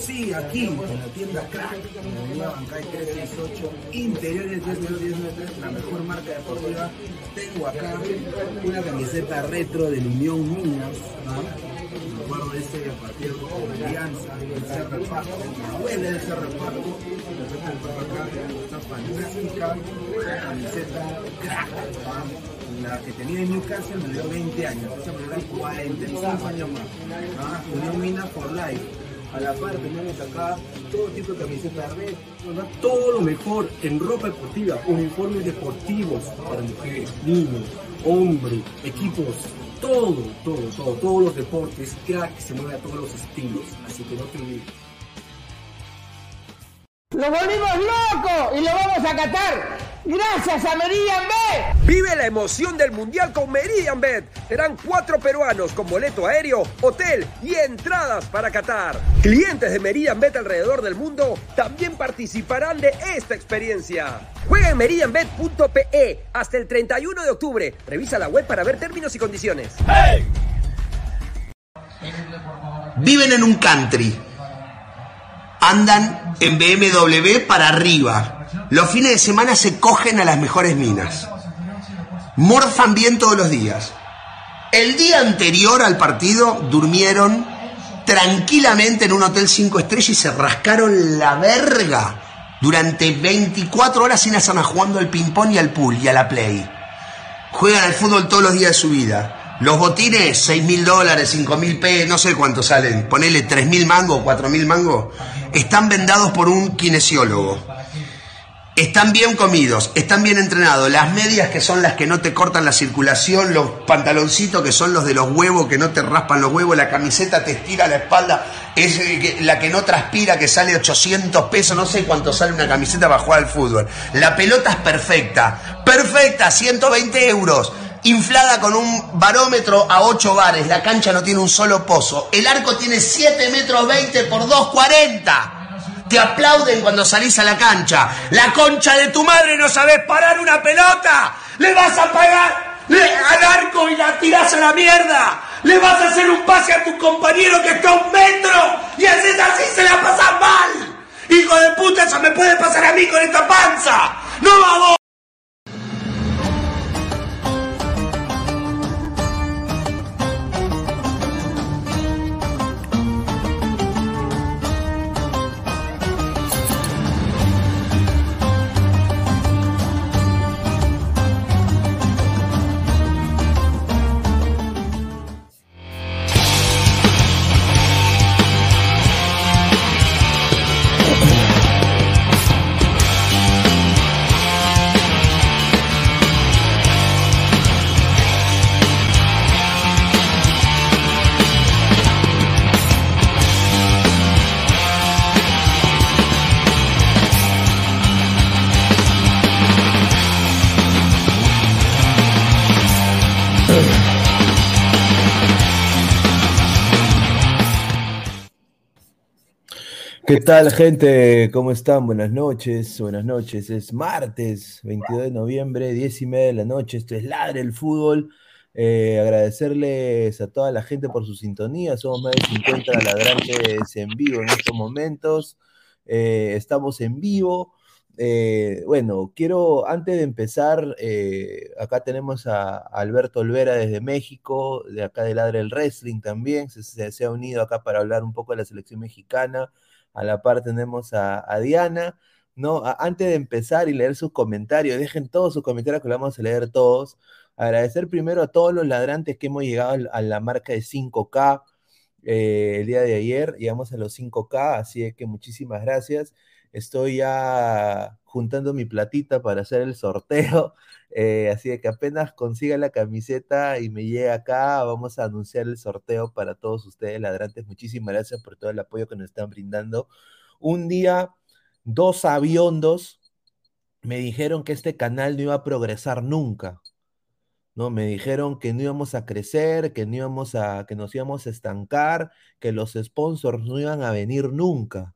Sí, aquí, todo, todo, todos los deportes, crack se mueve a todos los estilos, así que no te olvides. ¡Lo volvimos loco! ¡Y lo vamos a catar! ¡Gracias a Meridian Bet! Vive la emoción del Mundial con Meridian Bet. Serán cuatro peruanos con boleto aéreo, hotel y entradas para Qatar. Clientes de Meridian Bet alrededor del mundo también participarán de esta experiencia. Juega en meridianbet.pe hasta el 31 de octubre. Revisa la web para ver términos y condiciones. Viven en un country. Andan en BMW para arriba. Los fines de semana se cogen a las mejores minas. Morfan bien todos los días. El día anterior al partido durmieron tranquilamente en un hotel 5 estrellas y se rascaron la verga durante 24 horas sin hacer nada jugando al ping-pong y al pool y a la play. Juegan al fútbol todos los días de su vida. Los botines, 6 mil dólares, 5 mil p, no sé cuánto salen. Ponele 3 mil mangos, 4 mil mangos. Están vendados por un kinesiólogo. Están bien comidos, están bien entrenados. Las medias que son las que no te cortan la circulación, los pantaloncitos que son los de los huevos que no te raspan los huevos, la camiseta te estira la espalda, es eh, la que no transpira que sale 800 pesos, no sé cuánto sale una camiseta para jugar al fútbol. La pelota es perfecta, perfecta, 120 euros. Inflada con un barómetro a 8 bares, la cancha no tiene un solo pozo, el arco tiene 7 metros 20 por 240. Te aplauden cuando salís a la cancha. La concha de tu madre no sabes parar una pelota. Le vas a pagar le- al arco y la tirás a la mierda. Le vas a hacer un pase a tu compañero que está a un metro y haces así se la pasas mal. Hijo de puta, eso me puede pasar a mí con esta panza. No va vos. ¿Qué tal, gente? ¿Cómo están? Buenas noches, buenas noches. Es martes 22 de noviembre, 10 y media de la noche. Esto es Ladre el Fútbol. Eh, agradecerles a toda la gente por su sintonía. Somos más de 50 ladrantes en vivo en estos momentos. Eh, estamos en vivo. Eh, bueno, quiero, antes de empezar, acá tenemos a, Alberto Olvera desde México, de acá de Ladre el Wrestling también, se ha unido acá para hablar un poco de la selección mexicana. A la par tenemos a, Diana, ¿no? Antes de empezar y leer sus comentarios, dejen todos sus comentarios que lo vamos a leer todos. Agradecer primero a todos los ladrantes que hemos llegado a la marca de 5K eh, el día de ayer, llegamos a los 5K, así es que muchísimas gracias. Estoy ya juntando mi platita para hacer el sorteo, eh, así de que apenas consiga la camiseta y me llegue acá, vamos a anunciar el sorteo para todos ustedes, ladrantes. Muchísimas gracias por todo el apoyo que nos están brindando. Un día, dos aviondos me dijeron que este canal no iba a progresar nunca. ¿no? Me dijeron que no íbamos a crecer, que no íbamos a, que nos íbamos a estancar, que los sponsors no iban a venir nunca.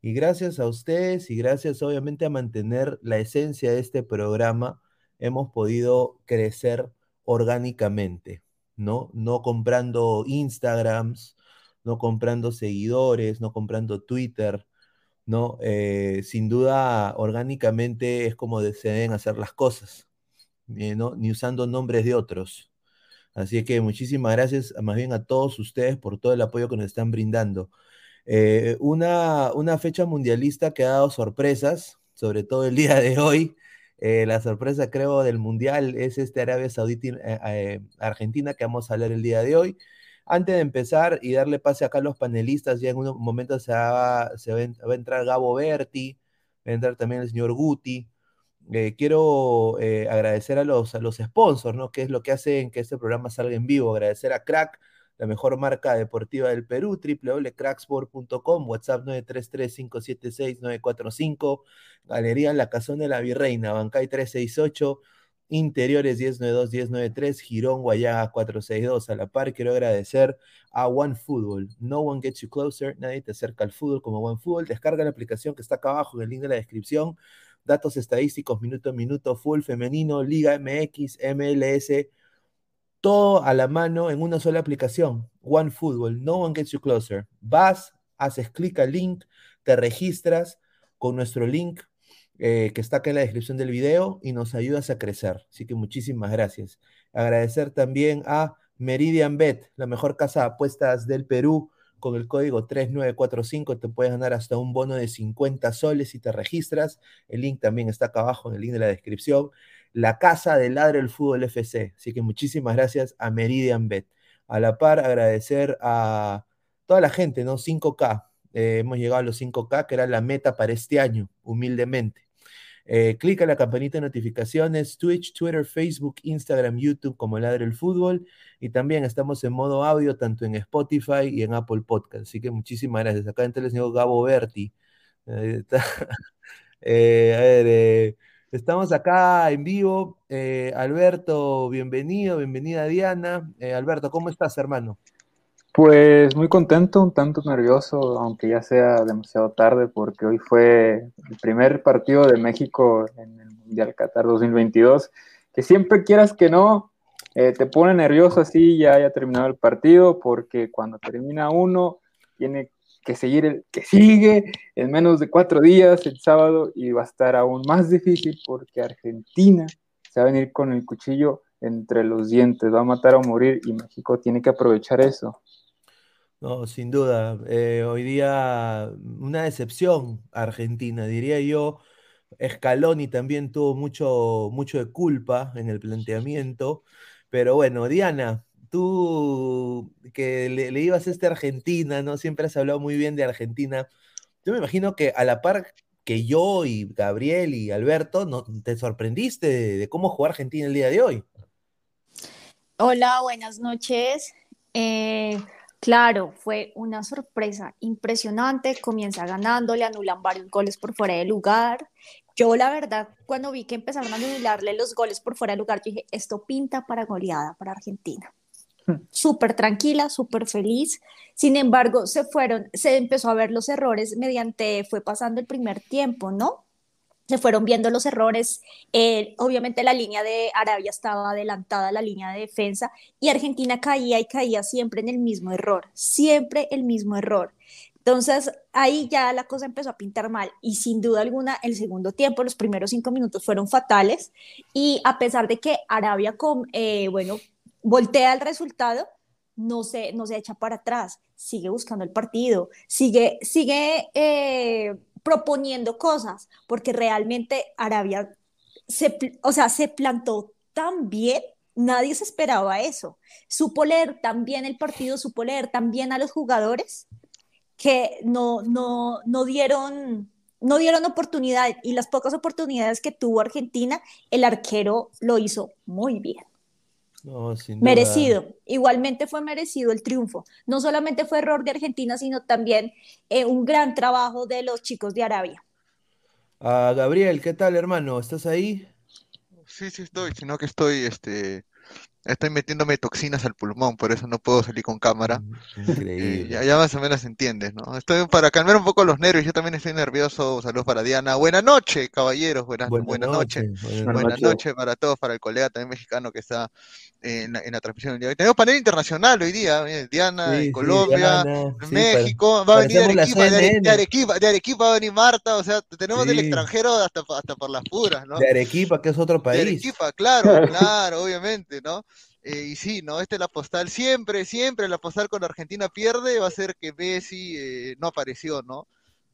Y gracias a ustedes y gracias obviamente a mantener la esencia de este programa, hemos podido crecer orgánicamente, ¿no? No comprando Instagrams, no comprando seguidores, no comprando Twitter, ¿no? Eh, sin duda, orgánicamente es como se deben hacer las cosas, eh, ¿no? Ni usando nombres de otros. Así que muchísimas gracias más bien a todos ustedes por todo el apoyo que nos están brindando. Eh, una, una fecha mundialista que ha dado sorpresas, sobre todo el día de hoy. La sorpresa, creo, del mundial es este Arabia Saudita Argentina que vamos a hablar el día de hoy. Antes de empezar y darle pase acá a los panelistas, ya en un momento se va, a entrar Gabo Berti, va a entrar también el señor Guti. Eh, quiero eh, agradecer a los, a los sponsors, ¿no? Que es lo que hacen que este programa salga en vivo. Agradecer a Crack, la mejor marca deportiva del Perú, www.cracksport.com, WhatsApp 933-576-945, Galería La Cazón de la Virreina, Bancay 368, Interiores 1092-1093, Girón Guayaga 462. A la par, quiero agradecer a OneFootball. No one gets you closer, nadie te acerca al fútbol como OneFootball. Descarga la aplicación que está acá abajo en el link de la descripción. Datos estadísticos, minuto a minuto, full femenino, Liga MX, MLS, todo a la mano en una sola aplicación. OneFootball, no one gets you closer. Vas, haces clic al link, te registras con nuestro link eh, que está acá en la descripción del video y nos ayudas a crecer. Así que muchísimas gracias. Agradecer también a Meridian Bet, la mejor casa de apuestas del Perú. Con el código 3945 te puedes ganar hasta un bono de 50 soles si te registras. El link también está acá abajo en el link de la descripción. La casa del Ladre del Fútbol FC. Así que muchísimas gracias a Meridian Bet. A la par, agradecer a toda la gente, ¿no? 5K. Eh, hemos llegado a los 5K, que era la meta para este año, humildemente. Eh, clica la campanita de notificaciones, Twitch, Twitter, Facebook, Instagram, YouTube como Ladre el Fútbol. Y también estamos en modo audio, tanto en Spotify y en Apple Podcast. Así que muchísimas gracias. Acá entra el señor Gabo Berti. Eh, a ver, eh, estamos acá en vivo. Alberto, bienvenido, bienvenida Diana. Alberto, ¿cómo estás, hermano? Pues muy contento, un tanto nervioso, aunque ya sea demasiado tarde, porque hoy fue el primer partido de México en el Mundial Qatar 2022, que siempre quieras que no, eh, te pone nervioso así ya haya terminado el partido, porque cuando termina uno, tiene que seguir el que sigue en menos de cuatro días, el sábado, y va a estar aún más difícil porque Argentina se va a venir con el cuchillo entre los dientes, va a matar o morir, y México tiene que aprovechar eso. No, sin duda. Eh, hoy día una decepción Argentina, diría yo. Scaloni también tuvo mucho, mucho de culpa en el planteamiento. Pero bueno, Diana, tú que le, ibas a este Argentina, ¿no? Siempre has hablado muy bien de Argentina. Yo me imagino que a la par que yo y Gabriel y Alberto, ¿no? te sorprendiste de, cómo jugó Argentina el día de hoy. Hola, buenas noches. Eh, Claro, fue una sorpresa impresionante, comienza ganando, le anulan varios goles por fuera de lugar. Yo la verdad, cuando vi que empezaron a anularle los goles por fuera de lugar, dije, esto pinta para goleada para Argentina. Súper tranquila, súper feliz. Sin embargo, se fueron, se empezó a ver los errores mediante, fue pasando el primer tiempo, ¿no? se fueron viendo los errores. Eh, obviamente la línea de Arabia estaba adelantada la línea de defensa y Argentina caía y caía siempre en el mismo error, siempre el mismo error. Entonces ahí ya la cosa empezó a pintar mal y sin duda alguna el segundo tiempo, los primeros cinco minutos fueron fatales y a pesar de que Arabia, con, eh, bueno, voltea el resultado, no se, no se echa para atrás, sigue buscando el partido, sigue, sigue eh, proponiendo cosas, porque realmente Arabia se, o sea, se plantó tan bien, nadie se esperaba eso. Supo leer tan bien el partido, supo leer tan bien a los jugadores que no, no, no dieron no dieron oportunidad y las pocas oportunidades que tuvo Argentina, el arquero lo hizo muy bien. Merecido. Igualmente fue merecido el triunfo. No solamente fue error de Argentina, sino también eh, un gran trabajo de los chicos de Arabia. Ah, Gabriel, ¿qué tal, hermano? ¿Estás ahí? Sí, sí estoy, sino que estoy este, Estoy metiéndome toxinas al pulmón, por eso no puedo salir con cámara. Mm, Eh, Increíble. ya, ya más o menos entiendes, ¿no? Estoy para calmar un poco los nervios, yo también estoy nervioso. Saludos para Diana. Buenas noches, caballeros. Buenas, Buenas buenas noches. noches. buenas Buenas noches. noches para todos, para el colega también mexicano que está eh, en la, en la transmisión del día de hoy. Tenemos panel internacional hoy día, eh, Diana Sí, en sí, Colombia, Diana, sí, México, va a venir de Arequipa, de, Are- de Arequipa, de Arequipa va a venir Marta, o sea, tenemos del extranjero hasta, hasta por las puras, ¿no? De Arequipa, que es otro De país. Arequipa, claro, claro, obviamente, ¿no? Eh, y sí, ¿no? Este es la postal, siempre, siempre la postal con Argentina pierde va a ser que Messi eh, no apareció, ¿no?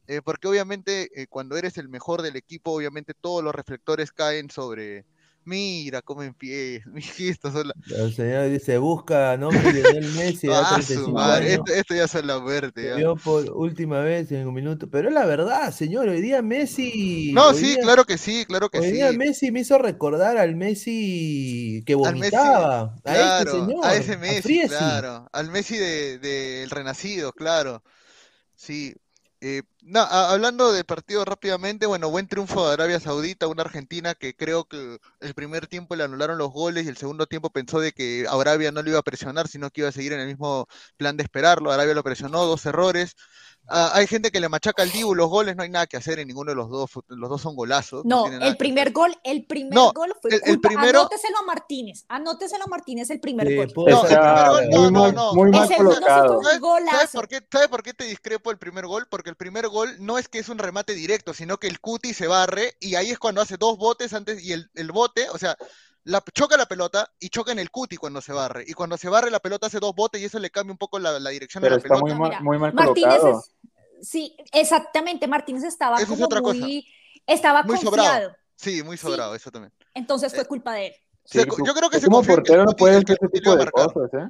Eh, porque obviamente eh, cuando eres el mejor del equipo, obviamente todos los reflectores caen sobre, mira cómo empieza, estos son la- El señor dice, busca nombre de Lionel Messi, Ah, su 35 madre, años. esto, esto ya son la muerte, vio por última vez en un minuto. Pero es la verdad, señor, hoy día Messi. No, hoy sí, día- claro que sí, claro que Hoy sí. día Messi me hizo recordar al Messi que Messi, vomitaba. a este señor, a ese Messi, claro, al Messi de, de El Renacido, claro, sí. Eh, no, hablando del partido rápidamente, bueno, buen triunfo de Arabia Saudita, una Argentina que creo que el primer tiempo le anularon los goles y el segundo tiempo pensó de que Arabia no lo iba a presionar, sino que iba a seguir en el mismo plan de esperarlo. Arabia lo presionó, dos errores. Ah, hay gente que le machaca al Dibu los goles, no hay nada que hacer en ninguno de los dos, los dos son golazos. No, el primer gol, el primer No, gol fue el- el primero- Anóteselo a Martínez, anóteselo a Martínez el primer gol. No, el primer gol, no, muy no, no. muy mal El segundo sí colocado. fue un ¿Sabes, golazo. sabes por qué, ¿sabes por qué te discrepo el primer gol? Porque el primer gol no es que es un remate directo, sino que el Cuti se barre y ahí es cuando hace dos botes antes y el, el bote, o sea, la, choca la pelota y choca en el Cuti cuando se barre. Y cuando se barre la pelota hace dos botes y eso le cambia un poco la, la dirección Pero de la está pelota. muy mal, muy mal Martínez colocado. es, sí, exactamente, Martínez estaba Eso es como cosa. muy, estaba Muy confiado, sobrado. Sí, muy Sí. sobrado, eso también. entonces fue Eh, culpa de él. Se- Sí, tú- yo creo que se como portero no puedes hacer ese tipo de marcar. cosas, ¿eh?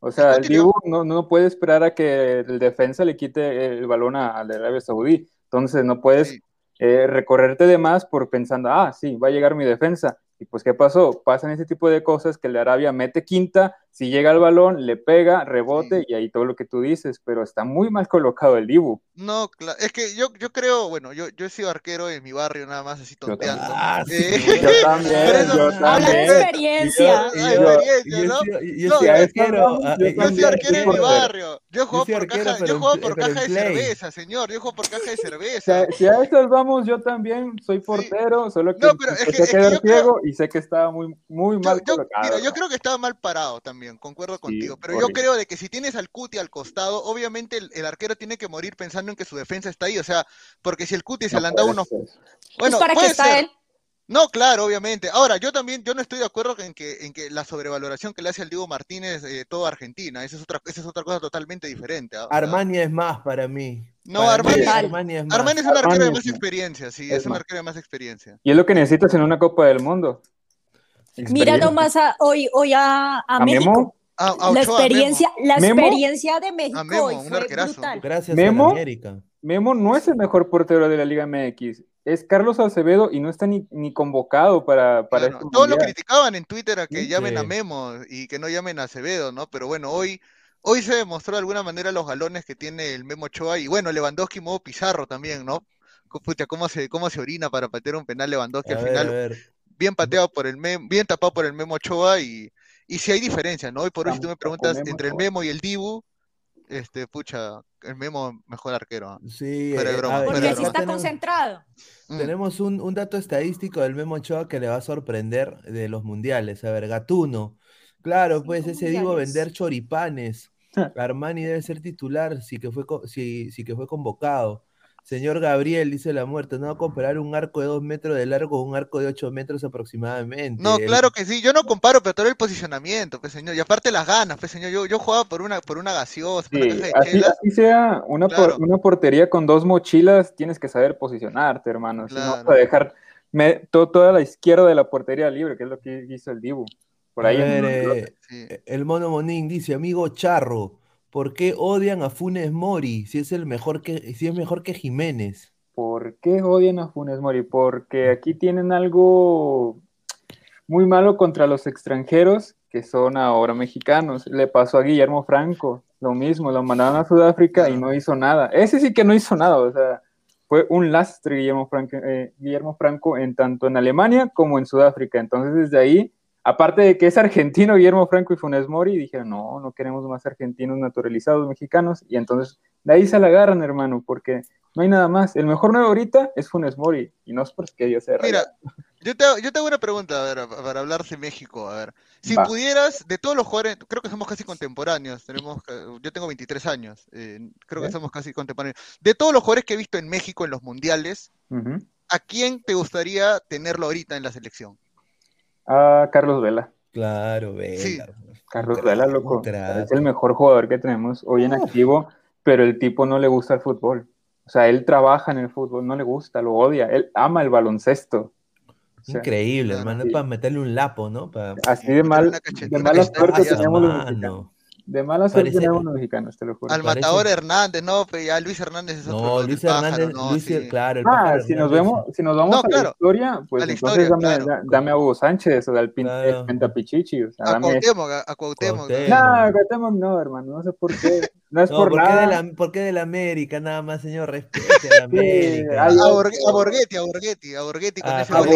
O sea, el Dibu no, no puede esperar a que el defensa le quite el balón a- al de Arabia Saudí. Entonces no puedes Sí. eh, recorrerte de más por pensando, ah, sí, va a llegar mi defensa. Y pues, ¿qué pasó? Pasan ese tipo de cosas que el de Arabia mete quinta, si llega el balón, le pega, rebote y ahí todo lo que tú dices, pero está muy mal colocado el Dibu. No, es que yo, yo creo, bueno, yo, yo he sido arquero en mi barrio nada más así tonteando. Ah, sí. Eh, Yo también, Pero eso- yo Habla de también. experiencia. Ah, yo- experiencia, yo ¿no? soy- arquero, ah, yo eh, soy arquero en mi barrio. Yo juego por caja, yo juego por de play. cerveza, señor. Yo juego por caja de cerveza. si a estas vamos, yo también soy portero, solo que No, pero es empecé que- a es que quedar yo creo- ciego y sé que estaba muy, muy mal yo- colocado. mira, yo creo que estaba mal parado también, concuerdo contigo. Pero yo creo de que si tienes al Cuti al costado, obviamente el, el arquero tiene que morir pensando en que su defensa está ahí. O sea, porque si el Cuti se No le anda ser. Bueno, pues para puede está ser. él. No, claro, obviamente. Ahora, yo también, yo no estoy de acuerdo en que, en que la sobrevaloración que le hace al Diego Martínez eh, todo Argentina. Esa es otra, esa es otra cosa totalmente diferente. ¿ah? O sea, Armani es más para mí. No, Para mí, Armani- Armani es más. Armani es un arquero de Armani más es- experiencia, sí, es es un arquero de más experiencia. Y es lo que necesitas en una Copa del Mundo. Mira nomás a- hoy, hoy a, a ¿A México. Memo? A, a La experiencia, la Memo. experiencia de México Memo, hoy un fue arquerazo. brutal. Gracias Memo. a la América. Memo no es el mejor portero de la Liga MX. Es Carlos Acevedo y no está ni, ni convocado para, para este Todos lo criticaban en Twitter a que Sí. llamen a. Memo y que no llamen a Acevedo, ¿no? Pero bueno, hoy, hoy se demostró de alguna manera los galones que tiene el Memo Ochoa y bueno, Lewandowski modo Pizarro también, ¿no? Pucha, cómo se, cómo se orina para patear un penal Lewandowski A al ver, a final, ver. Bien pateado por el Memo, bien tapado por el Memo Ochoa y, y si hay diferencia, ¿no? Hoy por hoy si tú me preguntas Memo entre el. Memo y el Dibu, este, pucha, el Memo mejor arquero. Sí, de eh, broma, Porque de así está tenemos- concentrado. Mm. Tenemos un, un dato estadístico del Memo Ochoa que le va a sorprender de los mundiales. A ver, Gatuno. Claro, pues ese Divo mundiales. vender choripanes. Armani debe ser titular sí que fue, sí que fue convocado. Señor Gabriel, dice la muerte, no va a comparar un arco de dos metros de largo con un arco de ocho metros aproximadamente. No, El- claro que sí, yo no comparo, pero todo el posicionamiento, pues señor, y aparte las ganas, pues señor, yo, yo jugaba por una, por una gaseosa, Sí, de así, así sea una, por- Claro. una portería con dos mochilas, tienes que saber posicionarte, hermano. Si no vas Claro. a dejar me- to- toda la izquierda de la portería libre, que es lo que hizo el Dibu. Por ahí en- ver, eh, sí. el mono Monín dice, amigo Charro, ¿por qué odian a Funes Mori si es el mejor que, si es mejor que Jiménez? ¿Por qué odian a Funes Mori? Porque aquí tienen algo muy malo contra los extranjeros que son ahora mexicanos. Le pasó a Guillermo Franco, lo mismo, lo mandaron a Sudáfrica y no hizo nada. Ese sí que no hizo nada, o sea, fue un lastre Guillermo Franco, eh, Guillermo Franco en tanto en Alemania como en Sudáfrica. Entonces desde ahí aparte de que es argentino Guillermo Franco y Funes Mori, dijeron, no, no queremos más argentinos naturalizados mexicanos, y entonces de ahí se la agarran, hermano, porque no hay nada más. El mejor nuevo ahorita es Funes Mori, y no es porque Dios sea Mira, yo te, yo te hago una pregunta, a ver, para hablar de México, a ver. Si Va. pudieras, de todos los jugadores, creo que somos casi contemporáneos, tenemos, eh, yo tengo 23 años, eh, creo que somos casi contemporáneos. De todos los jugadores que he visto en México en los mundiales. ¿a quién te gustaría tenerlo ahorita en la selección? Ah, Carlos Vela. Claro, Vela. Sí. Carlos Vela, loco. Es el mejor jugador que tenemos hoy en Uf. activo, pero el tipo no le gusta el fútbol. O sea, él trabaja en el fútbol, no le gusta, lo odia. Él ama el baloncesto. O sea, Increíble, hermano. Sí. Es para meterle un lapo, ¿no? Así de mal, de mala suerte teníamos los mexicanos. De mala suerte Parece- teníamos los mexicanos, te lo juro. Al parece- matador Hernández, no, pero ya Luis Hernández es otro. No, Luis pájaro, Hernández, no, Luis, sí. claro, el Ah, si nos vemos, si nos vamos No, a la claro. historia, pues A la entonces historia, dame, claro. da- dame a Hugo Sánchez o al Claro. Pentapichichi. O sea, A dame. Cuauhtémoc, a, a Cuauhtémoc. Cuauhtémoc. No, Cuauhtémoc no, hermano, no sé por qué. No es No, por ¿por qué, nada. de la, ¿por qué de la América? Nada más, señor, respete a la América. A, Borghetti, a Borghetti, a Borghetti, a Borghetti con Ah, ese A gol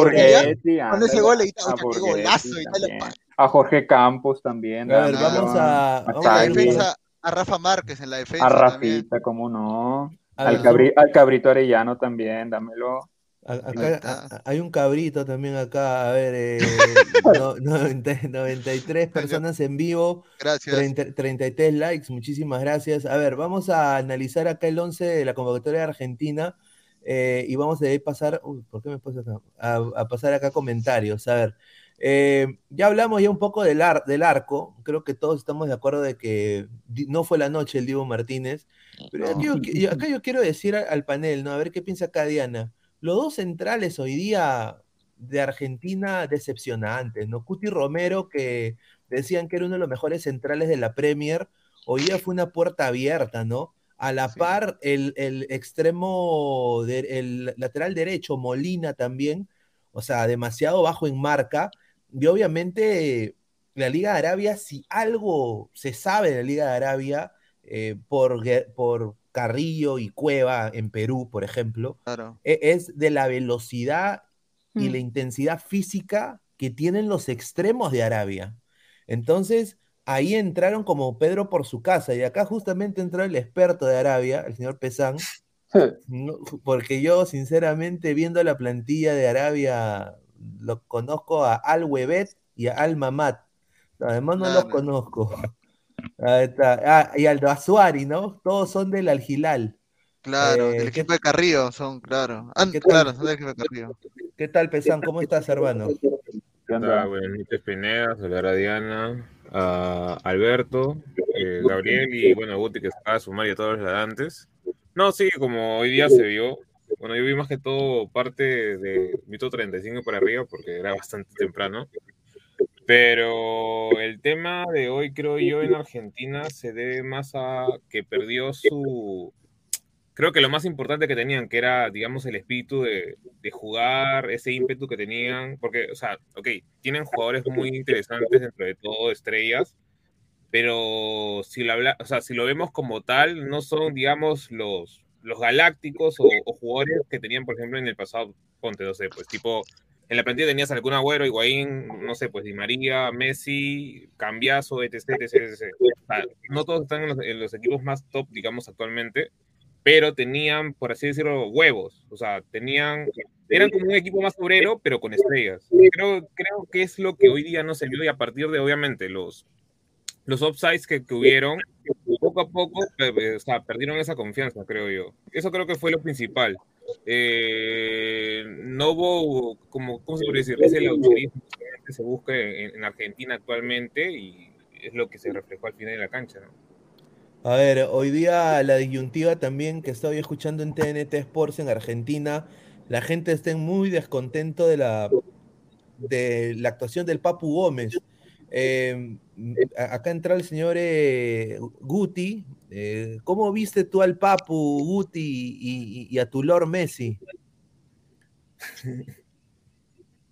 Con ese gol a qué golazo de Italia. También. A Jorge Campos también. A ver, vamos a- A vamos En la a Chagui, defensa, a Rafa Márquez en la defensa a también. Rafita, cómo no. Al, cabri- al Cabrito Arellano también, dámelo. Acá, hay un cabrito también acá, a ver, eh, no- 90 93 personas en vivo, Gracias. 30 33 likes, muchísimas gracias. A ver, vamos a analizar acá el 11 de la convocatoria de Argentina eh, y vamos a pasar, uy, ¿por qué me pasa acá? A, a pasar acá comentarios. A ver, eh, ya hablamos ya un poco del, ar- del arco, creo que todos estamos de acuerdo de que no fue la noche el Diego Martínez, pero acá yo, yo- acá yo quiero decir al, al panel, ¿no? A ver qué piensa acá Diana. Los dos centrales hoy día de Argentina decepcionantes, ¿no? Cuti Romero, que decían que era uno de los mejores centrales de la Premier, hoy día fue una puerta abierta, ¿no? A la Sí. par, el, el extremo, de- el lateral derecho, Molina también, o sea, demasiado bajo en marca, y obviamente la Liga de Arabia, si algo se sabe de la Liga de Arabia, eh, por, por Carrillo y Cueva en Perú, por ejemplo, Claro. e- es de la velocidad y Mm. la intensidad física que tienen los extremos de Arabia. Entonces, ahí entraron como Pedro por su casa, y acá justamente entró el experto de Arabia, el señor Pesán, no, porque yo, sinceramente, viendo la plantilla de Arabia, lo conozco a Al Webet y a Al Mamad. Además, no los Claro. conozco. Ahí está. Ah, y al Azuari, ¿no? Todos son del Al Hilal. Claro, Eh, del ¿qué- equipo de Carrillo son, claro. Ah, ¿Qué tal? claro, son del equipo de Carrillo. ¿Qué tal, Pesán? ¿Cómo estás, hermano? ¿Qué onda? Noches, Pineda, saludar a Diana, a Alberto, eh, Gabriel y bueno, Guti que acaba de sumar y a todos los antes. No, sí, como hoy día se vio, bueno, yo vi más que todo parte de minuto 35 para arriba porque era bastante temprano. Pero el tema de hoy, creo yo, en Argentina se debe más a que perdió su. Creo que lo más importante que tenían, que era, digamos, el espíritu de, de jugar, ese ímpetu que tenían, porque, o sea, ok, tienen jugadores muy interesantes dentro de todo, estrellas, pero si lo, habla, o sea, si lo vemos como tal, no son, digamos, los, los galácticos o, o jugadores que tenían, por ejemplo, en el pasado, ponte, no sé, pues tipo, en la plantilla tenías algún Agüero, Higuaín, no sé, pues Di María, Messi, Cambiazo, etc, etc, etc. O sea, no todos están en los, en los equipos más top, digamos, actualmente, pero tenían, por así decirlo, huevos. O sea, tenían, eran como un equipo más obrero, pero con estrellas. Creo, creo que es lo que hoy día no se vio y a partir de, obviamente, los, los upsides que, que hubieron, poco a poco, o sea, perdieron esa confianza, creo yo. Eso creo que fue lo principal. Eh, no hubo, como, ¿cómo se puede decir? Ese laucherismo que se busca en, en Argentina actualmente y es lo que se reflejó al final de la cancha, ¿no? A ver, hoy día la disyuntiva también que estoy escuchando en TNT Sports en Argentina, la gente está muy descontento de la, de la actuación del Papu Gómez. Eh, a- acá entra el señor eh, Guti. Eh, ¿Cómo viste tú al Papu, Guti, y, y- y a tu Lord Messi?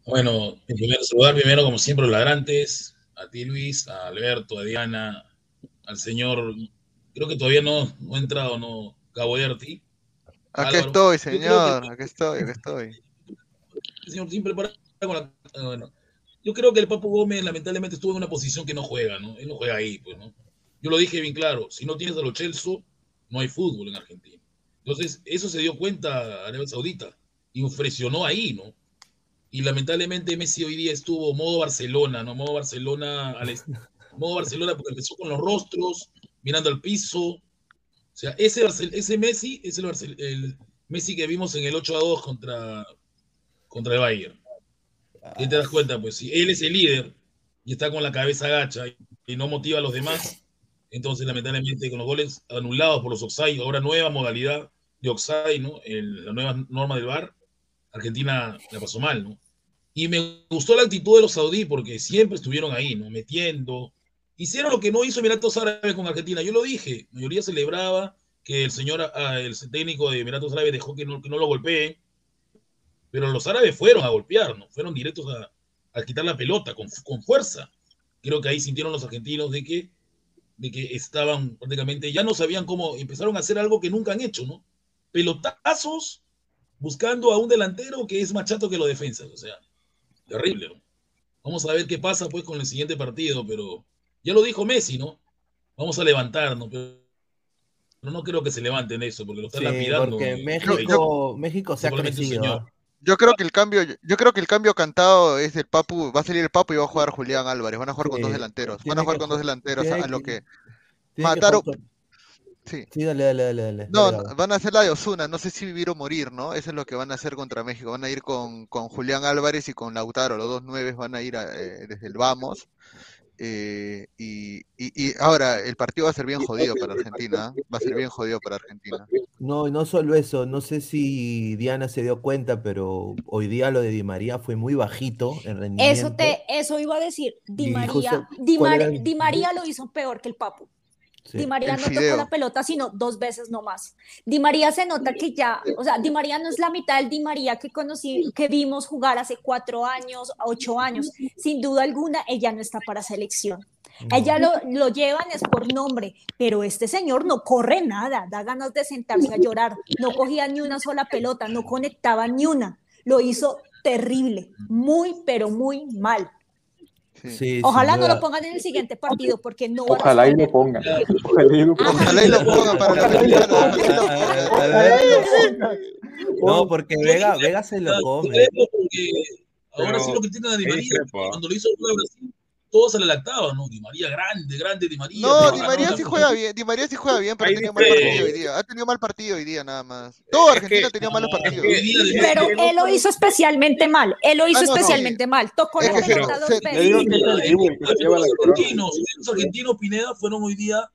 Bueno, en primer lugar, primero, como siempre, los ladrantes, a ti Luis, a Alberto, a Diana, al señor, creo que todavía no, no ha entrado, ¿no? Gabo Derti. Aquí Álvaro. estoy, que- señor, aquí estoy, aquí estoy. El señor siempre para con la... Bueno, yo creo que el Papu Gómez lamentablemente estuvo en una posición que no juega, ¿no? Él no juega ahí, pues, ¿no? Yo lo dije bien claro, si no tienes a los Chelsea, no hay fútbol en Argentina. Entonces, eso se dio cuenta Arabia Saudita y ahí, ¿no? Y lamentablemente Messi hoy día estuvo modo Barcelona, ¿no? Modo Barcelona, al modo Barcelona porque empezó con los rostros, mirando al piso. O sea, ese, Barcel- ese Messi es el, el Messi que vimos en el 8 a 2 contra, contra el Bayern. ¿Qué te das cuenta? Pues si él es el líder y está con la cabeza agacha y, no motiva a los demás, entonces lamentablemente con los goles anulados por los offside, ahora nueva modalidad de offside, ¿no? El- la nueva norma del VAR, Argentina la pasó mal, ¿no? Y me gustó la actitud de los saudíes porque siempre estuvieron ahí, ¿no? Metiendo. Hicieron lo que no hizo Emiratos Árabes con Argentina. Yo lo dije. La mayoría celebraba que el señor, ah, el técnico de Emiratos Árabes dejó que no, que no lo golpeen. Pero los árabes fueron a golpear, ¿no? Fueron directos a, a quitar la pelota con, con fuerza. Creo que ahí sintieron los argentinos de que, de que estaban prácticamente, ya no sabían cómo, empezaron a hacer algo que nunca han hecho, ¿no? Pelotazos buscando a un delantero que es más chato que los defensas. O sea, terrible, ¿no? Vamos a ver qué pasa pues con el siguiente partido, pero ya lo dijo Messi, ¿no? Vamos a levantarnos, pero no creo que se levanten eso, porque lo están Sí, lapidando. porque y- México, México se ha crecido. Yo creo que el cambio, yo creo que el cambio cantado es del Papu, va a salir el Papu y va a jugar Julián Álvarez, van a jugar con Sí, dos delanteros, van a jugar con dos delanteros a lo que- mataron, sí. Sí, dale, dale, dale. dale, No, dale, van a hacer la de Osuna, no sé si vivir o morir, ¿no? Eso es lo que van a hacer contra México. Van a ir con, con Julián Álvarez y con Lautaro, los dos nueves van a ir a- eh, desde el vamos. Eh, y, y, y ahora el partido va a ser bien jodido para Argentina, ¿eh? Va a ser bien jodido para Argentina. No, no solo eso, no sé si Diana se dio cuenta, pero hoy día lo de Di María fue muy bajito en rendimiento. Eso te, eso iba a decir. Di María, justo, Di, ¿cuál Mar- Di María lo hizo peor que el Papu. Sí. Di María no tocó la pelota sino dos veces no más. Di María se nota que ya, o sea, Di María no es la mitad del Di María que conocí, que vimos jugar hace cuatro años, ocho años. Sin duda alguna, ella no está para selección. Ella lo, lo llevan es por nombre, pero este señor no corre nada, da ganas de sentarse a llorar, no cogía ni una sola pelota, no conectaba ni una, lo hizo terrible, muy, pero muy mal. Sí. Ojalá no lo pongan en el siguiente partido porque no Ojalá y lo pongan. Ojalá y lo pongan. Ojalá y lo pongan para la Alberto, No, porque Vega, Vega se lo come. Ahora sí lo critican a Di María. Cuando lo hizo Brasil, todos se le lactaban, ¿no? Di María grande, grande, Di María. No, Di María sí juega bien, Di María sí juega bien, pero Ahí tenía mal partido hoy día. Ha tenido mal partido hoy día nada más. Todo Es Argentina que- tenía malos No, partidos. Pero él lo hizo especialmente mal, él lo hizo Ah, no, no. especialmente mal, tocó la pelota dos veces. los argentinos, los argentinos Pineda fueron hoy día,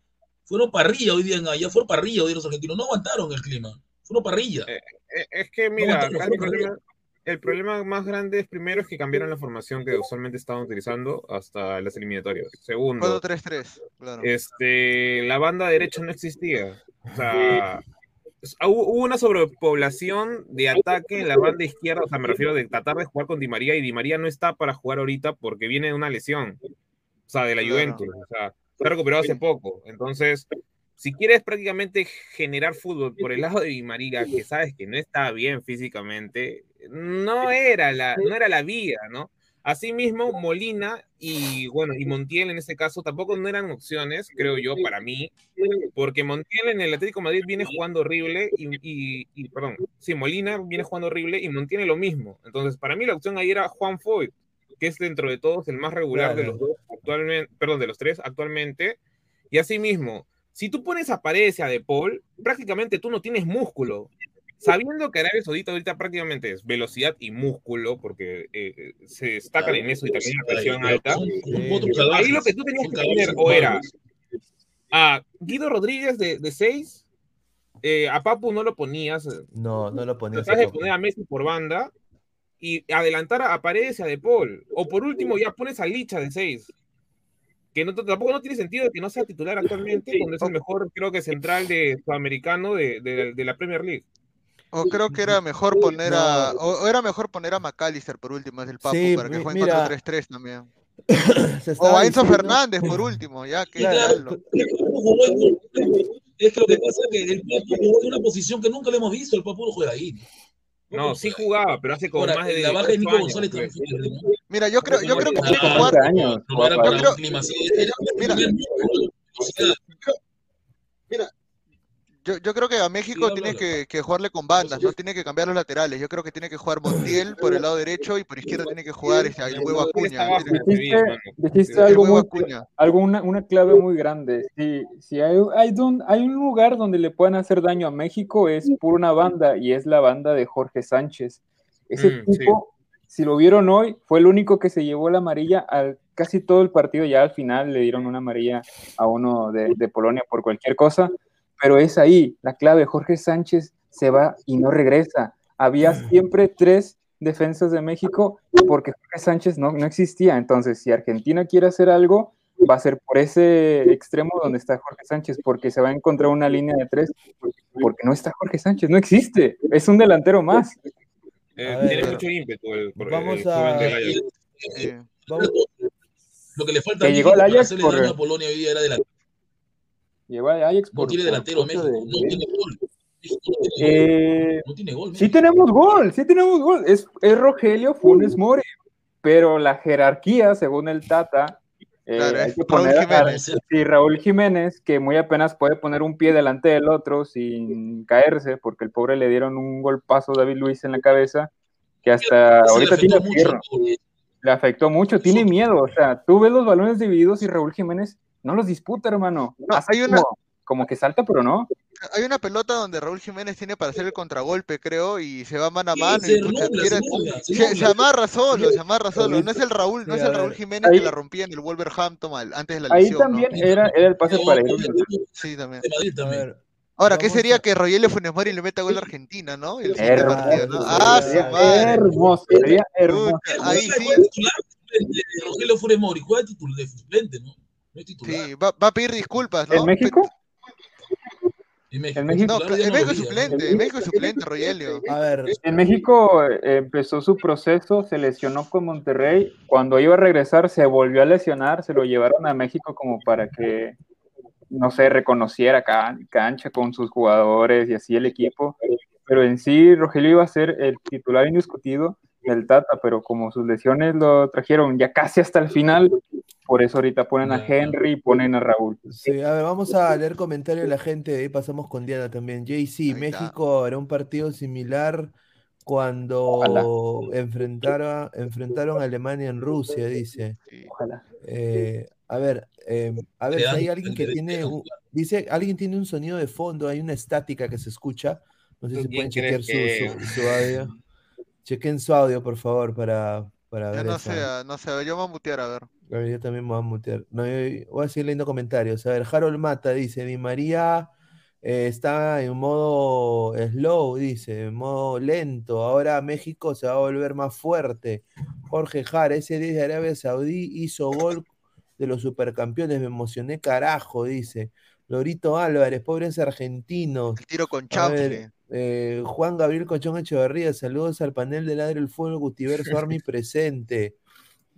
fueron parrilla hoy día en allá, fueron parrilla hoy día los argentinos, no aguantaron el clima, fueron parrilla. Eh, Eh, Es que, mira, el problema, más grande es primero es que cambiaron la formación que usualmente estaban utilizando hasta las eliminatorias. Segundo, 4-3-3, claro. este, la banda derecha no existía. O sea, es- hubo una sobrepoblación de ataque en la banda izquierda, o sea, me refiero de tratar de jugar con Di María y Di María no está para jugar ahorita porque viene de una lesión, o sea, de la. Juventus, o sea, se recuperó hace poco. Entonces, si quieres prácticamente generar fútbol por el lado de Di María, que sabes que no está bien físicamente, no era la, no era la vía, ¿no? Asimismo, Molina y bueno, y Montiel en este caso tampoco no eran opciones, creo yo, para mí, porque Montiel en el Atlético de Madrid viene jugando horrible y, y- y, perdón, sí, Molina viene jugando horrible y Montiel lo mismo. Entonces, para mí la opción ahí era Juan Foyt, que es dentro de todos el más regular de los dos actualmente, perdón, de los tres actualmente. Y asimismo, si tú pones a Paredes y a De Paul, prácticamente tú no tienes músculo. Sabiendo que Arabia Saudita ahorita prácticamente es velocidad y músculo, porque eh, eh, se destacan en eso y también la presión alta. son- son Ahí lo que tú tenías que poner o era a Guido Rodríguez de, de 6, a Papu no lo ponías, eh, No, no lo ponías. tratabas de poner a Messi por banda y adelantar a Paredes y a De Paul. O por último ya pones a Licha de 6. Que no, tampoco no tiene sentido que no sea titular actualmente, cuando es el mejor, creo que central de sudamericano de, de- de la Premier League. O creo que era mejor poner a. O, o era mejor poner a McAllister por último, es el Papu, Sí, para que juegue mira. 4-3-3 también. O a Enzo Fernández por último, ya que Claro, es que lo que pasa es que el Papu jugó en una posición que nunca le hemos visto, el Papu no juega ahí. No, sí jugaba, pero hace como Ahora, más de la baja de 18 Nico años, González pues. Mira, yo creo, yo creo que Ah, años. Yo creo- Mira. Yo, yo creo que a México Sí, tiene que, que jugarle con bandas, no tiene que cambiar los laterales. Yo creo que tiene que jugar Montiel por el lado derecho y por izquierda tiene que jugar este, el huevo Acuña. Dijiste, dijiste algo muy, una, clave muy grande. Si, si hay, hay, don- hay un lugar donde le pueden hacer daño a México es por una banda y es la banda de Jorge Sánchez. Ese Mm, sí. tipo, si lo vieron hoy, fue el único que se llevó la amarilla al casi todo el partido. Ya al final le dieron una amarilla a uno de, de Polonia por cualquier cosa, pero es ahí la clave. Jorge Sánchez se va y no regresa. Había siempre tres defensas de México porque Jorge Sánchez no, no existía. Entonces, si Argentina quiere hacer algo, va a ser por ese extremo donde está Jorge Sánchez, porque se va a encontrar una línea de tres, porque no está Jorge Sánchez, no existe. Es un delantero más. Eh, ver, tiene mucho ímpetu el, el vamos a- eh, Vamos, Lo que le falta Que llegó Ajax por- daño a Polonia hoy día era delantero. Lleva a Ajax No por- tiene por delantero México, de no tiene gol. No tiene. Eh, No tiene gol. sí tenemos gol, sí tenemos gol. Es, es Rogelio Funes Mori, pero la jerarquía, según el Tata, eh, Claro, hay es que Raúl poner a- Jiménez. sí, Raúl Jiménez, que muy apenas puede poner un pie delante del otro sin caerse, porque el pobre le dieron un golpazo a David Luis en la cabeza, que hasta Se ahorita tiene mucho pobre. Le afectó mucho, tiene miedo. O sea, tú ves los balones divididos y Raúl Jiménez no los disputa, hermano. No, Hace hay una- como, como que salta, pero no. Hay una pelota donde Raúl Jiménez tiene para hacer el contragolpe, creo, y se va mano a Sí, mano. se y pucha, nubla, quiere- se nubla, se se, se nubla. amarra solo, se amarra solo. No es el Raúl, no es el Raúl. Jiménez Ahí- que la rompía en el Wolverhampton al- antes de la Ahí lesión, ¿no? también era, era el pase para ir. Sí, también. Ahora, ¿qué sería que Rogelio Funes Mori le meta gol a Argentina, no? El siguiente Hermoso, partido, ¿no? sería- Ah, su Sería madre. hermoso, sería hermoso. Ahí sí, titular, Rogelio Funes Mori, juega de titul- de suplente, ¿no? No es titular. sí, va, va a pedir disculpas, ¿no? ¿En México? En México, en México- No, titular ya en no México lo es veía, suplente, en México es suplente, Rogelio. a ver, En México eh, empezó su proceso, se lesionó con Monterrey. Cuando iba a regresar, se volvió a lesionar, se lo llevaron a México como para que, no sé, reconociera can- cancha con sus jugadores y así el equipo. Pero en sí, Rogelio iba a ser el titular indiscutido del Tata, pero como sus lesiones lo trajeron ya casi hasta el final, por eso ahorita ponen a. Henry y ponen a Raúl. sí, a ver, vamos a leer comentarios de la gente, de ahí pasamos con Diana también. JC, Ahí está. México hará un partido similar cuando enfrentara, enfrentaron a Alemania en Rusia, dice. Ojalá. Eh, a ver, eh, a ver, si hay alguien que tiene, un- dice, alguien tiene un sonido de fondo, hay una estática que se escucha. No sé ¿Tú si pueden chequear su audio. Chequen su audio, por favor, para, para ver no sé, no sé, yo me voy a mutear, a ver. a ver, yo también me voy a mutear. No, yo- voy a seguir leyendo comentarios. A ver, Harold Mata dice, Di María eh, está en modo slow, dice, en modo lento. Ahora México se va a volver más fuerte. Jorge Jara, ese 10 de Arabia Saudí hizo gol de los supercampeones. Me emocioné carajo, dice. Lorito Álvarez, pobres argentinos. El tiro con chanfle. Eh, Juan Gabriel Cochón Echeverría, saludos al panel de Ladre el Fútbol Gutiverso Army presente.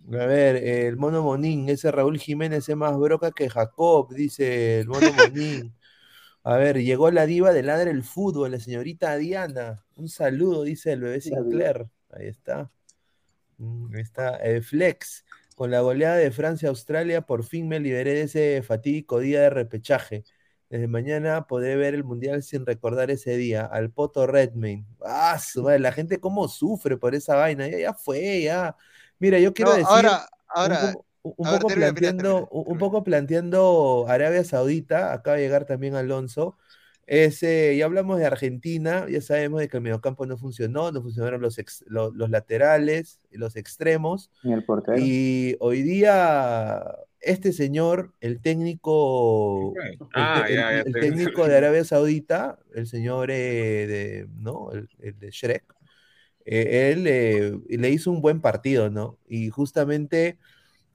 A ver, eh, el mono Monín, ese Raúl Jiménez es más broca que Jacob, dice el mono Monín. A ver, llegó la diva de Ladre el Fútbol, la señorita Diana. Un saludo, dice el bebé Sinclair. Ahí está. Mm, Ahí está. Eh, Flex, con la goleada de Francia-Australia, por fin me liberé de ese fatídico día de repechaje. Desde mañana podré ver el mundial sin recordar ese día. Al Poto Redmayne. Ah, su madre, la gente cómo sufre por esa vaina. Ya, ya fue, ya. Mira, yo quiero No, decir ahora, ahora, un- un poco termina, termina, planteando, termina, un- poco planteando Arabia Saudita, acaba de llegar también Alonso. Ese, ya hablamos de Argentina, ya sabemos de que el mediocampo no funcionó, no funcionaron los, ex- lo- los laterales, los extremos. Ni el portero. Y hoy día, este señor, el técnico, el, Ah, ya, ya el técnico de Arabia Saudita, el señor eh, de, ¿no? El, el de Shrek, eh, él eh, le hizo un buen partido, ¿no? Y justamente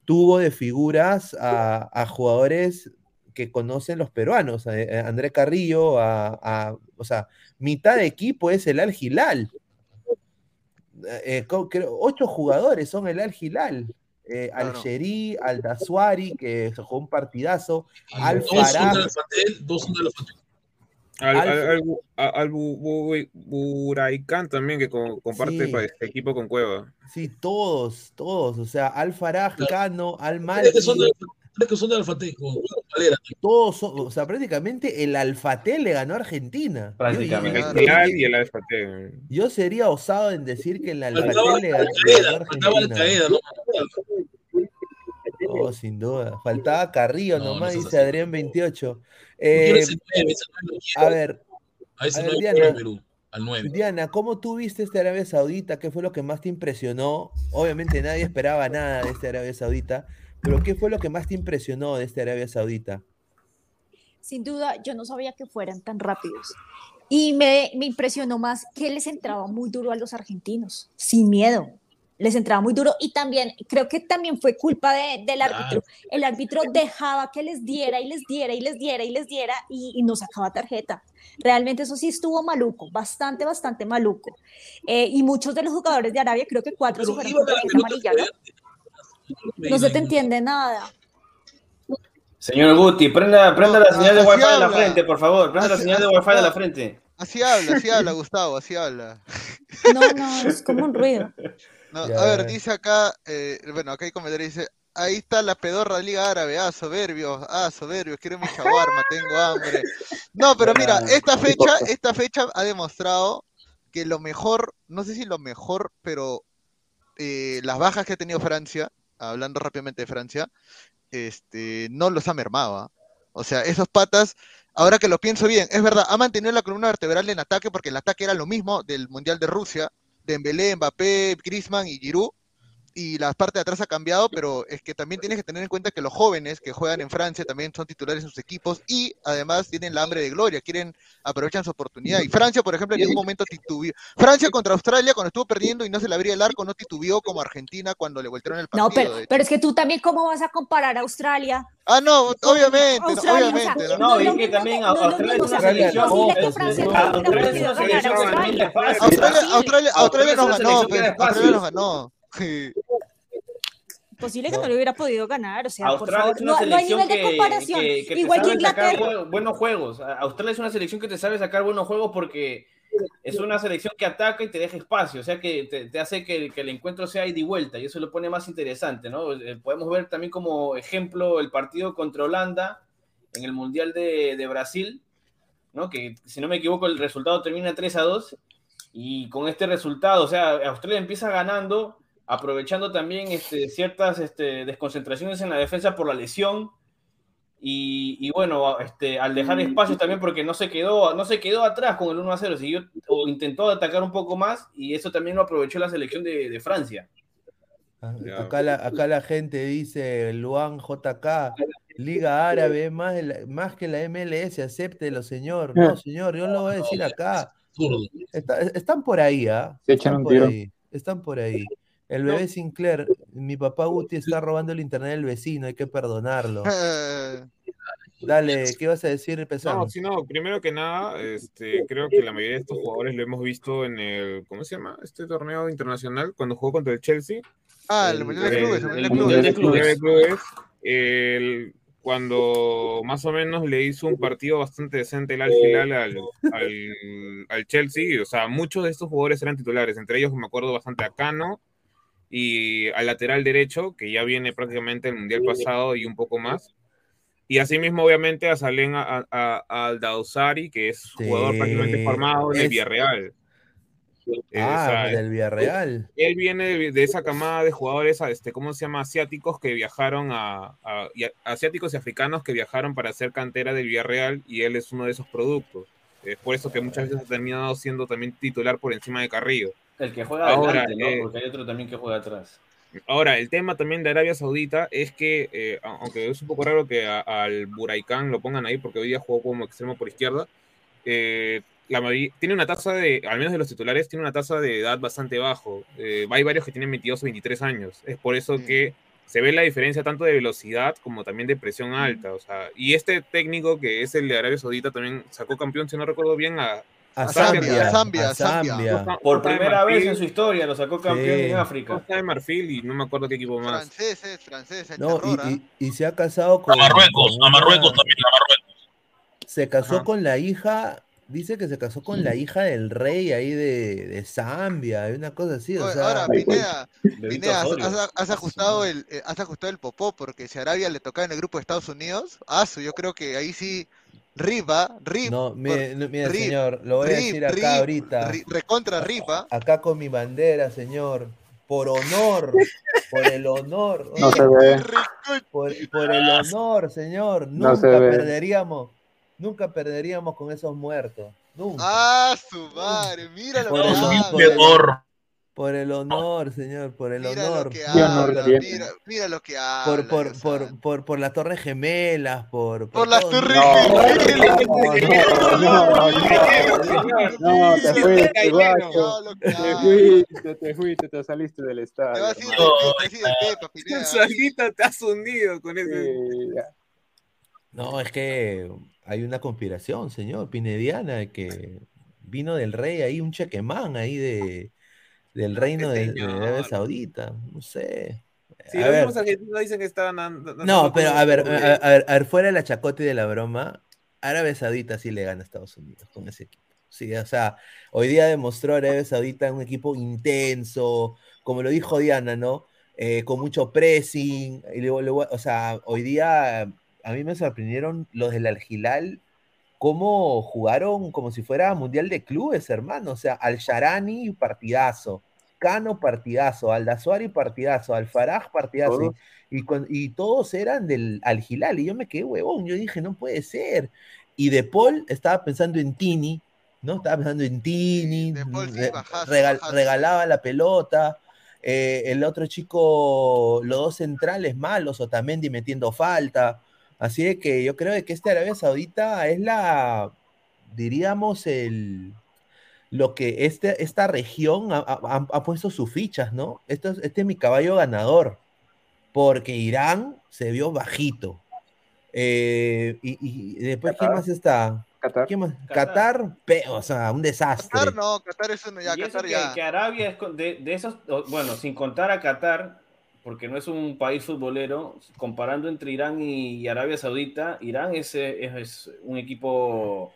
tuvo de figuras a, a jugadores que conocen los peruanos, a, a André Carrillo, a, o sea, mitad de equipo es el Al creo, ocho jugadores son el Al Hilal. Eh, Claro. Al-Sheri, Al-Daswari, que jugó un partidazo, dos son de la Fatel. Al, Alfa- al, al, Bu- a- al Bu- Bu- Buraicán también, que co- comparte Sí. pa- este equipo con Cueva. Sí, todos, todos. O sea, Al Faraj, Cano, Al que son de, tres que son de Alfate, con Valera. todos son, o sea, prácticamente el Alfatel le ganó a Argentina. Yo- Prácticamente. yo- El Real y el AFT. Yo sería osado en decir que el Faltaba Alfatel le ganó, a faltaba Argentina. ¿no? Oh, sin duda. Faltaba Carrillo No, no nomás, dice así. Adrián 28. No Eh, ese ese a ver, A ese a ver, Diana. Perú, al 9. Diana, ¿cómo tú viste este Arabia Saudita? ¿Qué fue lo que más te impresionó? Obviamente nadie esperaba nada de este Arabia Saudita, pero ¿qué fue lo que más te impresionó de este Arabia Saudita? Sin duda, yo no sabía que fueran tan rápidos. Y me, me impresionó más que les entraba muy duro a los argentinos, sin miedo. Les entraba muy duro y también creo que también fue culpa de- del árbitro. El árbitro dejaba que les diera y les diera y les diera y les diera y, y no sacaba tarjeta. Realmente eso sí estuvo maluco, bastante, bastante maluco. Eh, y muchos de los jugadores de Arabia, creo que cuatro se Pero fueron iba con. No se te entiende nada. Señor Guti, prenda, prenda No, la señal de Wi-Fi de la frente, por favor. Prenda la señal de Wi-Fi de la frente. Así habla, así habla, Gustavo, así habla. No, no, es como un ruido. No, Ya, a ver, dice acá, eh, bueno, acá hay comentario, dice, ahí está la pedorra Liga Árabe, ah, soberbios, ah, soberbios, quiero mi shawarma, tengo hambre. No, pero mira, esta fecha, esta fecha ha demostrado que lo mejor, no sé si lo mejor, pero eh, las bajas que ha tenido Francia, hablando rápidamente de Francia, este, no los ha mermado, ¿ah? O sea, esos patas, ahora que lo pienso bien, es verdad, ha mantenido la columna vertebral en ataque porque el ataque era lo mismo del Mundial de Rusia, Dembélé, Mbappé, Griezmann y Giroud, y la parte de atrás ha cambiado, pero es que también tienes que tener en cuenta que los jóvenes que juegan en Francia también son titulares en sus equipos y además tienen la hambre de gloria, quieren aprovechan su oportunidad. Y Francia, por ejemplo, en ningún momento titubeó. Francia contra Australia, cuando estuvo perdiendo y no se le abría el arco, no titubeó como Argentina cuando le voltearon el partido. No, pero, es que tú también, ¿cómo vas a comparar a Australia? Ah, no, obviamente, no, Australia, o sea, obviamente. No, es lo es que también no Australia oh, no Australia es una selección nos ganó, pues. Australia nos ganó. Sí. Imposible que no lo hubiera podido ganar, o sea, por favor, no, no hay nivel de comparación. que- que te Igual que Inglaterra. bu- buenos juegos. Australia es una selección que te sabe sacar buenos juegos porque es una selección que ataca y te deja espacio, o sea que te, te hace que, que el encuentro sea ida y vuelta y eso lo pone más interesante, ¿no? Podemos ver también como ejemplo el partido contra Holanda en el Mundial de, de Brasil, ¿no? Que si no me equivoco el resultado termina 3 a 2 y con este resultado, o sea, Australia empieza ganando, aprovechando también este, ciertas este, desconcentraciones en la defensa por la lesión. Y, y bueno, este, al dejar espacios también porque no se quedó, no se quedó atrás con el 1 a 0, siguió, o intentó atacar un poco más y eso también lo aprovechó la selección de, de Francia. Ah. Acá la, acá la gente dice, Luan JK, Liga Árabe, más, más que la MLS, acéptelo, señor. No, señor, yo no lo voy a decir acá. Está- están por ahí, ¿ah? Se echan Están un por tiro. ahí. Están por ahí. El bebé Sinclair, mi papá Guti está robando el internet del vecino, hay que perdonarlo. Dale, ¿qué vas a decir, Pesán? No, sí, no, primero que nada, este, creo que la mayoría de estos jugadores lo hemos visto en el, ¿cómo se llama? Este torneo internacional, cuando jugó contra el Chelsea. Ah, el El- Mundial de Clubes, el el Mundial de Clubes. de Clubes. Nueve clubes, el- cuando más o menos le hizo un partido bastante decente el Al Hilal al, al, al Chelsea, o sea, muchos de estos jugadores eran titulares, entre ellos me acuerdo bastante a Cano y al lateral derecho, que ya viene prácticamente el Mundial pasado y un poco más. Y asimismo, obviamente, a Salén a, a, a Aldausari, que es jugador Sí, prácticamente formado en el es- Villarreal. Eh, Ah, del Villarreal. él viene de, de esa camada de jugadores, este, ¿cómo se llama? Asiáticos que viajaron a, a- y a- asiáticos y africanos que viajaron para hacer cantera del Villarreal y él es uno de esos productos. Es por eso que muchas veces ha terminado siendo también titular por encima de Carrillo. El que juega Ahora, adelante, ¿no? eh, Porque hay otro también que juega atrás. Ahora, el tema también de Arabia Saudita es que, eh, aunque es un poco raro que a- al Buraicán lo pongan ahí porque hoy día jugó como extremo por izquierda, eh, la mayoría- tiene una tasa de, al menos de los titulares, tiene una tasa de edad bastante bajo. Eh, hay varios que tienen 22 o 23 años. Es por eso Mm. que se ve la diferencia tanto de velocidad como también de presión alta. O sea, y este técnico que es el de Arabia Saudita también sacó campeón, si no recuerdo bien, a, A Zambia, Zambia, Zambia, a Zambia. Zambia. Por primera vez en su historia lo sacó campeón Sí. en África. Costa de Marfil y no me acuerdo qué equipo más. Franceses, franceses, el No, terror, ¿ah? y, y- y se ha casado con. A Marruecos, con a Marruecos una- también, a Marruecos. Se casó Ajá. con la hija dice que se casó con la hija del rey ahí de, de Zambia, hay una cosa así, o Oye, sea. ahora, Pineda, Benito Pineda, has, ajustado el, eh, has ajustado el popó, porque si Arabia le tocaba en el grupo de Estados Unidos, ah, su, yo creo que ahí sí, Riva, Rip, No, mire, no, mire, Rip, señor, lo voy a decir acá Rip, ahorita. Ri- recontra Riva. Acá con mi bandera, señor. Por honor, por el honor. No oye, se ve. Por, por el honor, señor. No Nunca se ve. perderíamos. Nunca perderíamos con esos muertos. Nunca. Ah, su madre, mira lo Por que el, por el-. Por el honor, señor, por el Mira honor. lo que habla, mira, mira lo que Por, habla. por, por, santo. por, por las torres gemelas, por, Por las todo. torres No, gemelas. no, no, no, no, te fuiste, guacho. Te fuiste, te fuiste, te saliste del Te estadio. vas a ir hermano. del- te vas a ir Pepa, Pineda. Solito te has hundido con ese. No, es que hay una conspiración, señor, pinediana, de que vino del rey ahí, un chequemán ahí de, del reino de, de Arabia. Saudita. No sé. Si A los ver. mismos argentinos dicen que estaban No, pero a ver, a, ver, a ver, fuera de la chacota y de la broma, Arabia Saudita sí le gana a Estados Unidos con ese equipo. Sí, o sea, hoy día demostró Arabia Saudita un equipo intenso, como lo dijo Diana, ¿no? Eh, con mucho pressing. Y luego, luego, o sea, hoy día a mí me sorprendieron los del Al Hilal, cómo jugaron como si fuera Mundial de Clubes, hermano. O sea, Al Sharani, partidazo. Cano, partidazo. Al Dazuari, partidazo. Al Faraj, partidazo. Y, y todos eran del Al Hilal. Y yo me quedé huevón. Yo dije, no puede ser. Y De Paul estaba pensando en Tini, ¿no? Estaba pensando en Tini. De Paul sí, regal- regalaba la pelota. eh, el otro chico, los dos centrales malos, Otamendi metiendo falta. Así de que yo creo de que este Arabia Saudita es la, diríamos, el, lo que este, esta región ha, ha- ha puesto sus fichas, ¿no? Esto es- este es mi caballo ganador, porque Irán se vio bajito. Eh, y, y después, ¿quién Qatar. más está? Qatar. ¿Quién más? Qatar. Qatar, o sea, un desastre. Qatar no, Qatar es uno ya, Y eso Qatar que, ya. que Arabia es de, de esos, bueno, sin contar a Qatar, porque no es un país futbolero, comparando entre Irán y, Arabia Saudita, Irán es, eh, es, es un equipo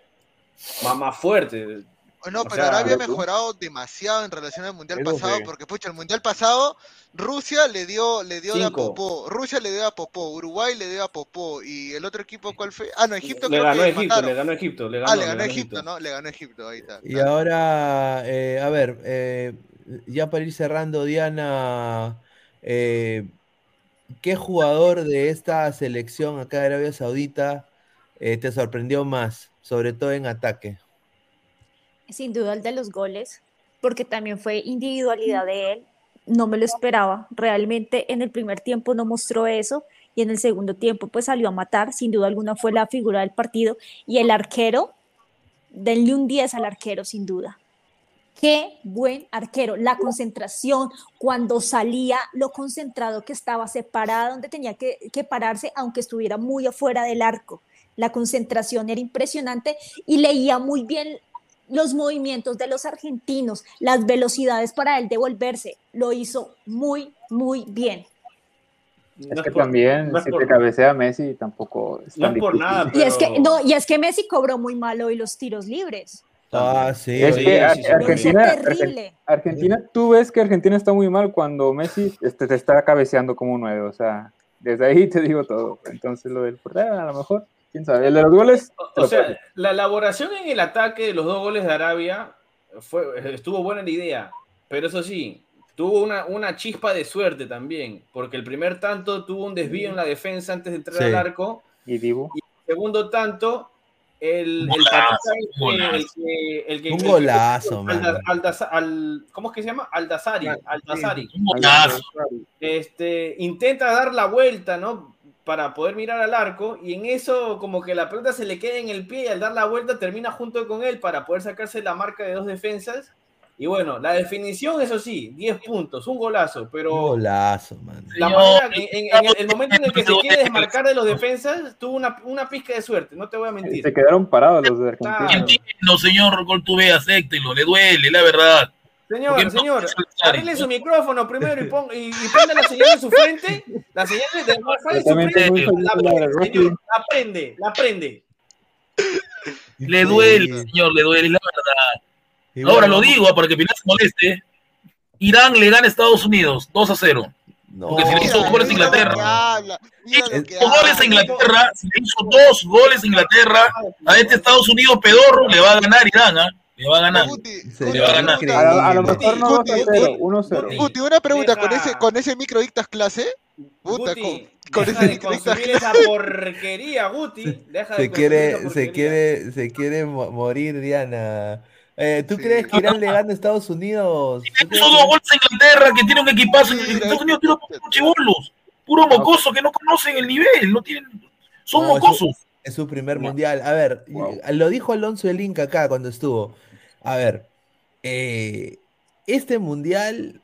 más, más fuerte. No, O pero sea, Arabia ha ¿tú? mejorado demasiado en relación al mundial pasado, sí. porque pucha, el mundial pasado Rusia le dio, le dio de a. Popó, Rusia le dio a Popó, Uruguay le dio a Popó, y el otro equipo ¿cuál fue? Ah, no, Egipto Le creo ganó que Egipto, mataron. le ganó Egipto, le ganó, Ah, le ganó Egipto, ¿no? Le ganó Egipto, ahí está. Y claro. ahora, eh, a ver, eh, ya para ir cerrando, Diana, eh, ¿qué jugador de esta selección acá de Arabia Saudita eh, te sorprendió más, sobre todo en ataque? Sin duda el de los goles, porque también fue individualidad de él. No me lo esperaba. Realmente en el primer tiempo no mostró eso y en el segundo tiempo pues salió a matar. Sin duda alguna fue la figura del partido. Y el arquero, denle un 10 al arquero sin duda. Qué buen arquero. La concentración, cuando salía, lo concentrado que estaba, separado donde tenía que, que pararse, aunque estuviera muy afuera del arco. La concentración era impresionante y leía muy bien los movimientos de los argentinos, las velocidades para él devolverse. Lo hizo muy, muy bien. Es que por- también, no es si por- te cabecea Messi, tampoco es No tan es por difícil. nada, Y es que, no, y es que Messi cobró muy mal hoy los tiros libres. Ah, sí. Es que sí, sí, hizo Argentina, terrible. Argentina, tú ves que Argentina está muy mal cuando Messi este, te está cabeceando como un nueve, o sea, desde ahí te digo todo. Entonces lo del portero, a lo mejor, quién sabe. El de los goles, O lo sea, paso. la elaboración en el ataque de los dos goles de Arabia fue, estuvo buena la idea, pero eso sí, tuvo una, una chispa de suerte también, porque el primer tanto tuvo un desvío en la defensa antes de entrar Sí. al arco, y y el segundo tanto, el, el Golazo, patita golazo. el que- el que- Un golazo, ¿Cómo es que se llama? Aldazari. Aldazari. Un golazo. este, intenta dar la vuelta, ¿no? Para poder mirar al arco y en eso como que la pelota se le queda en el pie y al dar la vuelta termina junto con él para poder sacarse la marca de dos defensas. Y bueno, la definición, eso sí, 10 puntos, un golazo, pero Un golazo, mano. la manera, en, en- en el, el momento en el que se quiere desmarcar de los defensas, tuvo una, una pizca de suerte, no te voy a mentir. se quedaron parados los de Claro. Argentina. Entiendo, señor Coltube, acéptelo, le duele, la verdad. Señor, no señor, arregle su micrófono primero y, pon, y, y prenda la señal en su frente, la señal de Wi-Fi su frente, la Rocky. señor, la prende, la prende. Le duele, señor, le duele, la verdad. Ahora lo digo para que Pinar se moleste. Irán le gana a Estados Unidos 2 a 0. Porque si le hizo dos goles a Inglaterra, dos goles a Inglaterra, si le hizo dos goles a Inglaterra, a este Estados Unidos pedorro le va a ganar Irán, ¿ah? Le va a ganar. Le va a ganar. A, a lo mejor no 2 a 0, 1 a 0. Guti, una pregunta, ¿con ese, con ese micro dictas clase? Puta, Guti, con, con deja ese de micro dictas consumir esa porquería, Guti. Deja de Se consumir quiere, se quiere, se quiere mo- morir, Diana. Eh, ¿Tú crees que Irán le gana a Estados Unidos? ¿Tú crees Hizo dos goles a Inglaterra, que tiene un equipazo. En Estados Unidos tiene puros chibolos. Puro mocoso que no conocen el nivel. No tienen, son No, es su- mocosos. Es su primer mundial. A ver, lo dijo Alonso el Inca acá cuando estuvo. A ver, eh, este mundial,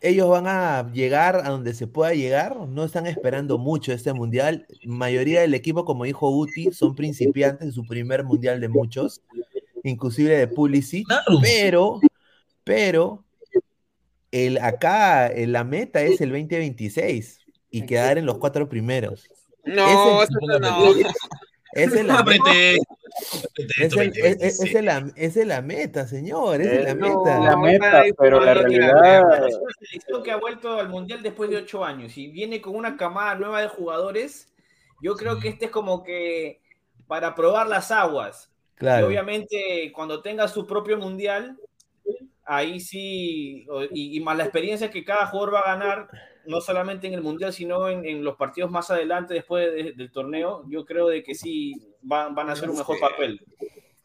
ellos van a llegar a donde se pueda llegar. No están esperando mucho este mundial. Mayoría del equipo, como dijo Uti, son principiantes en su primer mundial de muchos, inclusive de Pulisic. Pero, pero, el, acá eh, la meta es el 2026 y quedar en los cuatro primeros. No, Ese- eso no. esa es la No apreté. esa es, es- es- es la, es meta, señor. Esa es la Es meta. la meta, pero la realidad. Es una selección que ha vuelto al mundial después de ocho años y viene con una camada nueva de jugadores. Yo creo que este es como que para probar las aguas. Claro. Y obviamente cuando tenga su propio mundial, ahí sí, y, y más la experiencia que cada jugador va a ganar, no solamente en el mundial, sino en, en los partidos más adelante después de- del torneo, yo creo de que sí van, van a hacer un mejor papel.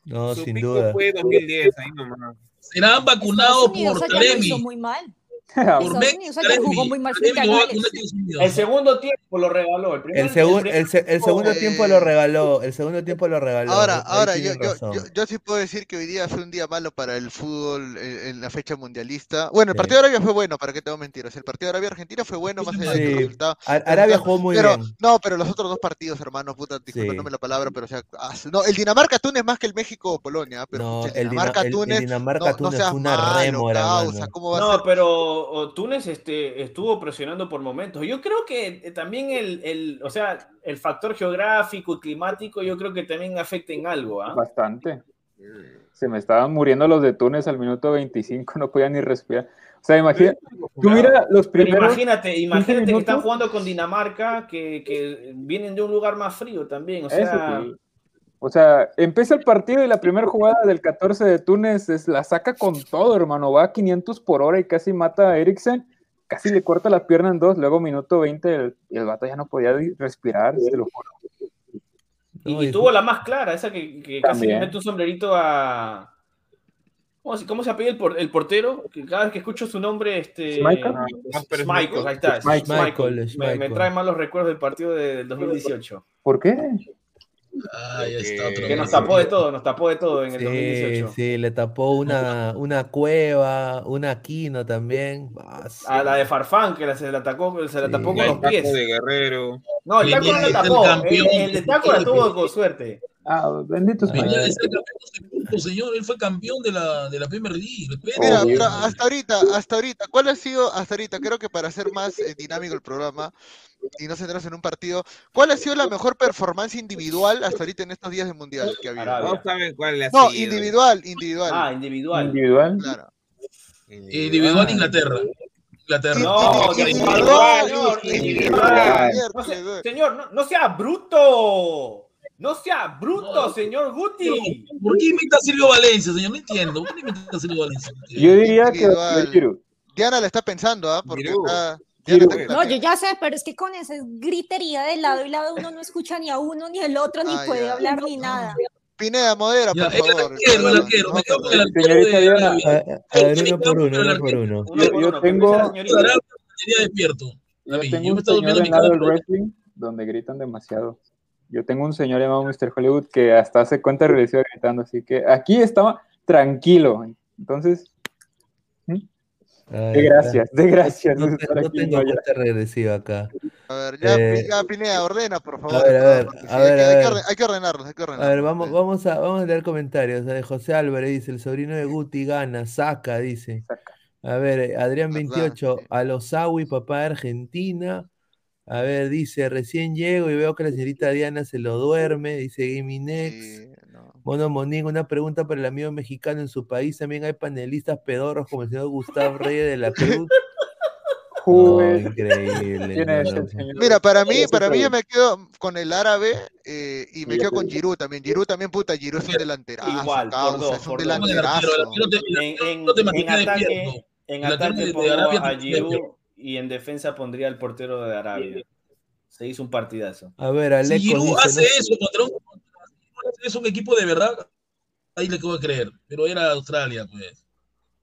No, Su sin pico duda. fue 2010, ahí nomás. Serán vacunados por Taremi. muy mal. Por jugó muy mal a a. El segundo tiempo lo regaló. El, primer, El, el, se- el segundo eh, tiempo lo regaló. El segundo tiempo lo regaló. Ahora, ahora yo, yo, yo, yo sí puedo decir que hoy día fue un día malo para el fútbol en, en la fecha mundialista. Bueno, el Sí. partido de Arabia fue bueno, ¿para qué tengo mentiras? El partido de Arabia-Argentina fue bueno, más allá de que el Sí. resultado. Ar- el Arabia resultado- jugó muy pero, bien. No, pero los otros dos partidos, hermano, puta, disculpándome Sí. la palabra, pero o sea, no, el Dinamarca-Túnez más que el México-Polonia, pero No, el, Dina- el- el Dinamarca-Túnez, no, Dinamarca-Túnez no seas fue una malo, rémora, causa, mano. ¿cómo va a No, ser? pero o, Túnez este, estuvo presionando por momentos. Yo creo que eh, también el, el, o sea, el factor geográfico y climático, yo creo que también afecta en algo. ¿ah? Bastante. Se me estaban muriendo los de Túnez al minuto 25, no podía ni respirar. O sea, imagina, tú mira los primeros. imagínate, 15 imagínate que están jugando con Dinamarca, que, que vienen de un lugar más frío también. O sea. O sea, empieza el partido y la primera jugada del 14 de Túnez es, la saca con todo, hermano. Va a 500 por hora y casi mata a Eriksen. Casi le corta la pierna en dos. Luego, minuto 20, el, el vato ya no podía respirar. Se lo juro. y, tuvo la más clara, esa que, que casi le mete un sombrerito a. ¿Cómo se, cómo se apellida el, por- el portero? Que cada vez que escucho su nombre, este. ¿Schmeichel? Ah, es Michael, ahí está. Schmeichel, Me, me trae malos recuerdos del partido de- del 2018. ¿Por qué? Ah, ya está otro Que nos tapó de todo, nos tapó de todo en el Sí, 2018. sí, le tapó una, una cueva, una Aquino también. Ah, sí. A la de Farfán, que la- se la, atacó, se la Sí. tapó con El los taco pies. de Guerrero. No, el taco no la tapó. El, campeón. el de taco la tuvo con suerte. Ah, bendito poco, señor. Él fue campeón de la, de la Premier League. Mira, pero hasta ahorita, hasta ahorita, ¿cuál ha sido, hasta ahorita, creo que para hacer más eh, dinámico el programa y no centrarse en un partido, ¿cuál ha sido la mejor performance individual hasta ahorita en estos días de mundial que ha habido? Arabia. No saben cuál ha No, sido. individual, individual. Ah, individual. Individual. Claro. Individual Inglaterra. Inglaterra. No, Individual, señor. No sea- no, bruto. No sea bruto, señor Guti. ¿Por qué imita a Silvio Valencia, señor? No entiendo. ¿Por qué imita a Silvio Valencia? Yo diría que Individual. Diana le está pensando, ¿ah? Porque está... No, yo ya sé, pero es que con esa gritería de lado y lado uno no escucha ni a uno ni al otro, ni Ah, puede ya. hablar ni nada. Pineda, modera, Ya, por favor. arquero, el arquero. Me quedo con el arquero Señorita de Diana, Arabia. A, a ver, uno por uno, uno por uno. Uno Yo- tengo- despierto. Yo tengo un señor durmiendo en lado del wrestling donde gritan demasiado. Yo tengo un señor llamado Mr. Hollywood que hasta hace cuenta regresiva gritando, así que aquí estaba tranquilo. Entonces, de gracias, de gracias. No, no tengo no, ya. cuenta regresiva acá. A ver, ya, Eh, ya, Pineda, ordena, por favor. a ver, a ver, a ver, hay, que, a hay que ver. orden- hay que ordenarlos, hay que A ordenarlos. ver, vamos, sí. vamos, a, vamos a leer comentarios. A ver, José Álvarez dice, el sobrino de Guti gana, saca, dice. Saca. A ver, eh, Adrián Verdad, 28, sí. a los Sawi, papá de Argentina. A ver, dice, recién llego y veo que la señorita Diana se lo duerme, dice Gaming Next. Sí. Mono Monín, una pregunta para el amigo mexicano. En su país también hay panelistas pedorros como el señor Gustavo Reyes de la Cruz. No, increíble. Mira, para mí, para mí yo me quedo con el árabe eh, y me quedo con Giroud también. Giroud también, puta, Giroud es un delanterazo, Igual, por causa, dos, es un delanterazo. En, ataque, en ataque pongo a Giroud y en defensa pondría al portero de Arabia. Se hizo un partidazo. A ver, Si Aleco Giroud dice, hace ¿no? eso contra un, contra- es un equipo de verdad, ahí le puedo creer. Pero era Australia, pues.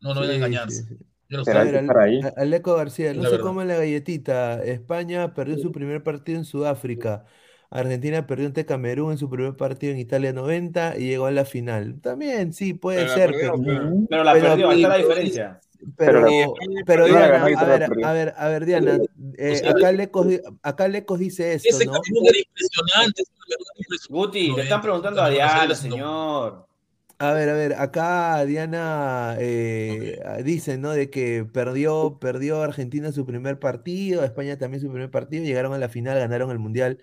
No, no era Sí, engañarse. sí, sí. Era A que ahí. Ale- Aleco García, no la se verdad. come la galletita. España perdió su primer partido en Sudáfrica. Argentina perdió ante Camerún en su primer partido en Italia 90 y llegó a la final. También, sí, puede Pero la ser, perdió, pero, pero- Pero la Pero- perdió, ahí está la pero- diferencia. Pero, pero la Diana, a ver, a ver, a ver, Diana, eh, sea, acá Lecos, di- acá Lecos dice esto, Ese ¿no? Era impresionante. ese Camerún era impresionante. Guti, le 90, están preguntando a Diana, señor. A ver, a ver, acá Diana eh, dice, ¿no? De que perdió, perdió Argentina su primer partido, España también su primer partido, llegaron a la final, ganaron el Mundial.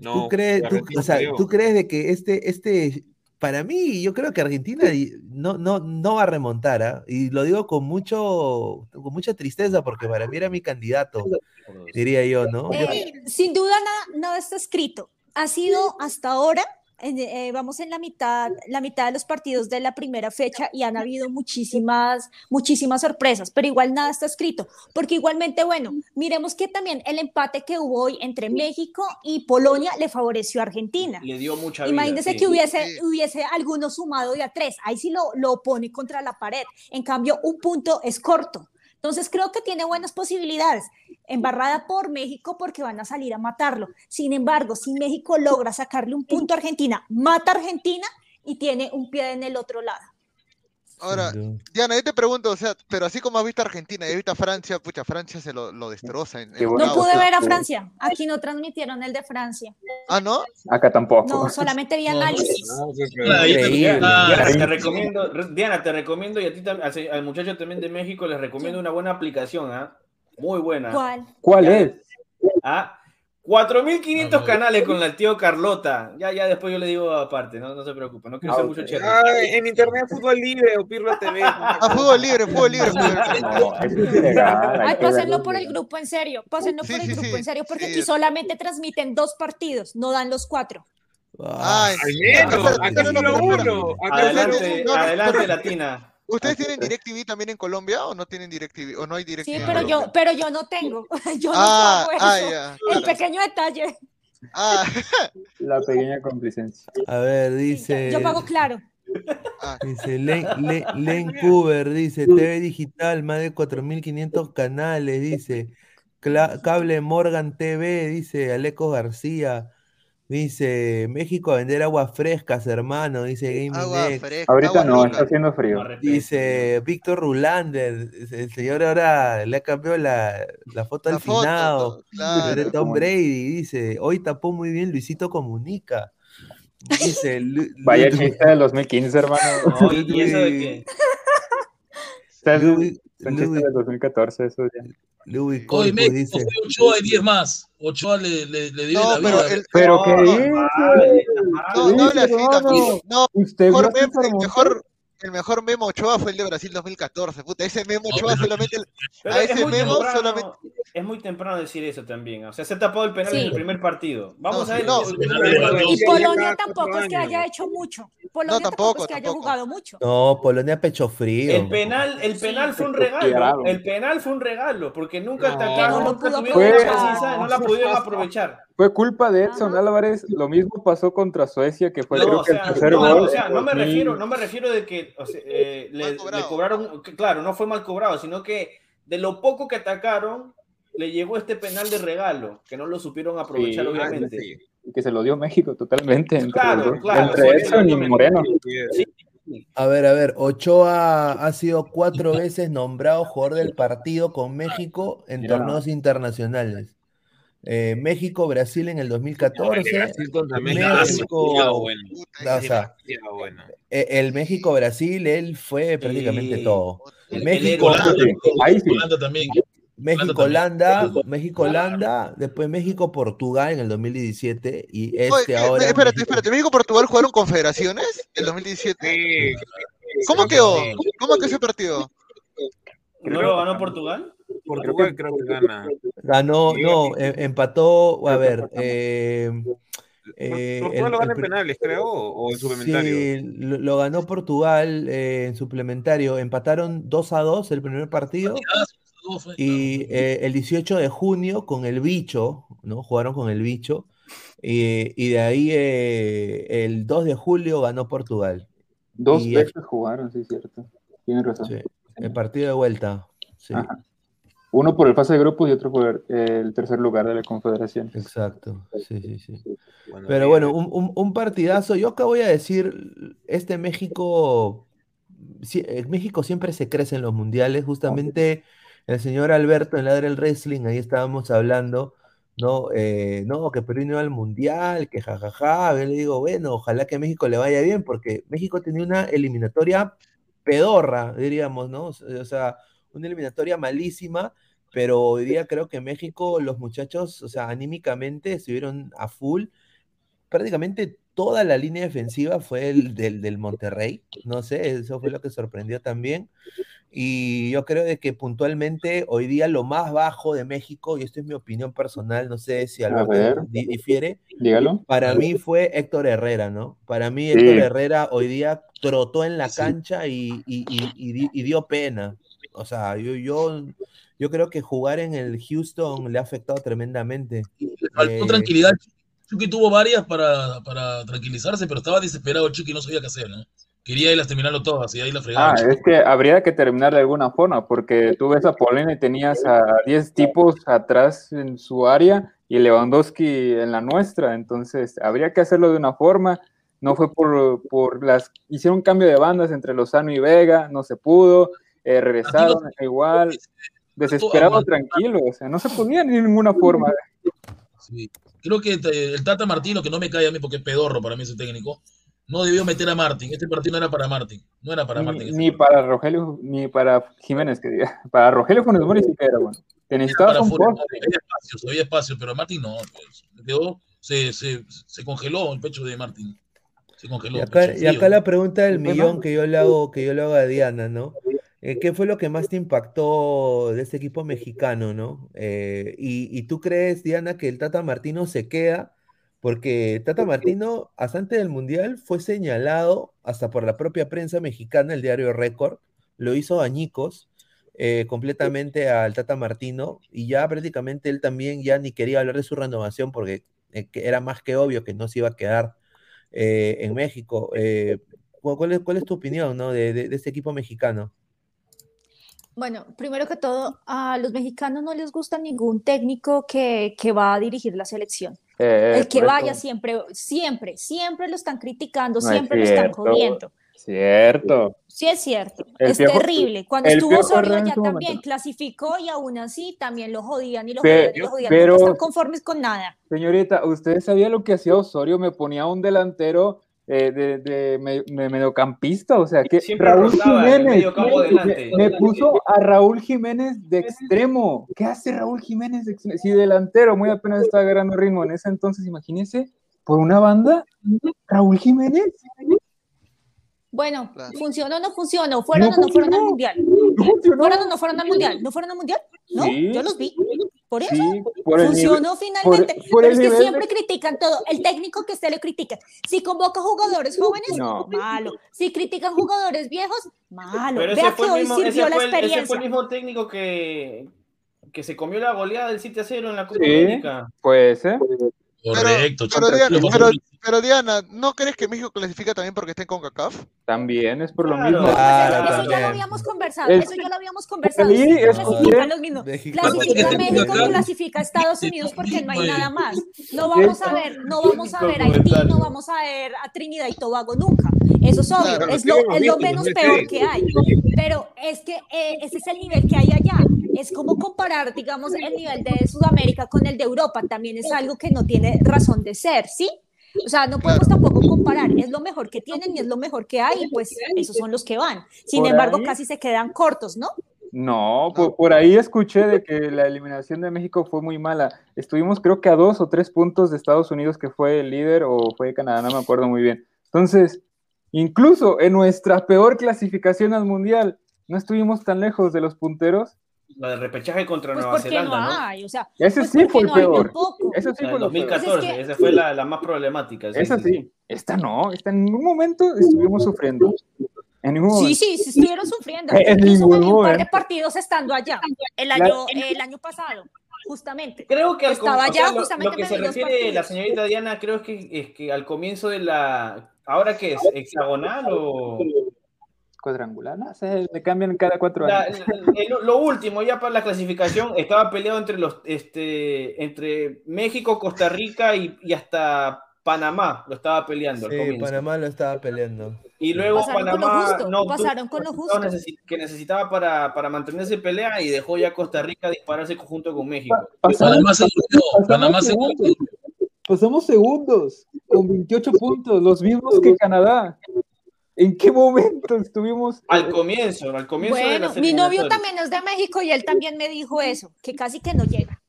¿Tú crees, tú, Argentina o sea, perdió. tú crees de que este, este, para mí, yo creo que Argentina no, no, no va a remontar, ¿ah? Y lo digo con mucho, con mucha tristeza, porque para mí era mi candidato, diría yo, ¿no? Eh, sin duda nada, nada está escrito. Ha sido hasta ahora, eh, vamos en la mitad, la mitad de los partidos de la primera fecha y han habido muchísimas, muchísimas sorpresas, pero igual nada está escrito, porque igualmente, bueno, miremos que también el empate que hubo hoy entre México y Polonia le favoreció a Argentina. Le dio mucha vida. Imagínense sí. que hubiese, hubiese alguno sumado de a tres, ahí sí lo, lo pone contra la pared. En cambio, un punto es corto. Entonces creo que tiene buenas posibilidades. Embarrada por México porque van a salir a matarlo. Sin embargo, si México logra sacarle un punto a Argentina, mata a Argentina y tiene un pie en el otro lado. Ahora. Diana, yo te pregunto, o sea, pero así como has visto a Argentina y has visto a Francia, pucha, Francia se lo, lo destroza en, en. No pude ver a. Francia. Aquí no transmitieron el de Francia. Ah, ¿no? Acá tampoco. No, solamente vi no, análisis. No, Increíble. ah, Diana, te recomiendo, re- Diana, te recomiendo y a ti tam- al, muchacho también de México les recomiendo una buena aplicación, ¿ah? Muy buena. ¿Cuál? ¿Cuál es? ¿Ah? 4.500 Ah, canales con la tío Carlota. Ya, ya después yo le digo aparte, no, no se preocupe, no quiero Ah, ser mucho chévere. Ah, en internet fútbol libre o Pirlo TV. Ah, fútbol libre, fútbol libre. Ay, pásenlo por el grupo en serio, pásenlo Sí, por el sí, grupo sí, en serio, porque sí. aquí solamente transmiten dos partidos, no dan los cuatro. Ay, acá solo uno. Adelante, adelante, Latina. ¿Ustedes Así tienen. DirecTV también en Colombia o no tienen DirecTV? ¿O no hay DirecTV? Sí, pero Colombia? yo, pero yo no tengo, yo no Ah, pago ah, eso. ya. El pequeño detalle. Ah, La pequeña complicencia. a ver, dice... Yo pago claro. ah, Dice Len, Len, Len Cooper, dice TV Digital, más de 4.500 canales, dice Cla- Cable Morgan TV, dice Aleco García, dice México a vender aguas frescas, hermano, dice Gaming agua Next. fresca. Ahorita agua no, rica. está haciendo frío. Dice Víctor Rulander, el señor ahora le ha cambiado la, la foto La al foto, finado. ¿no? Claro. de Tom Brady, dice, hoy tapó muy bien Luisito Comunica. Dice Vaya chiste del 2015, hermano. No, y, eso de que Está el- Ludwig- un chiste Ludwig- del 2014, eso ya. Hoy México dice. fue Ochoa y 10 más. Ochoa le, le, le dio No, la pero vida. el, Pero No, qué dice. no, no. No, Montes? mejor, el mejor Memo Ochoa fue el de Brasil 2014. Puta, ese Memo Ochoa solamente. A es ese muy Memo temprano, solamente. es muy temprano decir eso también. O sea, se ha tapado el penal Sí. en el primer partido. Vamos No, a sí, ver. no. Y Polonia tampoco es que haya hecho mucho. Polonia tampoco, tampoco es que haya jugado mucho. No, Polonia pecho frío. El penal, el penal fue un regalo. Claro. El penal fue un regalo, porque nunca No. atacaron, no nunca tuvieron no la pudieron aprovechar. Fue culpa de Edson Ajá. Álvarez. Lo mismo pasó contra Suecia, que fue No, creo o que sea, el tercer no, gol. o sea, no me refiero, 2000. no me refiero de que o sea, eh, le, le cobraron, que, claro, no fue mal cobrado, sino que de lo poco que atacaron, le llegó este penal de regalo, que no lo supieron aprovechar, Sí, obviamente. Sí. Que se lo dio México totalmente. Entre, Claro, claro, entre sí, Edson y. Moreno. A ver, a ver, Ochoa ha sido cuatro veces nombrado jugador del partido con México en torneos internacionales. Eh, México, Brasil en el No, el de 2014. Brasil contra México México- es demasiado bueno. Puta, o sea, Demasiado bueno. eh, el México-Brasil, él fue prácticamente todo. El- México, el Holanda. Ahí sí. Holanda también. Después México-Portugal en el 2017 y este Oye, eh, ahora. espérate, espérate. ¿México-Portugal jugaron confederaciones el 2017? ¿Cómo quedó? ¿Cómo quedó ese partido? ¿No lo ganó Portugal? Portugal creo que gana. Ganó, no, em- empató, a ver, eh, eh, Portugal lo gana en penales, creo, o en suplementario. Sí, lo, lo ganó Portugal eh, en suplementario. Empataron 2 a 2 el primer partido. Y eh, el 18 de junio con el bicho, ¿no? Jugaron con el bicho. Y, y de ahí eh, el 2 de julio ganó Portugal. Dos Y- veces jugaron, sí, cierto. Tienes razón. Sí, el partido de vuelta. Sí, Ajá. Uno por el fase de grupos y otro por el tercer lugar de la Confederación. exacto. Sí, sí, sí. Bueno, Pero bueno, un, un- un partidazo. Yo acá voy a decir, este México, sí, México siempre se crece en los mundiales. Justamente el señor Alberto en Ladre el Wrestling, ahí estábamos hablando, ¿no? Eh, no, que Perú no iba al mundial, que jajaja. Yo le digo, bueno, ojalá que a México le vaya bien, porque México tenía una eliminatoria pedorra, diríamos, ¿no? O sea, una eliminatoria malísima, pero hoy día creo que México, los muchachos, o sea, anímicamente estuvieron a full. Prácticamente toda la línea defensiva fue el del, del Monterrey, no sé, eso fue lo que sorprendió también. Y yo creo de que puntualmente hoy día lo más bajo de México, y esto es mi opinión personal, no sé si A Alberto ver. di- difiere, Dígalo. para mí fue Héctor Herrera, ¿no? Para mí Sí. Héctor Herrera hoy día trotó en la Sí. cancha y, y- y dio pena. O sea, yo, yo, yo creo que jugar en el Houston le ha afectado tremendamente. Le faltó Eh, tranquilidad. Chucky tuvo varias para, para tranquilizarse, pero estaba desesperado Chucky, no sabía qué hacer. ¿no? Quería irlas terminarlo todas y ahí la fregaba. Ah, Chucky. es que habría que terminar de alguna forma, porque tú ves a Paulina y tenías a 10 tipos atrás en su área y Lewandowski en la nuestra, entonces habría que hacerlo de una forma. No fue por, por las. Hicieron un cambio de bandas entre Lozano y Vega, no se pudo, eh, regresaron igual, desesperado, tranquilo, o sea, no se ponía de ninguna forma. Sí. Creo que el Tata Martino, que no me cae a mí porque es pedorro para mí ese técnico, no debió meter a Martín. Este partido no era para Martín. No era para Ni, Martín. ni para Rogelio, ni para Jiménez, que diga. Para Rogelio Funes Mori sí que era bueno. Te necesitabas un. Mori. Había espacio, había espacio, pero Martín no. Pues, quedó, se, se, se congeló el pecho de Martín. Se congeló. Y acá, pecho y acá la pregunta del millón que yo le hago, que yo le hago a Diana, ¿no? Eh, ¿qué fue lo que más te impactó de este equipo mexicano, ¿no? Eh, y, y tú crees, Diana, que el Tata Martino se queda, porque Tata Martino, hasta antes del Mundial, fue señalado hasta por la propia prensa mexicana, el diario Récord, lo hizo añicos eh, completamente al Tata Martino, y ya prácticamente él también ya ni quería hablar de su renovación, porque eh, era más que obvio que no se iba a quedar en México. ¿cuál, cuál es, cuál es tu opinión ¿no? de, de- de este equipo mexicano? Bueno, primero que todo, a los mexicanos no les gusta ningún técnico que, que va a dirigir la selección. Eh, El que vaya eso. siempre, siempre, siempre lo están criticando, No es siempre lo están jodiendo. Cierto. Sí es cierto, El es Piojo- terrible. Cuando estuvo Osorio su también momento. clasificó y aún así también lo jodían y lo jodían y lo jodían. pero- Nunca están conformes con nada. Señorita, ¿usted sabía lo que hacía Osorio? Me ponía un delantero eh, de, de me- de mediocampista, o sea, que Siempre Raúl Jiménez me, puso a Raúl Jiménez de extremo. ¿Qué hace Raúl Jiménez de extremo? Si delantero, muy apenas está agarrando ritmo en ese entonces, imagínese, por una banda, Raúl Jiménez. Bueno, Claro. ¿funcionó o no funcionó? ¿Fueron No o no fueron al mundial? No funcionó. ¿Fueron o no fueron al mundial? ¿No fueron al mundial? No, Sí. yo los vi. Por eso. Sí, por el nivel- Funcionó finalmente, por- por pero es que siempre de- critican todo. El técnico que usted le critica. Si convoca jugadores jóvenes, No. malo. Si critican jugadores viejos, malo. Pero Vea que hoy mismo, sirvió ese, la el, ese experiencia. fue el mismo técnico que, que se comió la goleada del 7 a 0 en la Copa Sí. América. Pues, ¿eh? Correcto. Pero, Diana, pero, Diana, ¿no crees que México clasifica también porque está en CONCACAF? También es por lo mismo. Claro, Eso ya lo habíamos conversado, eso ya lo habíamos conversado. Sí, es clasifican correcto. los mismos. Clasifica. México, clasifica Estados Unidos porque no hay Pues- nada más. No vamos a ver, no vamos a ver a Haití, no vamos a ver a Trinidad y Tobago nunca. Eso es obvio, Claro, es lo, es lo menos peor que hay. Pero es que eh, ese es el nivel que hay allá. Es como comparar, digamos, el nivel de Sudamérica con el de Europa. También es algo que no tiene razón de ser, ¿sí? O sea, no podemos tampoco comparar. Es lo mejor que tienen y es lo mejor que hay, y pues esos son los que van. Sin Por embargo, ahí- casi se quedan cortos, ¿no? No, por, por ahí escuché de que la eliminación de México fue muy mala. Estuvimos creo que a dos o tres puntos de Estados Unidos, que fue el líder, o fue Canadá, no me acuerdo muy bien. Entonces, incluso en nuestra peor clasificación al Mundial, no estuvimos tan lejos de los punteros. La de repechaje contra Pues Nueva porque no Zelanda, ¿no? hay, o sea, Ese pues sí porque fue el no peor. Eso sí La fue del lo peor. 2014, Pues es que- esa fue la, la más problemática. sí, Esa sí, sí. Esta no, esta en ningún momento estuvimos sufriendo. En ningún Sí, momento. sí, sí estuvieron sufriendo. En ningún un par de partidos estando allá, el año, el año pasado, justamente. Creo que al Estaba com- o sea, allá, lo- justamente lo que se refiere partidos. la señorita Diana, creo que es que al comienzo de la. ¿Ahora qué es? ¿Hexagonal o.? Cuadrangular, no le cambian cada cuatro La- años. el- lo último, ya para la clasificación, estaba peleado entre los este entre México, Costa Rica y, y hasta Panamá lo estaba peleando Sí. Panamá lo estaba peleando. Y luego Pasaron con lo Panamá justo, no pasaron con lo justo. que necesitaba para, para mantenerse en pelea y dejó ya Costa Rica dispararse junto con México. Panamá Panamá se segundos. Pasamos segundos con 28 puntos, los mismos que Canadá. ¿En qué momento estuvimos? Al comienzo, al comienzo de Bueno, mi novio también es de México y él también me dijo eso, que casi que no llega.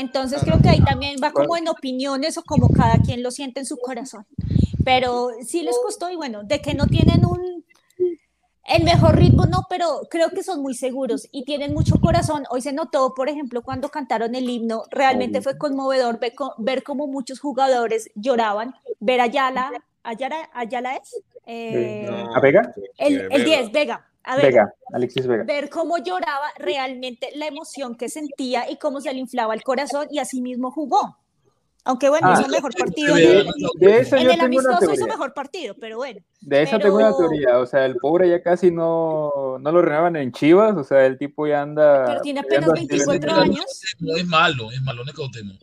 Entonces creo que ahí también va como en opiniones o como cada quien lo siente en su corazón. Pero sí les costó y bueno, de que no tienen un el mejor ritmo, no, pero creo que son muy seguros y tienen mucho corazón. Hoy se notó, por ejemplo, cuando cantaron el himno, realmente fue conmovedor ver, cómo muchos jugadores lloraban, ver a Ayala, Ayala, Ayala es, Eh, ¿A Vega? el, el 10, Vega, a ver, Vega, Alexis Vega. ver cómo lloraba realmente la emoción que sentía y cómo se le inflaba el corazón y así mismo jugó. Aunque bueno, Ah. hizo mejor partido De- el, de eso en yo el tengo una amistoso, hizo mejor partido, pero bueno. De esa Pero- tengo una teoría, o sea, el pobre ya casi no, no lo renuevan en Chivas, o sea, el tipo ya anda... Pero tiene apenas así de- 24 años. No es malo, es malo, no.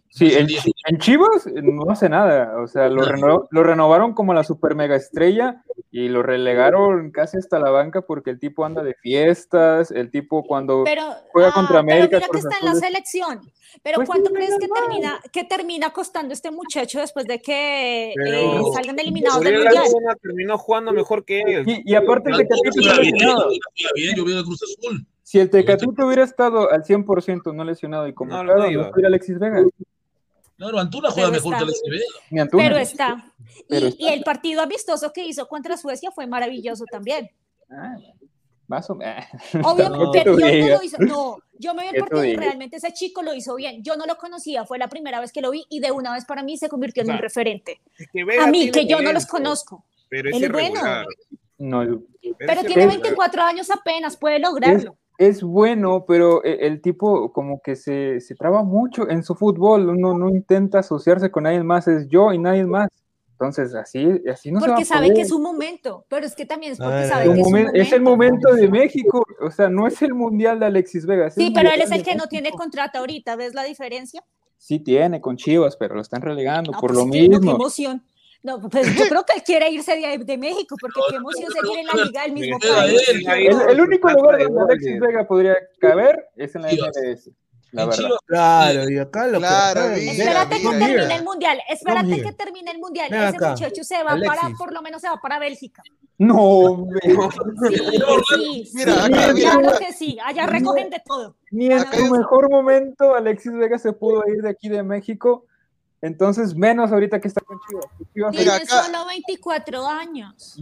Sí, en, en Chivas no hace nada, o sea, lo, reno- lo renovaron como la super mega estrella y lo relegaron casi hasta la banca porque el tipo anda de fiestas, el tipo cuando Pero, juega ah, contra pero América, mira que está en la selección. Pero Pues ¿cuánto sí, crees que termina, que termina costando este muchacho después de que Pero- eh, salgan eliminados del mundial? Terminó jugando mejor que él. Y, y aparte el Tecatito lesionado. yo Cruz Azul. Si el Tecatito hubiera estado al 100% no lesionado y como No, claro, no no Alexis Vega. Claro, Antuna juega Pero mejor está. que Alexis Vega. Antuna. Pero está. Pero Y, está. y el partido amistoso que hizo contra Suecia fue maravilloso también. Ah, más o menos. Obviamente, ¿Qué tú Piojo digas? lo hizo. No, yo me vi ¿Qué el tú partido y digas? realmente ese chico lo hizo bien. Yo no lo conocía, fue la primera vez que lo vi y de una vez para mí se convirtió en O sea, un referente. A mí, que yo no los pues, conozco. Pero es bueno. No, Pero tiene irregular. 24 años apenas, puede lograrlo. es bueno, pero e- el tipo como que se, se traba mucho en su fútbol, uno no intenta asociarse con nadie más, es yo y nadie más. Entonces, así, así no se va porque a sabe poder. que es un momento, pero es que también es porque Ah, sabe que es un momen- momento. es el momento de México, o sea, no es el mundial de Alexis Vega. Sí, pero él es el que no tiene contrato ahorita, ¿ves la diferencia? Sí tiene con Chivas, pero lo están relegando No, por pues lo sí, no, qué mismo. emoción. No, pues yo creo que él quiere irse de, de México, porque qué emoción seguir en la liga del mismo país. El, el único lugar de donde Alexis. Vega podría caber es en la. MLS, la verdad. Claro, y acá lo Claro, que mira, Espérate que mira, termine el mundial, espérate que termine el mundial. Ven Ese acá, muchacho se va para, por lo menos se va para Bélgica. No, hombre. Sí, sí, Mira, sí, acá, mira, claro que sí, allá recogen de todo. Ni en su mejor momento Alexis Vega se pudo ir de aquí de México. Entonces, menos ahorita que está con Chivas. Tiene acá- solo 24 años.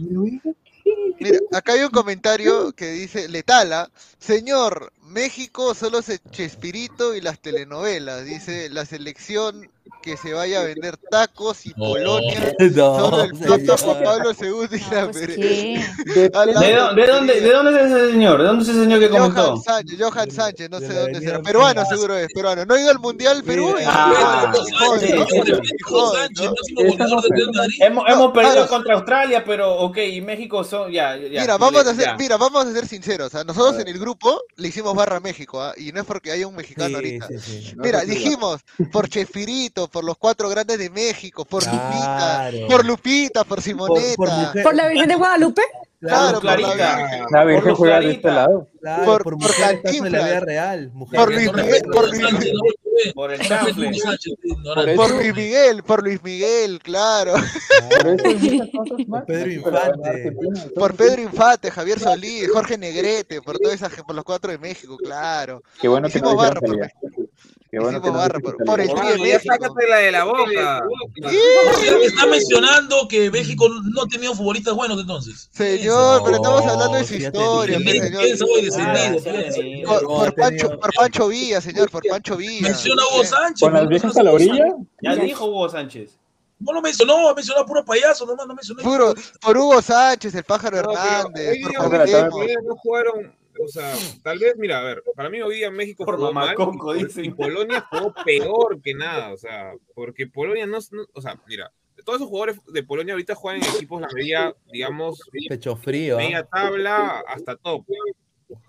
Mira, acá hay un comentario que dice Letala, señor, México solo se Chespirito y las telenovelas, dice la selección que se vaya a vender tacos y No. Polonia, No, solo el señor. Juan Pablo II y No, la pues, Pere- ¿qué? A la- ¿De, dó- de dónde, ¿De dónde es ese señor? ¿De dónde es ese señor que comentó? Johan Sánchez, Johan Sánchez, no De sé la dónde será, peruano seguro es, peruano, no ha ido al Mundial Perú Ah. Hemos, hemos perdido ahora- contra Australia, pero ok, y México son. Ya, ya, Mira, vamos a ser, mira, vamos a ser sinceros, ¿ah? nosotros en el grupo le hicimos barra México, ¿ah? y no es porque haya un mexicano Sí, ahorita. sí, sí. No Mira, dijimos por Chespirito, por los cuatro grandes de México, por Claro. Lupita, por Lupita, por Simoneta. por mujer- ¿Por la Virgen de Guadalupe? Claro, por la Clarita. Virgen. La Virgen Luz juega de este lado. Claro, por- por, por la vida real. Mujeres Por Luis Miguel, por. Luis Miguel, Por el Por chanfle. Por por Luis Miguel, por Luis Miguel, claro. Por. Pedro Infante. Por Pedro Infante, Javier Solís, Jorge Negrete, por toda esa, por los cuatro de México, claro. Qué bueno que no barra por. Qué bueno que no barra dijeron por- de sácatela la boca. Está mencionando que México no ha tenido futbolistas buenos entonces. Señor, pero estamos hablando de No, su historia, Ah. Por, No, Pancho, por Pancho Villa, señor, por Pancho Villa. Menciona a Hugo Sánchez. Con las ¿no? viejas No a la orilla. Ya dijo Hugo Sánchez. No lo mencionó, ha mencionado a puro payaso, nomás no mencionó. Puro, por Hugo Sánchez, el pájaro No, Hernández, por no jugaron, o sea, tal vez, mira, a ver, para mí hoy día México Por jugó mal mamaconco, y, y Polonia jugó peor que nada, o sea, porque Polonia no, no- o sea, mira, todos esos jugadores de Polonia ahorita juegan en equipos la media, digamos, Pecho frío. ¿ah? media tabla hasta top.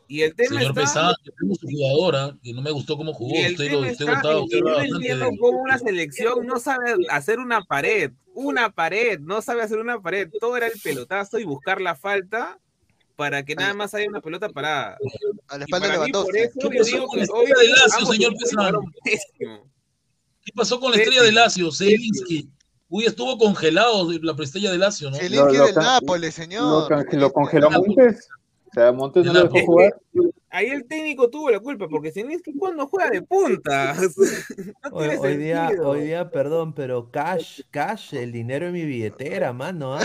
Y el tema Señor está, Pesada, tengo su jugadora, que no me gustó cómo jugó. y el Usted lo tema usted está usted que no entiendo cómo una selección no sabe hacer una pared, una pared, no sabe hacer una pared, todo era el pelotazo y buscar la falta para que nada más haya una pelota parada. a la espalda de por eso ¿Qué yo pasó digo con que estrella de Lazio, señor. ¿Qué pasó con la estrella de Lazio, Zelinski? Uy, estuvo congelado la estrella de Lazio, ¿no? Lo del Nápoles, señor. lo congeló Montes. O sea, Montes no lo dejó jugar. Ahí el técnico tuvo la culpa, porque Zelinski cuando juega de punta. No Hoy, día, hoy día, perdón, pero cash, cash, el dinero en mi billetera, mano.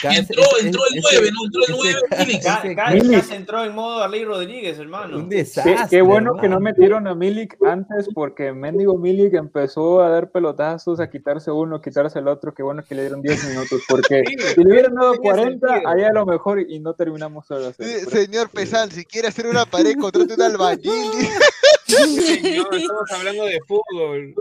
Entró, ese- entró el ese- 9, ¿no? Entró el ese 9, cash, Milik. Ca- ese Ca- cash, Milik. Cas entró en modo Arley Rodríguez, hermano. Un Qué, desastre. qué bueno que no metieron a Milik antes porque Mendigo Milik empezó a dar pelotazos, a quitarse uno, a quitarse el otro. Qué bueno que le dieron 10 minutos porque si le hubieran dado tenía 40, sentido. allá a lo mejor y no terminamos solo Señor Pesán, si quiere hacer una pared, contrate un albañil. Señor, estamos hablando de fútbol.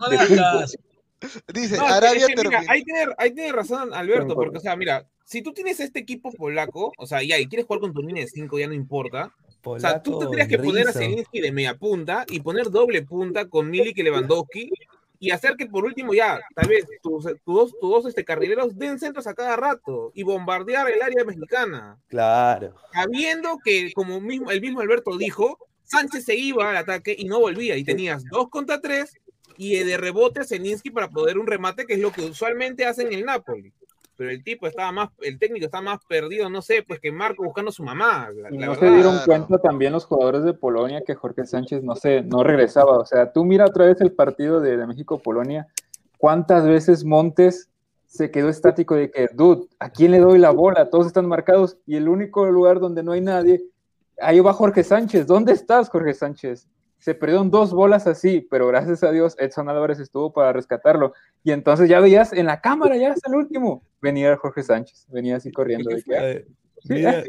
No le hagas. Dice, No, Arabia es que, mira, ahí, tiene, ahí tiene razón Alberto, porque, o sea, mira, si tú tienes este equipo polaco, o sea, ya, y quieres jugar con tu línea de 5, ya no importa. O sea, tú Polaco, tendrías que poner a. Zelinski de media punta y poner doble punta con Milik y Lewandowski y hacer que por último ya, tal vez tus, tus dos, tus dos este, carrileros den centros a cada rato y bombardear el área mexicana. Claro. Sabiendo que, como mismo, el mismo Alberto dijo, Sánchez se iba al ataque y no volvía y tenías dos contra tres y de rebote a para poder un remate, que es lo que usualmente hacen en el Napoli. Pero el tipo estaba más, el técnico estaba más perdido, no sé, pues que Marco buscando a su mamá. La, Y la no se verdad. dieron cuenta también los jugadores de Polonia que Jorge Sánchez no sé, no regresaba. O sea, tú mira otra vez el partido de, de México-Polonia. ¿Cuántas veces Montes se quedó estático de que, dude, ¿a quién le doy la bola? Todos están marcados y el único lugar donde no hay nadie, ahí va Jorge Sánchez. ¿Dónde estás, Jorge Sánchez? Se perdieron dos bolas así, pero gracias a Dios Edson Álvarez estuvo para rescatarlo. Y entonces ya veías en la cámara, ya hasta el último, venía Jorge Sánchez, venía así corriendo. De que, ah, Mira,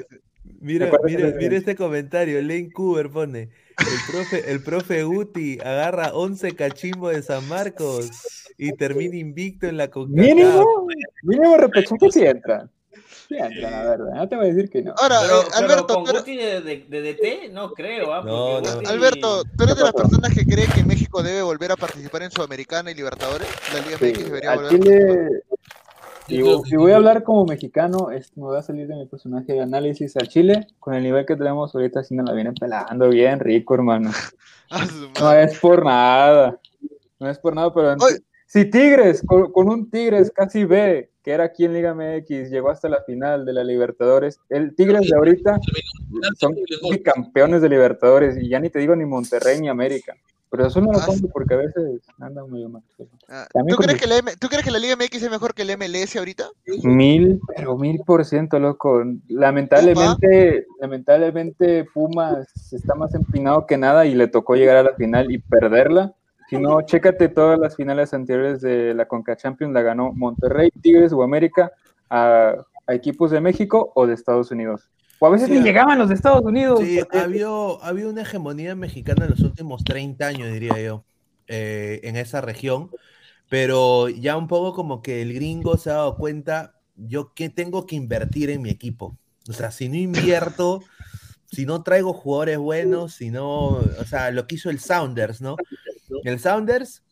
mira, acuerdas mira, de- mira este comentario. Lane Cooper pone: el profe, el profe Guti agarra 11 cachimbo de San Marcos y termina invicto en la CONCACAF. Mínimo, mínimo repechaje si entran. Sí entran, la verdad. No te voy a decir que no. Ahora, Pero, eh, pero Alberto, con pero- Guti de, de- de DT, no creo. ¿ah? No, Porque no. Guti- Alberto, ¿tú eres de las personas que cree que México debe volver a participar en Sudamericana y Libertadores? La Liga Sí, MX debería a volver a Chile, que- y voy a hablar como mexicano, es- me voy a salir de mi personaje de análisis al Chile, con el nivel que tenemos ahorita, si nos la vienen pelando bien rico, hermano. No es por nada, no es por nada, pero Oye. si Tigres, con, con un Tigres casi B, que era aquí en Liga MX, llegó hasta la final de la Libertadores, el Tigres de ahorita son campeones de Libertadores, y ya ni te digo ni Monterrey ni América. Pero eso no lo Ah, pongo porque a veces andan medio mal. Ah, ¿Tú crees, que la M- ¿Tú crees que la Liga MX es mejor que el MLS ahorita? Mil, pero mil por ciento, loco. Lamentablemente, lamentablemente Pumas está más empinado que nada y le tocó llegar a la final y perderla. Si no, chécate todas las finales anteriores de la Conca Champions, la ganó Monterrey, Tigres o América a, a equipos de México o de Estados Unidos. O a veces Sí, ni llegaban los de Estados Unidos. Sí, había, había una hegemonía mexicana en los últimos 30 años, diría yo, eh, en esa región, pero ya un poco como que el gringo se ha dado cuenta, yo que tengo que invertir en mi equipo. O sea, si no invierto, si no traigo jugadores buenos, si no, o sea, lo que hizo el Sounders, ¿no? El Sounders,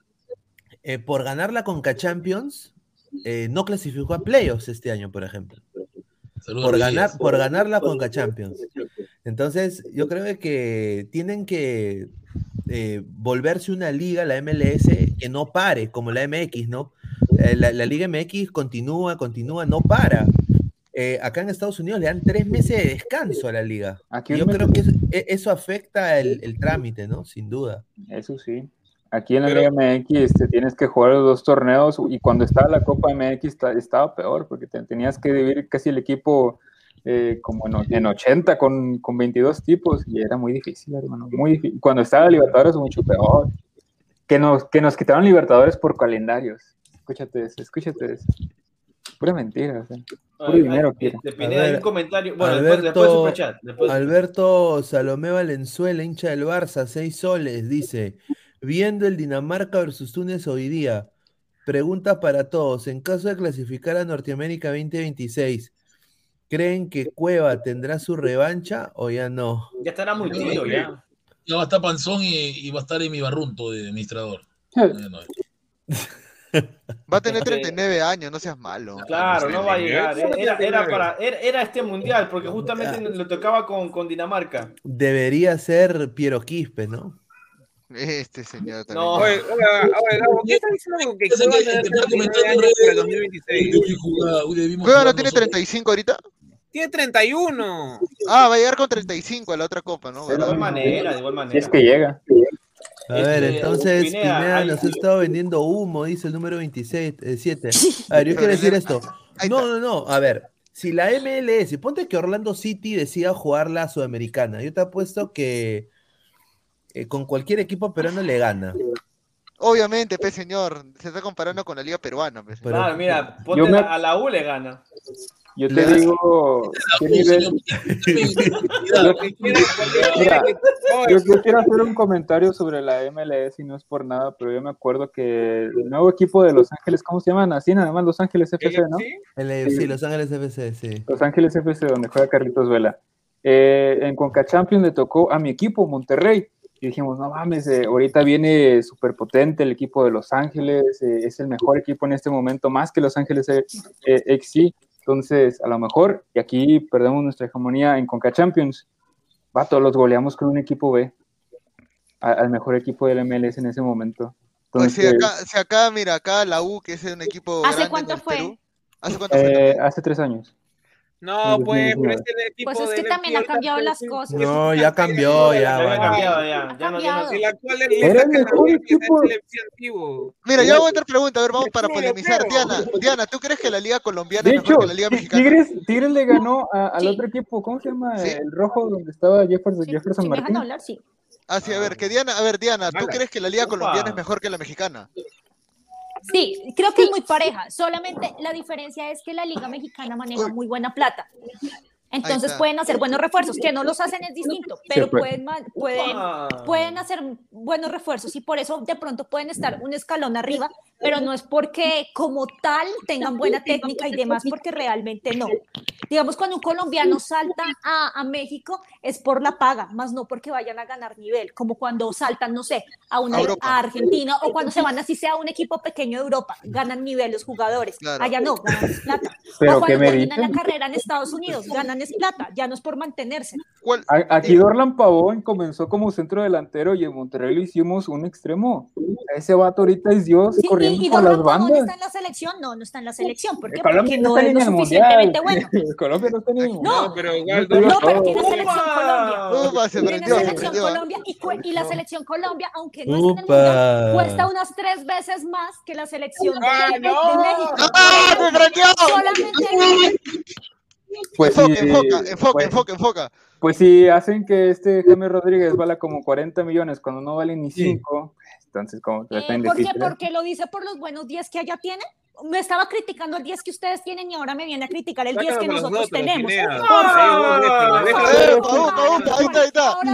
eh, por ganar la Conca Champions, eh, no clasificó a playoffs este año, por ejemplo. Saludos, Por ganar, por ganar la Conca Champions. Entonces, yo creo que tienen que eh, volverse una liga, la MLS, que no pare, como la MX, ¿no? Eh, la, la Liga MX continúa, continúa, no para. Eh, acá en Estados Unidos le dan tres meses de descanso a la liga. Yo creo que eso, e- eso afecta el, el trámite, ¿no? Sin duda. Eso sí. Aquí en la Pero- Liga MX te tienes que jugar los dos torneos y cuando estaba la Copa MX ta- estaba peor porque te- tenías que dividir casi el equipo eh, como en, en 80 con, con 22 tipos y era muy difícil, hermano. Muy difícil. Cuando estaba Libertadores mucho peor. Que nos, que nos quitaron Libertadores por calendarios. Escúchate eso, escúchate eso. Pura mentira. o sea, Puro Ay, dinero ay, quiere. de Pineda, hay ver, un comentario. Bueno, después, después de Superchat. Después de- Alberto Salomé Valenzuela, hincha del Barça, seis soles, dice, viendo el Dinamarca versus Túnez hoy día, pregunta para todos, en caso de clasificar a Norteamérica 2026, ¿creen que Cueva tendrá su revancha o ya no? Ya estará muy tío, ya. Ya va a estar panzón y, y va a estar en mi barrunto de administrador. Va a tener 39 años, no seas malo. Claro, no va a llegar. Era, era para, era, era este mundial, porque justamente le tocaba con, con Dinamarca. Debería ser Piero Quispe, ¿no? Este señor también. No. Oye, oye, Gabo, ¿qué estás diciendo que Cueva que- tendrá que está 39 comentando en años redes. para el 2026? Uy, jugada, uy, debimos ¿Cueva no tiene nosotros. 35 ahorita? Tiene 31. Ah, va a llegar con 35 a la otra copa, ¿no? De igual manera, de igual manera. es que llega. A ver, Este, entonces Pineda, nos ha estado vendiendo humo, dice el número 26, eh, 7. A ver, yo quiero decir esto. No, no, no, a ver, si la MLS, ponte que Orlando City decida jugar la Sudamericana, yo te apuesto que eh, con cualquier equipo peruano le gana. Obviamente, pe señor, se está comparando con la liga peruana, pe. Pero- Claro, mira, ponte Yo me- a la U le gana. Yo te Le- digo, ¿qué nivel? Yo- Mira, yo quiero hacer un comentario sobre la MLS y no es por nada, pero yo me acuerdo que el nuevo equipo de Los Ángeles, ¿cómo se llaman? Así nada más Los Ángeles FC, ¿no? sí, Los Ángeles FC, sí. Los Ángeles FC, donde juega Carlitos Vela. Eh, en Conca Champions le tocó a mi equipo, Monterrey. Y dijimos, no mames, eh, ahorita viene súper potente el equipo de Los Ángeles, eh, es el mejor equipo en este momento, más que Los Ángeles eh, XC. Entonces, a lo mejor, y aquí perdemos nuestra hegemonía en Conca Champions, vato, los goleamos con un equipo B, a- al mejor equipo del MLS en ese momento. Pues si Entonces, acá, si acá, mira, acá la U, que es un equipo ¿Hace grande cuánto en fue? Perú. ¿Hace cuánto fue? eh, hace tres años. No, pues, pero es el equipo Pues es que también ha cambiado las sí. cosas. No, ya cambió, ya, Ya cambiado, ya. Ha Ya no, ya no- cambiado. El actual equipo. Mira, ya voy a otra pregunta, a ver, vamos para polemizar. Diana, Diana, ¿tú crees que la liga colombiana es mejor que la liga mexicana? Tigres, Tigres le ganó al otro equipo, ¿cómo se llama? El rojo donde estaba Jefferson, Jefferson sí. Ah, sí, a ver, que Diana, a ver, Diana, ¿tú crees que la liga colombiana es mejor que la mexicana? Sí, creo que es muy pareja. Solamente la diferencia es que la Liga Mexicana maneja muy buena plata. Entonces pueden hacer buenos refuerzos, que no los hacen es distinto, pero pueden, pueden, pueden hacer buenos refuerzos y por eso de pronto pueden estar un escalón arriba, pero no es porque como tal tengan buena técnica y demás, porque realmente no. Digamos, cuando un colombiano salta a, a México es por la paga, más no porque vayan a ganar nivel, como cuando saltan, no sé, a, una, A Argentina o cuando se van así sea a un equipo pequeño de Europa, ganan nivel los jugadores. Claro. Allá no, ganan es plata. ¿Pero o cuando me terminan la dicen? carrera en Estados Unidos, ganan es plata, ya no es por mantenerse. ¿Cuál? A- Aquí Dorlan Pavón comenzó como centro delantero y en Monterrey lo hicimos un extremo. Ese vato ahorita es Dios Sí, corriendo y, y las Pavón bandas. está en la selección, no, no está en la selección. ¿Por qué? Colombia Porque no no está es lo suficientemente mundial. bueno. Colombia no está en el mundial. No, pero No, igual, pero no, pero tiene selección Upa. Colombia. Upa, se Tiene prendió, selección. Colombia y, la selección Colombia, aunque no está en el mundial, Upa. cuesta unas tres veces más que la selección de, ¡Ah, de no! México. ¡Ah, se prendió! Solamente Pues Enfoque, sí, enfoca, enfoca, pues- enfoca, enfoca. Pues si hacen que este Jaime Rodríguez vale como 40 millones cuando no vale ni Sí. 5, entonces como que Eh, ¿Por qué? lo dice por los buenos 10 que allá tienen. Me estaba criticando el 10 que ustedes tienen y ahora me viene a criticar el 10 que nosotros tenemos. Ahora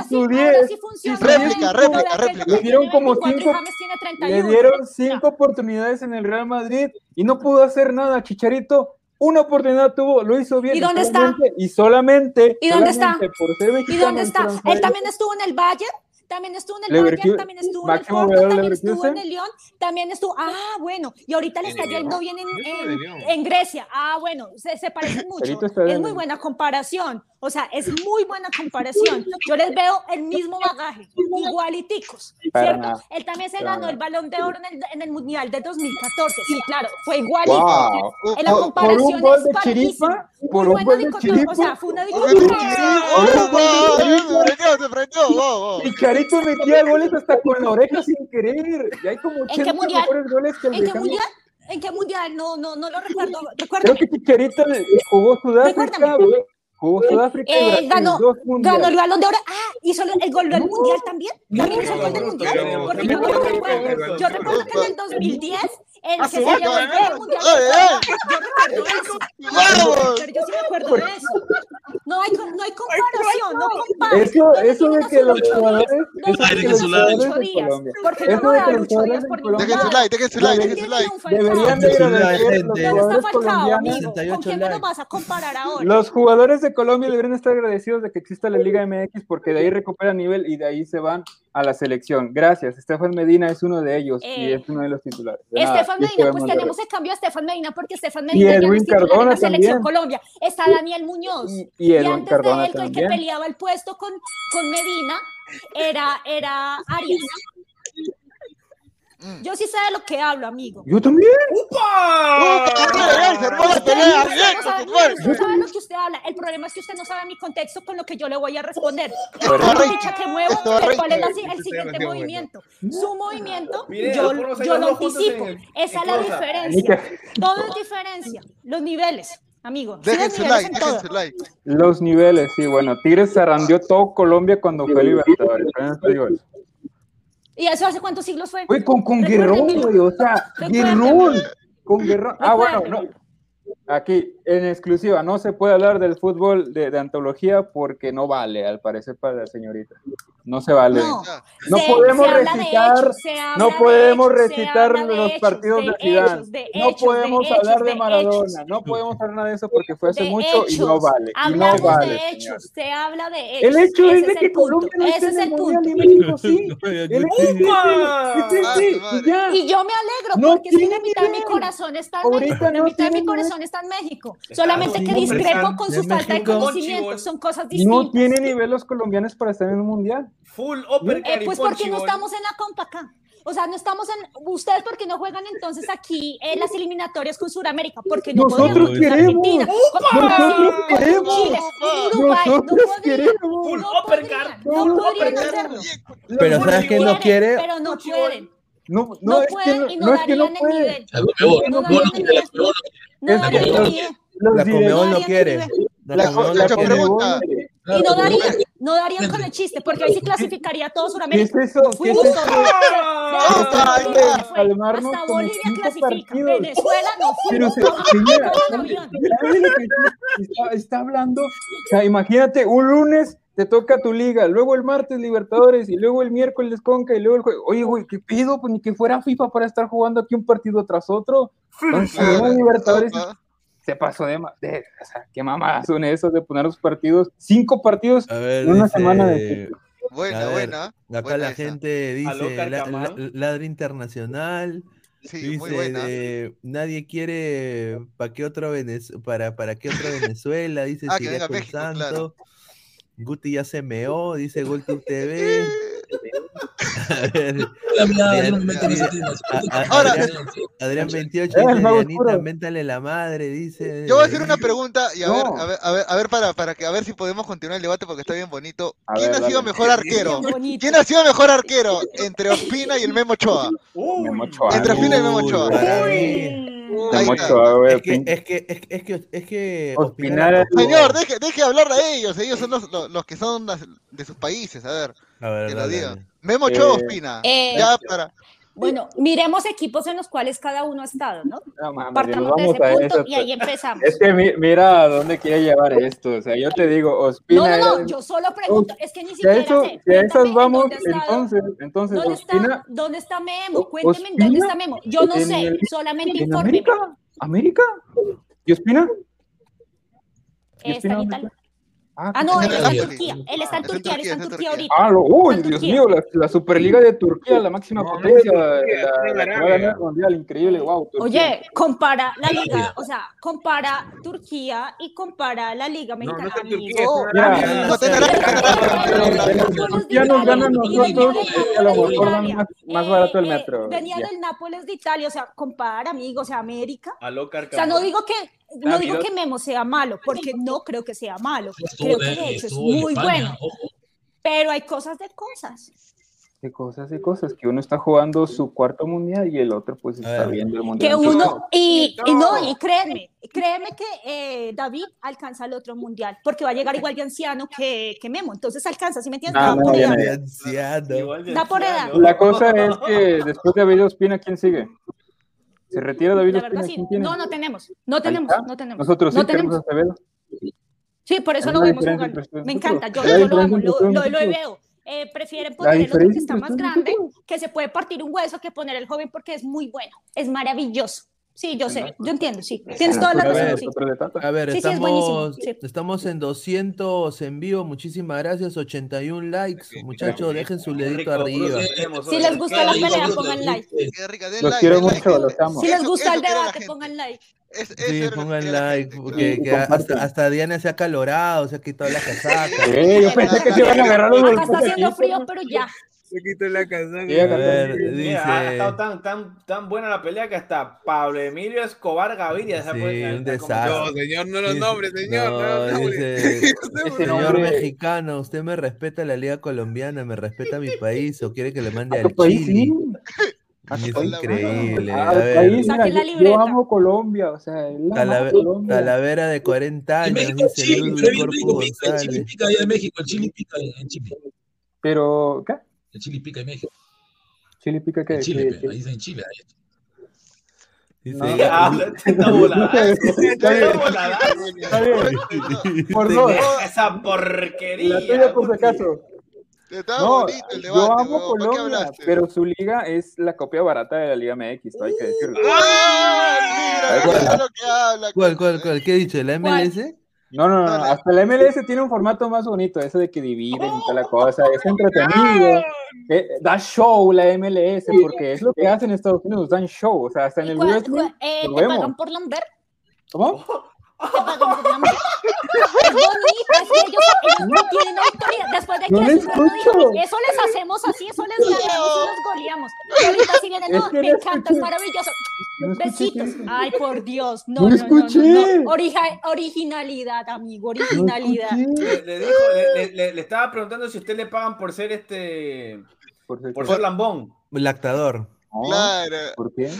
sí, su ahora 10, sí funciona. Réplica, 10, réplica, Ahora que réplica. el Le dieron como 24 y cinco- James tiene Le 31. dieron cinco oportunidades en el Real Madrid y no pudo hacer nada. Chicharito, una oportunidad tuvo, lo hizo bien. ¿Y dónde está? solamente- Y solamente, ¿Y dónde está? solamente por ser ¿Y mexicano dónde en está? transferencia- Él también estuvo en el Bayern. También estuvo en el Bayern, también estuvo en el Porto, también estuvo en el Lyon, también estuvo, ah, bueno, y ahorita le está yendo bien en, en- Grecia, ah, bueno, se, se parecen mucho, es muy buena comparación, o sea, es muy buena comparación, yo les veo el mismo bagaje, igualiticos, ¿cierto? Él también se ganó el Balón de Oro en el, en el Mundial de 2014, sí, claro, fue igualito. Wow. En la comparación por un gol es. Chiripa, por un gol de dicotomía, Chiripa. O sea, fue una ¡Oh, dicotomía. se prendió, se prendió! ¡Wow, wow! Chicharito metía goles hasta con la oreja sin querer. Y hay como qué 80 mundial? mejores goles que el ¿En qué mundial? ¿En qué mundial? No, no, no lo recuerdo. Creo Recuérdame. que Chicharito jugó Sudáfrica. Recuérdame. Jugó Sudáfrica y Eh, Brasil, ganó, ganó el balón de oro. Ah, hizo el, el gol del mundial también. También hizo el gol del no, mundial. Porque yo no lo recuerdo. Yo recuerdo que en el 2010 el que se Opa. llevó el gol del mundial. Ay, ay. Yo recuerdo eso. ¡Vamos! Pero yo sí me acuerdo de eso. No hay, no hay comparación, no compares. Eso, ¿Dónde eso de tienen que los jugadores, like. de eso que los jugadores Dejen su like, dejen su like. ¿Con 68 quién me lo vas a comparar ahora? Los jugadores de Colombia deberían estar agradecidos de que exista la Liga MX porque de ahí recuperan nivel y de ahí se van a la selección. Gracias. Estefan Medina es uno de ellos y Eh, es uno de los titulares. De Estefan y Medina, pues tenemos el cambio a Estefan Medina porque Estefan Y Medina ya no es titular en la selección también. Colombia. Está Daniel Muñoz. Y- y Edwin antes Cardona de él, el que también. peleaba el puesto con, con Medina, era, era Arias. Mm. Yo sí sé de lo que hablo, amigo. Yo también. ¡Upa! ¡Se armó la Usted, no sabe, lo que usted habla. El problema es que usted no sabe mi contexto con lo que yo le voy a responder. Correcto. La ficha que muevo, ¿cuál es la- el siguiente movimiento? Su movimiento, yo, lo anticipo. Esa es la diferencia. Todo es diferencia. Los niveles, amigo. Sí, niveles like, like. Los niveles, sí, bueno, Tigres zarrandeó todo Colombia cuando fue Libertadores. apenas te digo eso. ¿Y eso hace cuántos siglos fue? Güey, con, con. Guerrón, güey, o sea. Guerrón, con Guerrón. Ah, bueno, no. Aquí, en exclusiva, no se puede hablar del fútbol de, de antología porque no vale, al parecer, para la señorita. No se vale. No, No se- podemos se recitar, hechos, no de podemos hechos, recitar los hechos, partidos de, Zidane. de no podemos de hablar hechos, de Maradona, no podemos hablar nada de eso porque fue hace mucho y no vale. Y no Hablamos vale. de señor. hechos, se habla de hechos. El hecho Ese es de que Colombia no está Ese es en el mundial y México sí. Y yo me alegro No porque es que la tiene mitad de mi corazón está en México. La no mitad de mi corazón está en México. Solamente que discrepo con su falta de conocimiento. Son cosas No distintas. tiene nivel los colombianos para estar en el mundial. Full upper Eh, pues porque no estamos en la compa acá. O sea, no estamos en. Ustedes, porque no juegan entonces aquí en las eliminatorias con Sudamérica? Porque no Nosotros queremos. Argentina, Nosotros queremos. Chile, Uruguay. No Nosotros podrían. queremos. Full No podrían, no podrían hacerlo. Pero ¿sabes qué no Chibol. quiere? Pero no pueden. No, no, No es que pueden no, y no no es que no darían el nivel. No darían no el nivel. la no quiere. No que La quiere. Y no darían, no darían con el chiste, porque ahí sí clasificaría todo ¿Qué es Sudamérica. eso? ¿Qué es eso? fue. Hasta Bolivia clasifica. partidos. Venezuela no Pero fuimos se- todos señora, todos en ¿sabe- avión. sabe lo que está, está hablando? O sea, imagínate, un lunes te toca tu liga, luego el martes Libertadores y luego el miércoles Conca y luego el juego. Oye, güey, ¿qué pido? Pues ni que fuera FIFA para estar jugando aquí un partido tras otro. Libertadores Opa. Se pasó de, de- o sea, qué mamadas son esos de poner los partidos, cinco partidos A ver, en una dice- semana de Buena, ver, buena. Acá buena la esa. gente dice la- ladra internacional. Sí, muy dice buena. de, nadie quiere para qué otro Venez- para para qué otra Venezuela, dice Ah, que México, Santo. claro. Guti ya se meó, dice GolTube TV. Ahora- Adrián, Adrián 28 Eh, el dice, métale la madre, dice. Yo voy a hacer una pregunta y a ver, a ver, a ver, a ver para, para que a ver si podemos continuar el debate porque está bien bonito. A ¿Quién ver, ha sido mejor arquero? ¿Quién ha sido mejor arquero entre Ospina y el Memo Ochoa? Entre Ospina y. Ahí Memo. Ochoa, Es que, es que, es que, es que, es Señor, deje, deje hablar a ellos. Ellos son los, los, los que son las- de sus países. A ver, A ver, que lo diga. dale. Memo Ochoa o Eh, Ospina. Eh, Ya para. Bueno, miremos equipos en los cuales cada uno ha estado, ¿no? No, mames, Partamos de ese punto eso, y ahí empezamos. Es que mi- mira a dónde quiere llevar esto. O sea, yo te digo, No, Ospina. no, era- no, yo solo pregunto, es que ni si a, siquiera eso, sé. si a esas vamos, entonces, entonces ¿Dónde Ospina está, ¿Dónde está Memo? Cuénteme en dónde Ospina está Memo. Yo no en sé, el- solamente en infórmeme. América. ¿América? ¿Y Ospina? ¿Y Está Ospina Italia. Ah, no, él está en Turquía. Él está en Turquía, él está en Turquía, ahorita. Ah, lo, uy, Dios mío, la, la Superliga de Turquía, la máxima No, no, potencia, no, la, la- mundial, increíble, wow. Turquía. Oye, compara la liga, o sea, compara Turquía y compara la liga No, mexicana. no está en Turquía, No, los turquianos ganan nosotros y a lo mejor dan más, más barato el metro. venía del Nápoles de Italia, o sea, compara, amigo, o sea, América. Aló, O sea, no digo que no David, digo que Memo sea malo, porque no creo que sea malo. Creo que de- hecho es muy bueno. Pero hay cosas de cosas. De cosas y cosas, que uno está jugando su cuarto mundial y el otro pues está viendo el mundial. Que uno, y, y no, y créeme, créeme que eh, David alcanza el otro mundial, porque va a llegar igual de anciano que, que Memo, entonces alcanza, ¿sí me entiendes? Ah, Da no, por edad. no. Anciano. Igual de Da por edad. anciano. La cosa es que después de David Ospina, ¿quién sigue? ¿Se retira David La Ospina? verdad sí. No, no tenemos, no tenemos, no tenemos. Nosotros sí no tenemos. Sí, por eso la vemos ustedes Me encanta, yo, yo lo amo, lo, lo, lo veo. Eh, prefieren poner el otro que está más grande, que se puede partir un hueso, que poner el joven porque es muy bueno, es maravilloso. Sí, yo sé, yo entiendo, sí. Tienes toda la A razón, ver, sí. A ver, Sí, sí, es buenísimo, estamos, sí. estamos en 200 en vivo. Muchísimas gracias. 81 likes. Muchachos, dejen su dedito arriba. Si les gusta la pelea, pongan like. Los quiero mucho, los amo. Si les gusta el debate, pongan like. Es- Sí, pongan like. Porque, que hasta, hasta Diana se ha calorado, se ha quitado la casaca. Eh, yo pensé que se iban a agarrar los Acá está haciendo frío, pero ya. Se quitó la acá A ver, está. Mira, ha dice. estado tan, tan, tan buena la pelea que hasta Pablo Emilio Escobar Gaviria se Sí, un desastre. No, señor, no los Dice- nombres, señor. No, no, dice, Ese señor mexicano, usted me respeta la liga colombiana, me respeta mi país o quiere que le mande A tu al país, Chile. sí. Es increíble. Ah, A ver, país, mira, yo-. Yo amo Colombia, o sea, Calave- Colombia. Calavera de 40 En años, México, dice Chile, el chile González. pica allá en México, el chile pica en Chile. Pero, ¿qué? El chile pica en México. Chile pica que En Chile, pe, ahí está en Chile. ahí. Dice, No, Ya, habla, está. Está bien. Por dos. Esa porquería. La tuya por si acaso. Estaba No, bonito el debate, yo amo weón. ¿Para qué Colombia, pero su liga es la copia barata de la Liga MX, hay que decirlo. ¡Ah! Mira, ¿Cuál? eso es lo que habla. ¿Cuál, cuál, cuál? ¿Qué he dicho? ¿La MLS? No, no, no, hasta la MLS tiene un formato más bonito, eso de que dividen y toda la cosa, es entretenido, eh, da show la MLS, porque es lo que hacen en Estados Unidos, dan show, o sea, hasta en ¿Y el cuál- wrestling, cuál- eh, ¿Te pagan por lamber? ¿cómo? ¿Te pagan por lamber? Es bonito, es que ellos, ellos no tienen autoridad. Después de que No dijeron, eso les hacemos así, eso les ganamos y los goleamos. Y ahorita sí vienen, Es no, que me encanta, es maravilloso. No Besitos. Ay, por Dios. No, No no, lo no, no, escuché. Orija- originalidad, amigo, originalidad. Le, le dijo, le, le- le- le estaba preguntando si usted le pagan por ser este. Por, ser- por ser lambón. Lactador. No, Claro. ¿Por qué?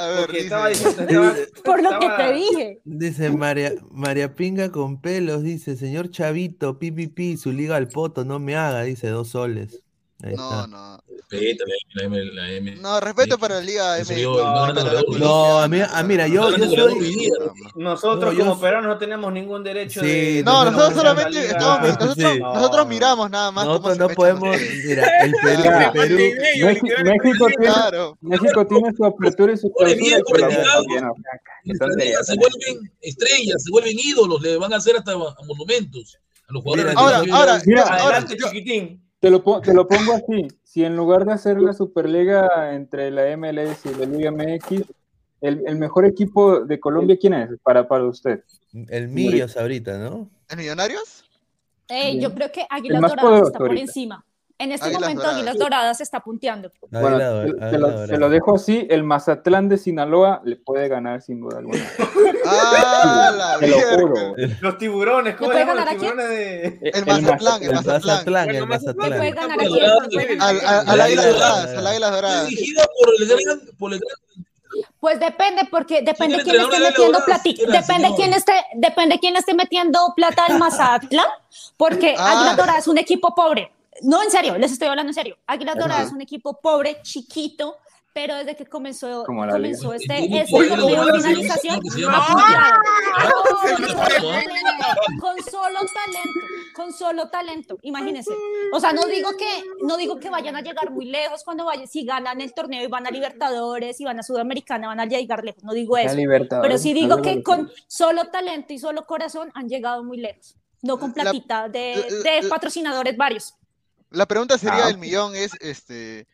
A ver, Porque dice. estaba diciendo. estaba- Por lo que te dije. Dice María, María Pinga con pelos, dice, señor Chavito, pipipi, su liga al poto, no me haga, dice, dos soles. Ahí No, está. no. Respeta la M. La M. No, respeto para la Liga yo- no, no, para no, la no, colombiana, No, a mí, ah, mira, yo, yo soy... no, Nosotros yo- como peruanos no tenemos ningún derecho Sí, de. No, no, nosotros no, solamente estamos, nosotros, No. nosotros miramos nada más. Nosotros no podemos, mira, el Perú, Mira, el Perú, México, México tiene, Claro. México tiene su apertura y su se vuelven estrellas, se vuelven ídolos, le van a hacer hasta monumentos a los jugadores. Mira, Ahora, ahora, Mira, ahora, chiquitín. Te lo, te lo pongo así. Si en lugar de hacer la Superliga entre la MLS y la Liga MX, el, el mejor equipo de Colombia, ¿quién es para, para usted? el Millos ahorita, ¿no? ¿en Millonarios? Eh, yo creo que El Doradas poderoso está por ahorita. encima. En este Águilas momento Doradas. Águilas Doradas se está punteando. Bueno, Águila- te, lo, Dorada. te lo dejo así. El Mazatlán de Sinaloa le puede ganar sin duda alguna. Ah, la Te lo juro. Los tiburones, ¿cómo ¿Le se puede los ganar a quién? tiburones de.? El Mazatlán, el El Mazatlán. El Bueno, ¿Le puede Mazatlán. Águilas? Doradas, ¿Le puede Al, ganar a al, quién? a la Águila Águila Dorada, Dorada. a la Águila Dorada. Dirigida por el gran, por el gran Pues depende, porque depende quién esté metiendo Doradas? plata. ¿Quién era, Depende señor? quién esté, depende quién esté metiendo plata al Mazatlán, porque Ah. Águilas Doradas es un equipo pobre. No, en serio, les estoy hablando en serio. Águilas. Doradas es un equipo pobre, chiquito, pero desde que comenzó, comenzó este, este torneo de finalización. Ah, con solo talento, con solo talento, imagínense. O sea, no digo que no digo que vayan a llegar muy lejos cuando vayan, si ganan el torneo y van a Libertadores y van a Sudamericana, van a llegar lejos, no digo eso. Pero sí digo que con solo talento y solo corazón han llegado muy lejos. no con La- platita de, la- de patrocinadores varios. La pregunta sería Ah, del millón es, este,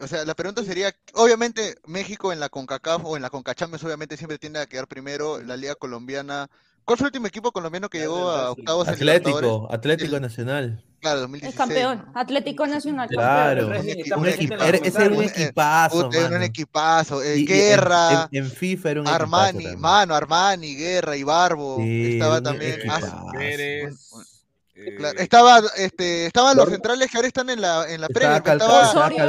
o sea, la pregunta sería, obviamente México en la CONCACAF o en la CONCACHAMPIONS obviamente siempre tiende a quedar primero, la Liga Colombiana. ¿Cuál fue el último equipo colombiano que llegó a octavos? Atlético, Atlético El- Nacional. Claro, El 2016. campeón, Atlético Nacional. Claro, campeón. Un era- ese era un equipazo, un mano. equipazo. eh, Guerra, en, en FIFA era un equipazo Armani, mano, Armani, Guerra, Ibarbo. Sí, estaba un también. equipazo. ah, Pérez. Claro, eh, Estaba, este, estaban los centrales que ahora están en la, en la Premier. Estaba, Osorio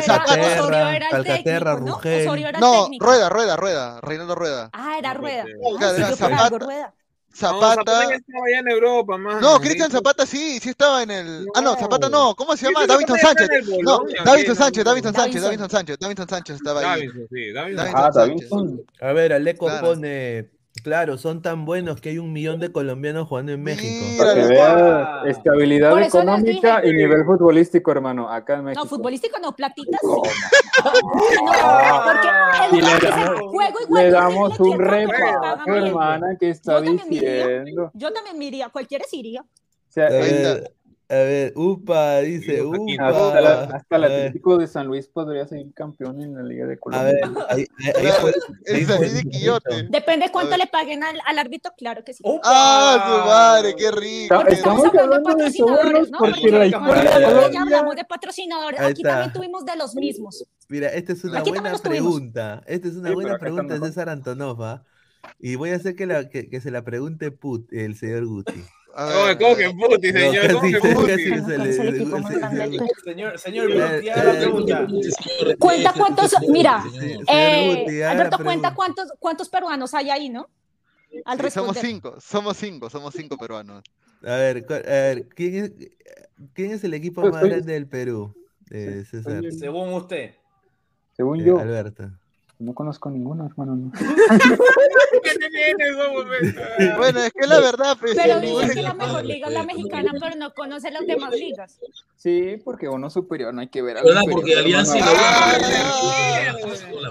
Calcaterra. Rugel. Era no. Rueda, Rueda, Rueda, Reinaldo Rueda. Ah, era Rueda. Claro, Ah, sí, era yo por algo, Zapata. Rueda. No, Zapata Zapata. ya estaba allá en Europa, mano. No, Cristian Zapata sí, sí estaba en el. Ah, no, Zapata no. ¿Cómo se llama? Zapata Sánchez. No, ¿qué? Sánchez, Davinson Sánchez. Davinson Sánchez, Davinson Sánchez estaba ahí. Davinson, sí. Davinson Ah, Sánchez. Davinson. A ver, Aleco Claro. pone, claro, son tan buenos que hay un millón de colombianos jugando en México. Para que veas estabilidad económica y nivel futbolístico, hermano, acá en México. No, futbolístico no, platitas sí. No, porque el le damos- juego igual. Le que damos le un repaso, hermana, que está diciendo. Yo también me iría, cualquiera se iría. O sea, A ver, a upa, dice, upa. hasta, la- hasta el A Atlético de San Luis podría ser campeón en la Liga de A Colombia. ver, ahí, ahí- ahí fue- San fue Luis de Quillote. Depende cuánto A le paguen al, al árbitro, claro que sí. ¡Ah, su madre! ¡Qué rico! Porque estamos estamos hablando de patrocinadores, sobornos ¿no? porque Porque la historia de ya hablamos de patrocinadores. Aquí también tuvimos de los mismos. Mira, esta es una Aquí buena pregunta. Esta es una Sí, buena pregunta de César Antonova. Y voy a hacer que, la, que, que se la pregunte Put, el señor Guti. A ¿Cómo, ver, cómo a que ver. puti, No, señor? Cuenta cuántos, mira, eh, Alberto, cuenta cuántos, cuántos peruanos hay ahí, ¿no? Al Sí, somos cinco, somos cinco, somos cinco peruanos. A ver, a ver ¿quién, es, ¿quién es el equipo Pues más soy- grande del Perú? Eh, César. Según usted. Según Eh, yo, Alberto. No conozco ninguno, hermano. no. Bueno, es que la verdad, pues, Pero dice que la mejor liga es la mexicana, pero no conoce las demás ligas. Sí, porque uno superior no hay que ver al ¿Verdad? Porque Alianza. Ah,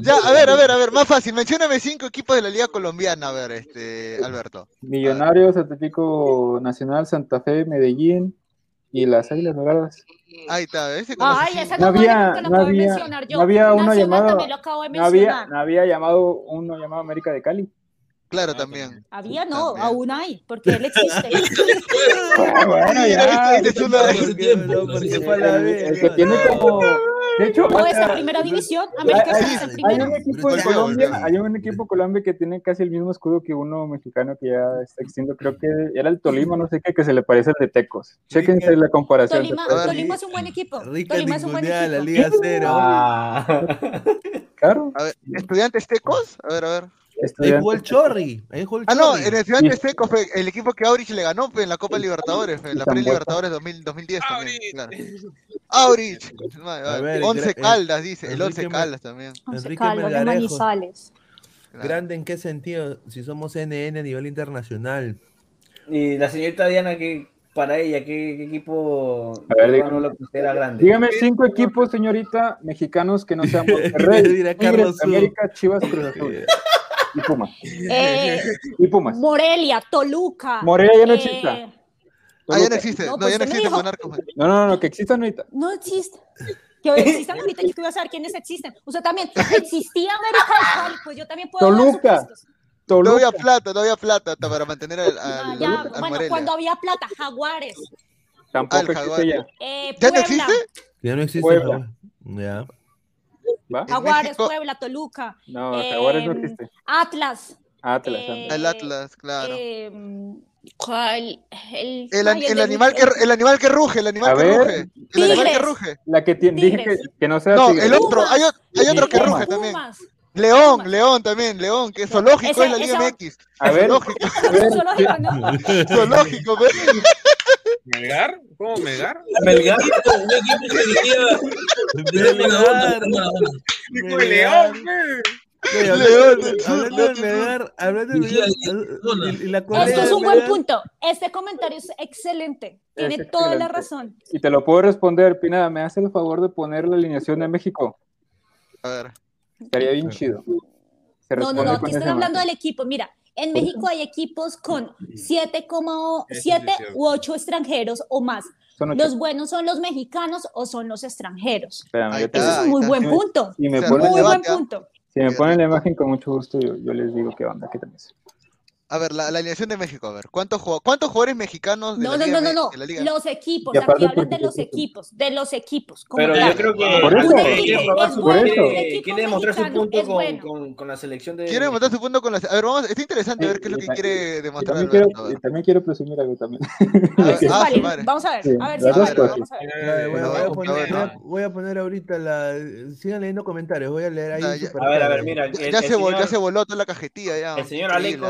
Ya, a ver, a ver, a ver, más fácil. Mencióname cinco equipos de la Liga Colombiana, a ver, este, Alberto. Millonarios, Atlético Nacional, Santa Fe, Medellín y las Águilas Doradas. Ahí está, ese Ay, esa No había- porque lo no acabo de había- mencionar yo. no había uno Nacional llamado- también lo acabo de No había, no había llamado uno llamado América de Cali. Claro, también. Había, no, También. aún hay, porque él existe. Bueno, el, que tiene como de hecho No, está en primera división. América hay, en hay un equipo en Colombia, hay un equipo en Colombia que tiene casi el mismo escudo que uno mexicano que ya está existiendo, creo que era el Tolima, no sé qué, que se le parece al de Tecos. Chéquense la comparación. Tolima, Tolima es un buen equipo. Rica Tolima es un buen ningunea la equipo. Liga Cero. Ah. Claro. A ver, ¿estudiantes tecos? A ver, a ver. Ahí jugó el Chorri. Ahí jugó el Ah, no, en estudiantes tecos fue el equipo que Aurich le ganó en la Copa Libertadores, en la pre-Libertadores 2000 2010 también. Aurich. Claro. Aurich. Ver, Once Caldas, dice. El Once Caldas también. Once Enrique Caldas de Melgarejo. Manizales. Claro. ¿Grande en qué sentido? Si somos NN a nivel internacional. Y la señorita Diana, que para ella, ¿qué, qué equipo A ver, dígame. lo considera grande? Dígame cinco equipos, señorita, mexicanos que no sean Monterrey, Mira, Carlos. América, Chivas, Cruz Azul. Y Pumas. Eh, Y Pumas. Morelia, Toluca. Morelia ya no eh, existe. Ah, ya no Toluca. existe. No, No, pues ya no usted me existe dijo. Monarcos. No, no, no, que existan ahorita. No existe. Que existan ahorita, yo quiero saber quiénes existen. Usted también. Existía América de Cali, pues yo también puedo Toluca. supuestos. No Toluca. había plata, no había plata hasta para mantener al, Ah, al, ya, al bueno, Morelia. cuando había plata, Jaguares, Tampoco existe ya. eh, ¿Ya no existe? Ya no existe. Puebla. Ya. ¿Va? En Jaguares, México- Puebla, Toluca, No, Jaguares no Em, existe. Atlas. Atlas. eh. El Atlas, claro. eh, ¿cuál? El, El, el animal que, el animal que ruge, el animal A que ver. ruge. El animal que Tigres. ruge. La que tiene, dije que, Tigres. que no sea No, Tigres. el otro, hay, hay otro que Pumas. ruge también. Pumas. León, Pumas. León también, León, que es zoológico Ese- es la Liga esa- MX. A ver, Zoológico, a ver, Zoológico, ¿no? zoológico. ¿Melgar? ¿Cómo Melgar? Melgar. Un equipo que. Dijo el León, hablando, de Melgar, hablando de Dirigía Melgar, la Esto es un buen Melgar- punto. Este comentario es excelente. Tiene Es toda la excelente. razón. y te lo puedo responder, Pineda, ¿me hace el favor de poner la alineación de México? A ver. Estaría bien chido. No, no, no, aquí esa hablando del equipo. Mira, En México hay equipos con 7, Eso sí es 7 cierto. u 8 extranjeros o más. ¿Los buenos son los mexicanos o son los extranjeros? Espérame, Ahí yo te Ese está, es un muy buen me- punto. Si me O sea, ponen, Muy buen punto. si me ponen la imagen con mucho gusto, yo, yo les digo qué onda, qué tal es. A ver, la, la alineación de México, a ver. ¿Cuántos, jugadores, cuántos jugadores mexicanos de No, la no, Liga no, no, no. Liga? Los equipos. Aquí hablan de los sí, sí. equipos. De los equipos. Como Pero tal. yo creo que Por eso. Quiere es bueno, eso. demostrar su punto con, bueno. con, con la selección de. Quiere demostrar su punto con la... A ver, vamos, está interesante ver qué es lo que y- quiere Y demostrar también, quiero, también presumir algo también. A ver Ah. Vamos a ver. Sí, A ver. Vamos a. Ya, voy, a- Bueno, voy a vamos, poner, voy, a, no. ahorita la. Sigan leyendo comentarios, voy a leer ahí. A ver, a ver, mira. Ya, se voló toda la cajetilla ya. El señor. Aleco,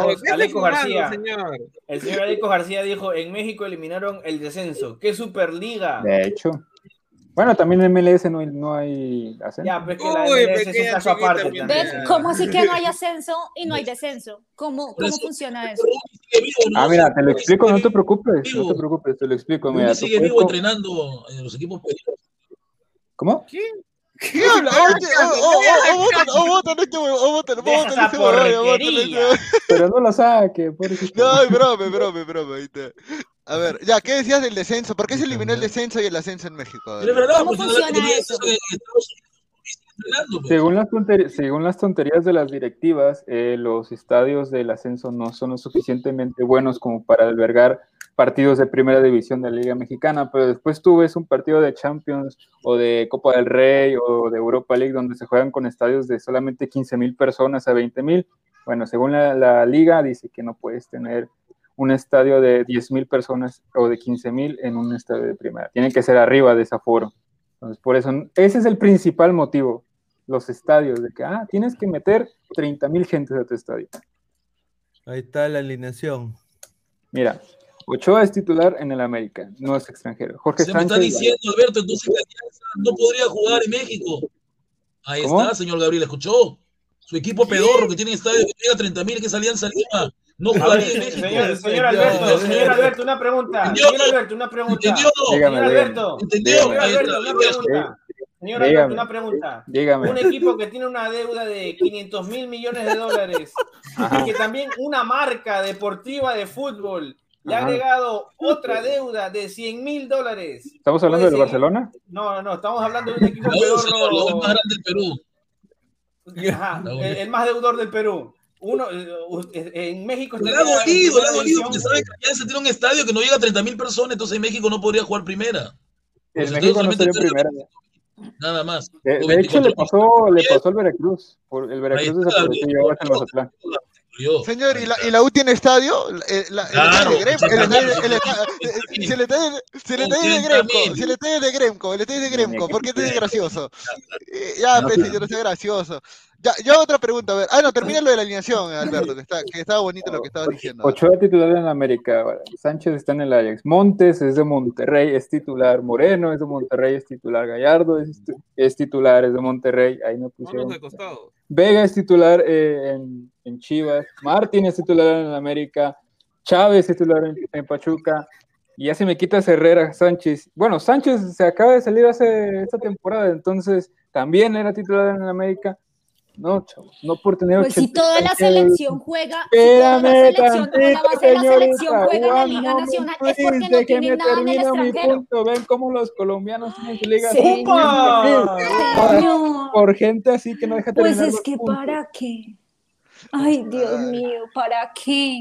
El señor Aleco García dijo: En México eliminaron el descenso. ¿Qué Superliga? De hecho. Bueno, también en MLS no hay, no hay ascenso. Ya, pues que la Uy, MLS es un pequeña caso aparte chiquita, también. ¿Ven? ¿Cómo así que no hay ascenso y no hay descenso? ¿Cómo, cómo eso- funciona eso? Ah, mira, te lo explico, no te preocupes, no te preocupes, te lo explico. Mira, sigue vivo entrenando en los equipos. ¿Cómo? ¿Qué habla? Oh, oh, oh, votan, este huevo, oh, votan, oh, Deja votan este huevo, oh, este. Pero no lo saque, pobrecito. No, es broma, es broma, es broma. ahí está. A ver, ya, ¿qué decías del descenso? ¿Por qué se eliminó el descenso y el ascenso en México? Pero ver. verdad, ¿Cómo porque funciona tenía eso? acceso pues. Según las, tonterías de las directivas, eh, los estadios del ascenso no son lo suficientemente buenos como para albergar partidos de primera división de la Liga Mexicana, pero después tú ves un partido de Champions o de Copa del Rey o de Europa League donde se juegan con estadios de solamente 15 mil personas a 20 mil. Bueno, según la, la liga dice que no puedes tener un estadio de 10 mil personas o de 15 mil en un estadio de primera. Tiene que ser arriba de ese aforo. Entonces, por eso, ese es el principal motivo, los estadios, de que, ah, tienes que meter 30 mil gentes a tu estadio. Ahí está la alineación. Mira, Ochoa es titular en el América, no es extranjero. Jorge Se me está Sánchez, diciendo, Alberto, entonces que Alianza no podría jugar en México. Ahí ¿Cómo? está, señor Gabriel, ¿escuchó? Su equipo pedorro que tiene estadio que llega a 30 mil, que es Alianza Lima, no ver, jugaría en México. señor, señor Alberto, señor Alberto, una pregunta. Señor Alberto, una pregunta. ¿Entendió? Señor. Alberto, ¿Entendió? Alberto, una pregunta. Señor Dígame. Una pregunta. dígame. Un equipo que tiene una deuda de 500 mil millones de dólares Ajá. y que también una marca deportiva de fútbol le ha agregado otra deuda de 100 mil dólares. ¿Estamos hablando ¿Puede del? Barcelona? No, no, no, estamos hablando de un equipo es pedorro. más grande del Perú. Ajá, el, el más deudor del Perú. Uno, eh, en México Le estaría ha en dolido, le ha dolido, porque sabe que Alianza tiene un estadio que no llega a 30 mil personas, entonces en México no podría jugar primera. El Pues México no estaría en solamente primera. Nada más. De, hecho, le 24 pasó, le pasó al Veracruz. Por, el Veracruz desapareció y ahora el Mazatlán. Yo. Señor, ¿y la, ¿y la U tiene estadio? Eh, Claro, estadio de Grem- el 80.000, estadio- el estadio- eh, Si el estadio si el estadio de Gremco, 80.000. si el estadio de Gremco, el estadio de Gremco, ¿por qué te es gracioso? Eh, Ya, pues, señor, no sea gracioso. Ya, yo otra pregunta, a ver. Ah, no, termina lo de la alineación, Alberto, que, está, que estaba bonito lo que estabas diciendo. Ochoa titular en América. Sánchez está en el Ajax. Montes es de Monterrey, es titular. Moreno es de Monterrey, es titular. Gallardo es, es titular, es de Monterrey. Ahí no pusieron. de costado. Vega es titular eh, en, en Chivas. Martín es titular en el América. Chávez es titular en, en Pachuca. Y ya se me quita Herrera Sánchez. Bueno, Sánchez se acaba de salir hace esta temporada, entonces también era titular en el América. No, chavos, no por tener Pues si 80 toda la selección juega, si toda la Espérame selección la de la selección señorita. juega en la Liga Nacional, es porque no tienen nada en el termino mi extranjero. punto. Ven cómo los colombianos tienen su liga. ¡Upa! Señor, Por gente así que no deja pues es que puntos. para qué. Ay, Dios Ay. mío, ¿para qué?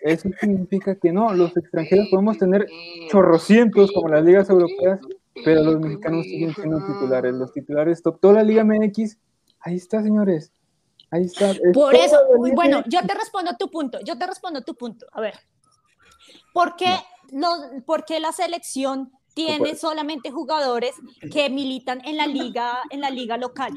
Eso significa que no, los extranjeros podemos tener chorrocientos como las ligas europeas, pero los mexicanos siguen siendo titulares. Los titulares top, toda la Liga MX, ahí está, señores. Ahí está. es Por eso, bueno, yo te respondo tu punto, yo te respondo tu punto. A ver, ¿por qué, los- por qué la selección tiene solamente jugadores que militan en la liga, en la liga local?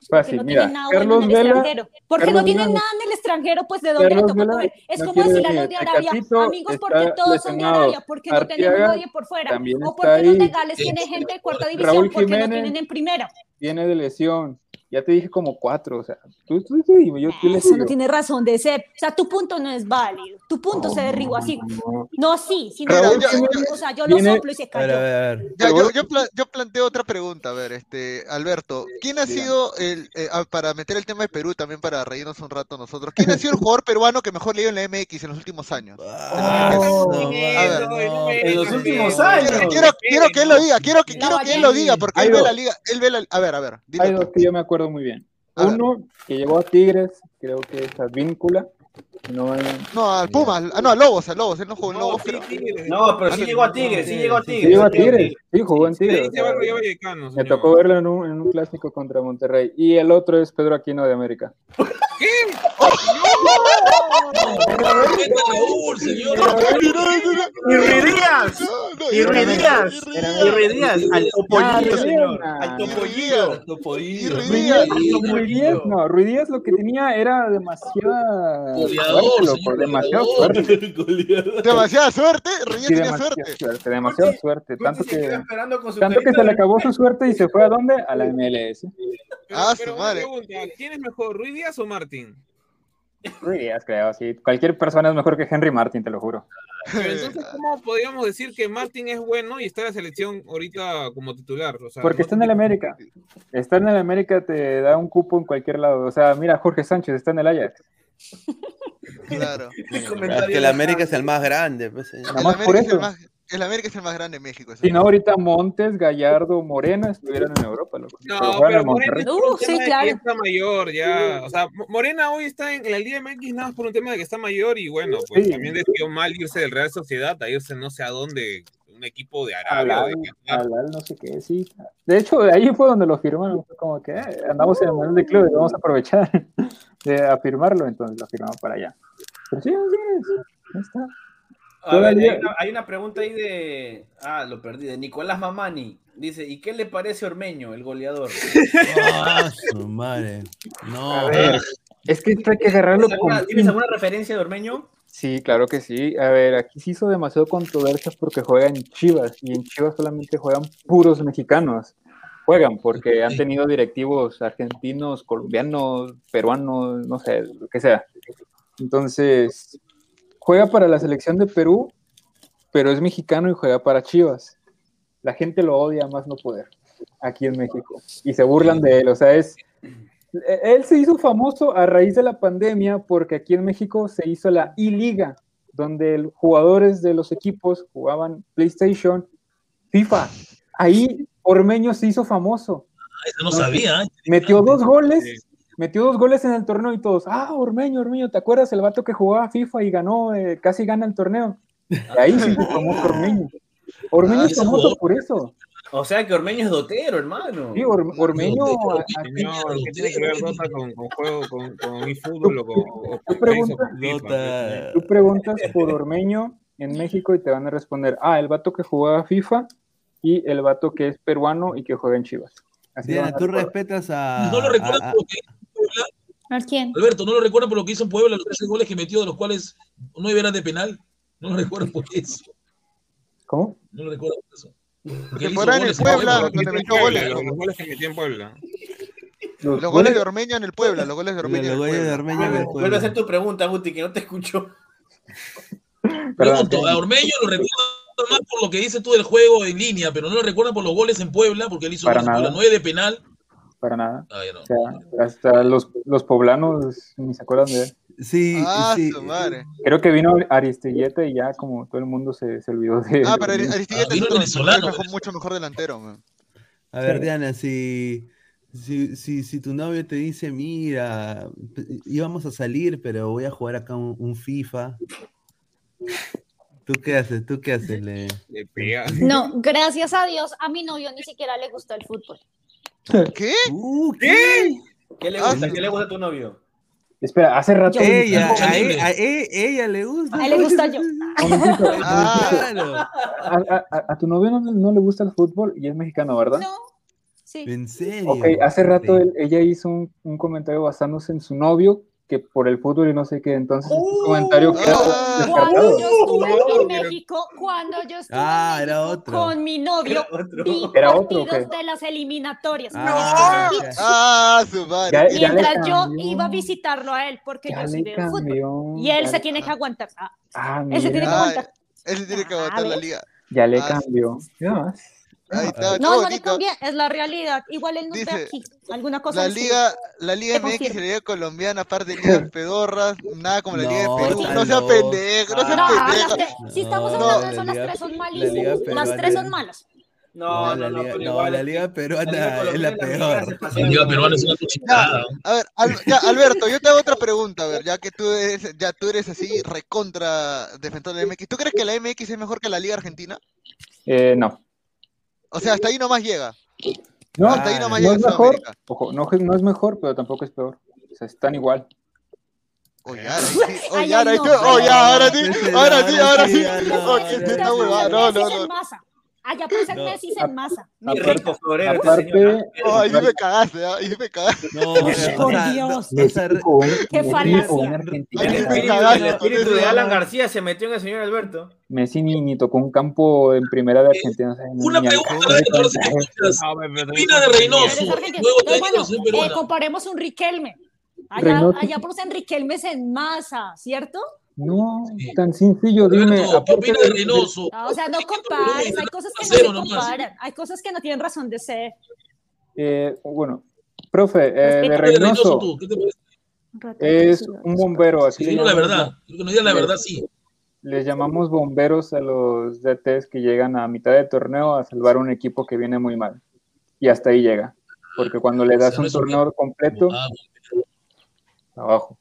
Porque Fácil, no mira, tienen nada Carlos en el Vela, extranjero. Porque Carlos no tienen Vela- nada en el extranjero, pues de dónde le Carlos toca Vela coger. Es no como decir a los de Arabia, amigos, porque todos son de. Arabia, porque no tenemos Arteaga nadie por fuera. O porque los de ahí. Gales tienen gente de cuarta división, Raúl porque no tienen en primera. Viene de lesión. Ya te dije como cuatro, o sea, tú, tú, tú dime, yo, yo le Eso no sigo. tiene razón de ser. O sea, tu punto no es válido. Tu punto se derribó así. No, sí, sí, no, Raúl, no, yo- no, yo- o sea, yo lo viene- soplo y se ver, a cayó. ver, a ver. Ya, yo, yo, pla- yo planteo otra pregunta, a ver, este, Alberto, ¿quién ha Diga. sido el, eh, ah, para meter el tema de Perú también para reírnos un rato nosotros, quién ha sido el jugador peruano que mejor le dio en la MX en los últimos años? Oh, A ver. En los últimos Quiero, años. quiero, quiero que él lo diga, quiero que, quiero que él lo diga, porque él ve la liga, él ve la, a ver, a ver, dile Hay dos que yo me acuerdo muy bien. Uno que llegó a Tigres, creo que es Advíncula. No, eh, No, al Pumas, ah, no, a Lobos, a Lobos, él no jugó en Lobos, sí, pero... Tigres. No, pero sí llegó a Tigres, sí llegó a sí Tigres. llegó a sí llegó Tigres, sí, jugó en Tigres. me tocó verlo en un, en un clásico contra Monterrey. Y el otro es Pedro Aquino de América. Respeta a Raúl, señor. Ruidías. Ruidías. Ruidías. Y Ruidías. Al topollillo, Ah, señor. Ruidías. Al topollillo. Ruiz Ruidías. No, Ruiz Díaz lo que tenía era demasiada Goleador, loco, demasiado goleador. suerte, Demasiada suerte, sí, tenía demasiada suerte. suerte, demasiada suerte, tanto se que con su tanto que se le acabó su suerte y se fue a dónde? A la MLS. Pero, Ah, pero su una madre. pregunta, ¿quién es mejor, Ruiz Díaz o Martín? Ruiz Díaz, creo, sí. Cualquier persona es mejor que Henry Martin, te lo juro. Pero entonces, ¿cómo podríamos decir que Martín es bueno y está en la selección ahorita como titular? O sea, Porque no está en el América. Estar en el América te da un cupo en cualquier lado. O sea, mira, Jorge Sánchez está en el Ajax. Claro. Es que el América es el más grande. Pues, señor. Nada El más por América, es el eso. más, el América es el más grande de México. eso Si no, ahorita Montes, Gallardo, Morena estuvieran en Europa, loco. No, Pero pero en Morena es Uh, sí, claro. está mayor, ya. O sea, Mo- Morena hoy está en la Liga MX nada más por un tema de que está mayor y bueno, pues Sí. también decidió mal irse del Real Sociedad a irse no sé a dónde, un equipo de Arabia. de no sé qué, sí. De hecho, ahí fue donde lo firmaron. Fue como que eh, andamos en el de clubes, vamos a aprovechar de a firmarlo, entonces lo firmamos para allá. Pero sí, así es. Ahí está. A ver, hay, una, hay una pregunta ahí de. Ah, lo perdí. De Nicolás Mamani. Dice: ¿Y qué le parece Ormeño, el goleador? Ah, su madre. No. A ver, es que esto hay que agarrarlo ¿Tienes con ¿Tienes alguna referencia de Ormeño? Sí, claro que sí. A ver, aquí se hizo demasiado controversia porque juegan Chivas y en Chivas solamente juegan puros mexicanos. Juegan porque han tenido directivos argentinos, colombianos, peruanos, no sé, lo que sea. Entonces, juega para la selección de Perú, pero es mexicano y juega para Chivas. La gente lo odia más no poder aquí en México y se burlan de él. O sea, es, él se hizo famoso a raíz de la pandemia porque aquí en México se hizo la I-Liga, donde jugadores de los equipos jugaban PlayStation, FIFA. Ahí Ormeño se hizo famoso. Eso no sabía. ¿eh? Metió dos goles, metió dos goles en el torneo y todos, ah, Ormeño, Ormeño, ¿te acuerdas el vato que jugaba FIFA y ganó, eh, casi gana el torneo? Y ahí se hizo famoso Ormeño. Ormeño Ah, es famoso por eso. O sea que Ormeño es dotero, hermano. Sí, Or- Ormeño, ¿qué tiene que ver Dota con, con juego, con, con eFootball o con, o con preguntas? FIFA? Tú preguntas por Ormeño en México y te van a responder, ah, el vato que jugaba FIFA y el vato que es peruano y que juega en Chivas. Así Diana, tú recordar. respetas a. ¿No lo recuerdas a- por lo que hizo en Puebla? ¿A quién? Alberto, ¿no lo recuerdas por lo que hizo en Puebla, los 13 goles que metió, de los cuales nueve eran de penal? ¿No lo recuerdas por eso? ¿Cómo? ¿No lo recuerdas por eso? Hizo Temporada en el Puebla, donde metió goles. Los, goles que metió en Puebla. Los goles de Ormeño en el Puebla, los goles de Ormeño en el goles de Puebla. Ormeño en el Vuelve a hacer tu pregunta, Guti, que no te escucho. Pregunto, a Ormeño lo recuerdan más por lo que dice tú del juego en línea, pero no lo recuerdan por los goles en Puebla, porque él hizo Para goles en Puebla, nada. nueve de penal. Para nada. Ya no. O sea, hasta los, los poblanos ni se acuerdan de él. Sí, Ah, sí. su madre. Creo que vino Aristilleta y ya como todo el mundo se, se olvidó de Ah, pero. Aristigueta Ah, vino es venezolano, mejor- mucho mejor delantero. man. A ver, Diana, si, si, si, si tu novio te dice, mira, íbamos a salir, pero voy a jugar acá un, un FIFA. ¿Tú qué haces? ¿Tú qué haces? Le... Le pega. No, gracias a Dios, a mi novio ni siquiera le gusta el fútbol. ¿Qué? Uh, ¿Qué? ¿Qué le Ah, gusta? ¿Qué le gusta a tu novio? Espera, hace rato. Ella, a, e- a ella le gusta. A él le gusta yo. Ah. A, a- a- a tu novio no, no le gusta el fútbol y es mexicano, ¿verdad? No, sí. En serio. Ok, hace rato él- ella hizo un, un comentario basándose en su novio que por el fútbol y no sé qué, entonces este comentario queda Ah. Cuando yo estuve en México, cuando yo estuve Ah, en era México otro. con mi novio, vi ¿Era otro partidos de las eliminatorias. Ah, Y- ya. Ah, su madre. Ya- ya le Mientras yo iba a visitarlo a él, porque Ya yo soy de fútbol. Y él ya se tiene que aguantar. Ah, Ah, él se tiene que Ah, aguantar. Él tiene que Ah, aguantar la ¿ves? liga. ya le Ah, cambió. Ya más. Ahí está, qué No, no le conviene, es la realidad. Igual él no está Dice, aquí. Alguna cosa La liga, la liga MX y la liga colombiana, aparte de ligas pedorras, nada como la liga de No, Perú. está No sea pendejo, no sea No, pendejo. tres- si estamos No, hablando la de eso, las liga- tres son malísimas. Las tres son malas. No, No, no, la no, liga, no, la peruana es la peor. La liga peruana es una cuchillada. A ver, Al- ya, Alberto, yo te hago otra pregunta, a ver, ya que tú eres, ya tú eres así recontra defensor de la MX. ¿Tú crees que la MX es mejor que la Liga Argentina? Eh, no. O sea, hasta ahí nomás llega. No, hasta ahí nomás no llega es mejor. Ojo, no, no es mejor, pero tampoco es peor. O sea, están igual. Oye, ahora sí, oye, ahora sí, ahora sí, ahora sí, ahora sí. ya no, no. no, Allá producen No. Messi en masa. Aparte- rico florero aparte- señor. Oh, ahí sí me cagaste, ¿ah? ahí sí me cagaste. No, Por Dios. Qué falacia. El espíritu, cagaste el espíritu con de. Alan García se metió en el señor Alberto. Messi ni, ni tocó un campo en primera de Argentina. ni- Una pregunta alcanzó de de 14 contar. escuchas. Pero- ¿Qué opina de Reynoso? Eh, comparemos un Riquelme. Allá, allá producen Riquelmes en masa, ¿cierto? No, tan sencillo, dime. Alberto, ¿qué aparte opina de de- Reynoso? No, o sea, no ¿Qué compares. Perú? Hay cosas que no se comparan. Hay cosas que no tienen razón de ser. eh, bueno, profe, eh, de Respeta. ¿Qué opina de Reynoso tú? ¿Qué te parece? es un bombero, así diga la verdad. Que nos diga la verdad, sí. Les llamamos bomberos a los DTs que llegan a mitad de torneo a salvar un equipo que viene muy mal. Y hasta ahí llega. Porque cuando le das no un- torneo completo, Ah, abajo.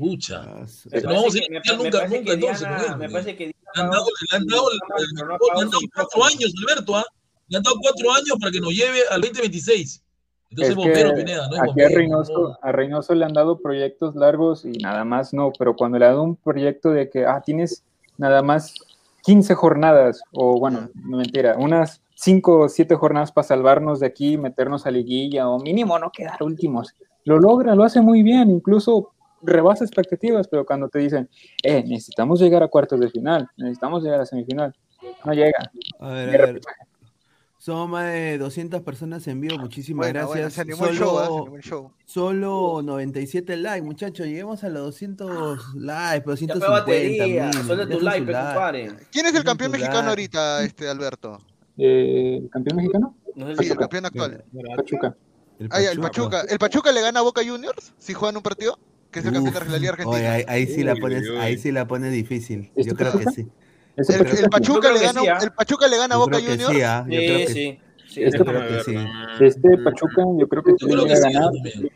Pucha. Ah, Me No vamos a nunca, me nunca, entonces Me parece que Le han dado, han han cuatro años, Alberto, ¿ah? Le han dado cuatro años para que nos lleve al 2026. Entonces, Es bombero, que Pineda, no es aquí a. Reynoso, no. a Reynoso le han dado proyectos largos y nada más no, pero cuando le ha dado un proyecto de que, ah, tienes nada más 15 jornadas, o bueno, no mentira, unas 5 o 7 jornadas para salvarnos de aquí, meternos a liguilla, o mínimo no quedar últimos. Lo logra, lo hace muy bien, incluso rebasa expectativas, pero cuando te dicen, eh, necesitamos llegar a cuartos de final, necesitamos llegar a semifinal, no llega. A ver, a ver. Más de 200 personas en vivo, muchísimas Bueno, bueno, gracias. show, ¿ah? Se Solo, show. solo 97 likes, muchachos. Lleguemos a los 200 likes, pero Ya 150. fue batería, tu like, pe, compadre. ¿Quién es el campeón mexicano like. ahorita, este Alberto? Eh, ¿el ¿Campeón mexicano? No Sí, el campeón actual. Pachuca. El Ah, ya, el Pachuca. ¿El Pachuca le gana a Boca Juniors si juegan un partido? Que es el campeón de la Liga Oye, Argentina. ahí, ahí sí la pones, uy, ahí sí la pones difícil. ¿Este Yo creo que sí. ¿Ese El, Pachuca? el Pachuca Yo le gana, sí, ¿ah? el Pachuca le gana a Boca Juniors. sí, yo creo Sí, que sí. sí, Este está creo bien. que sí. Este Pachuca, yo creo que llega que ganar.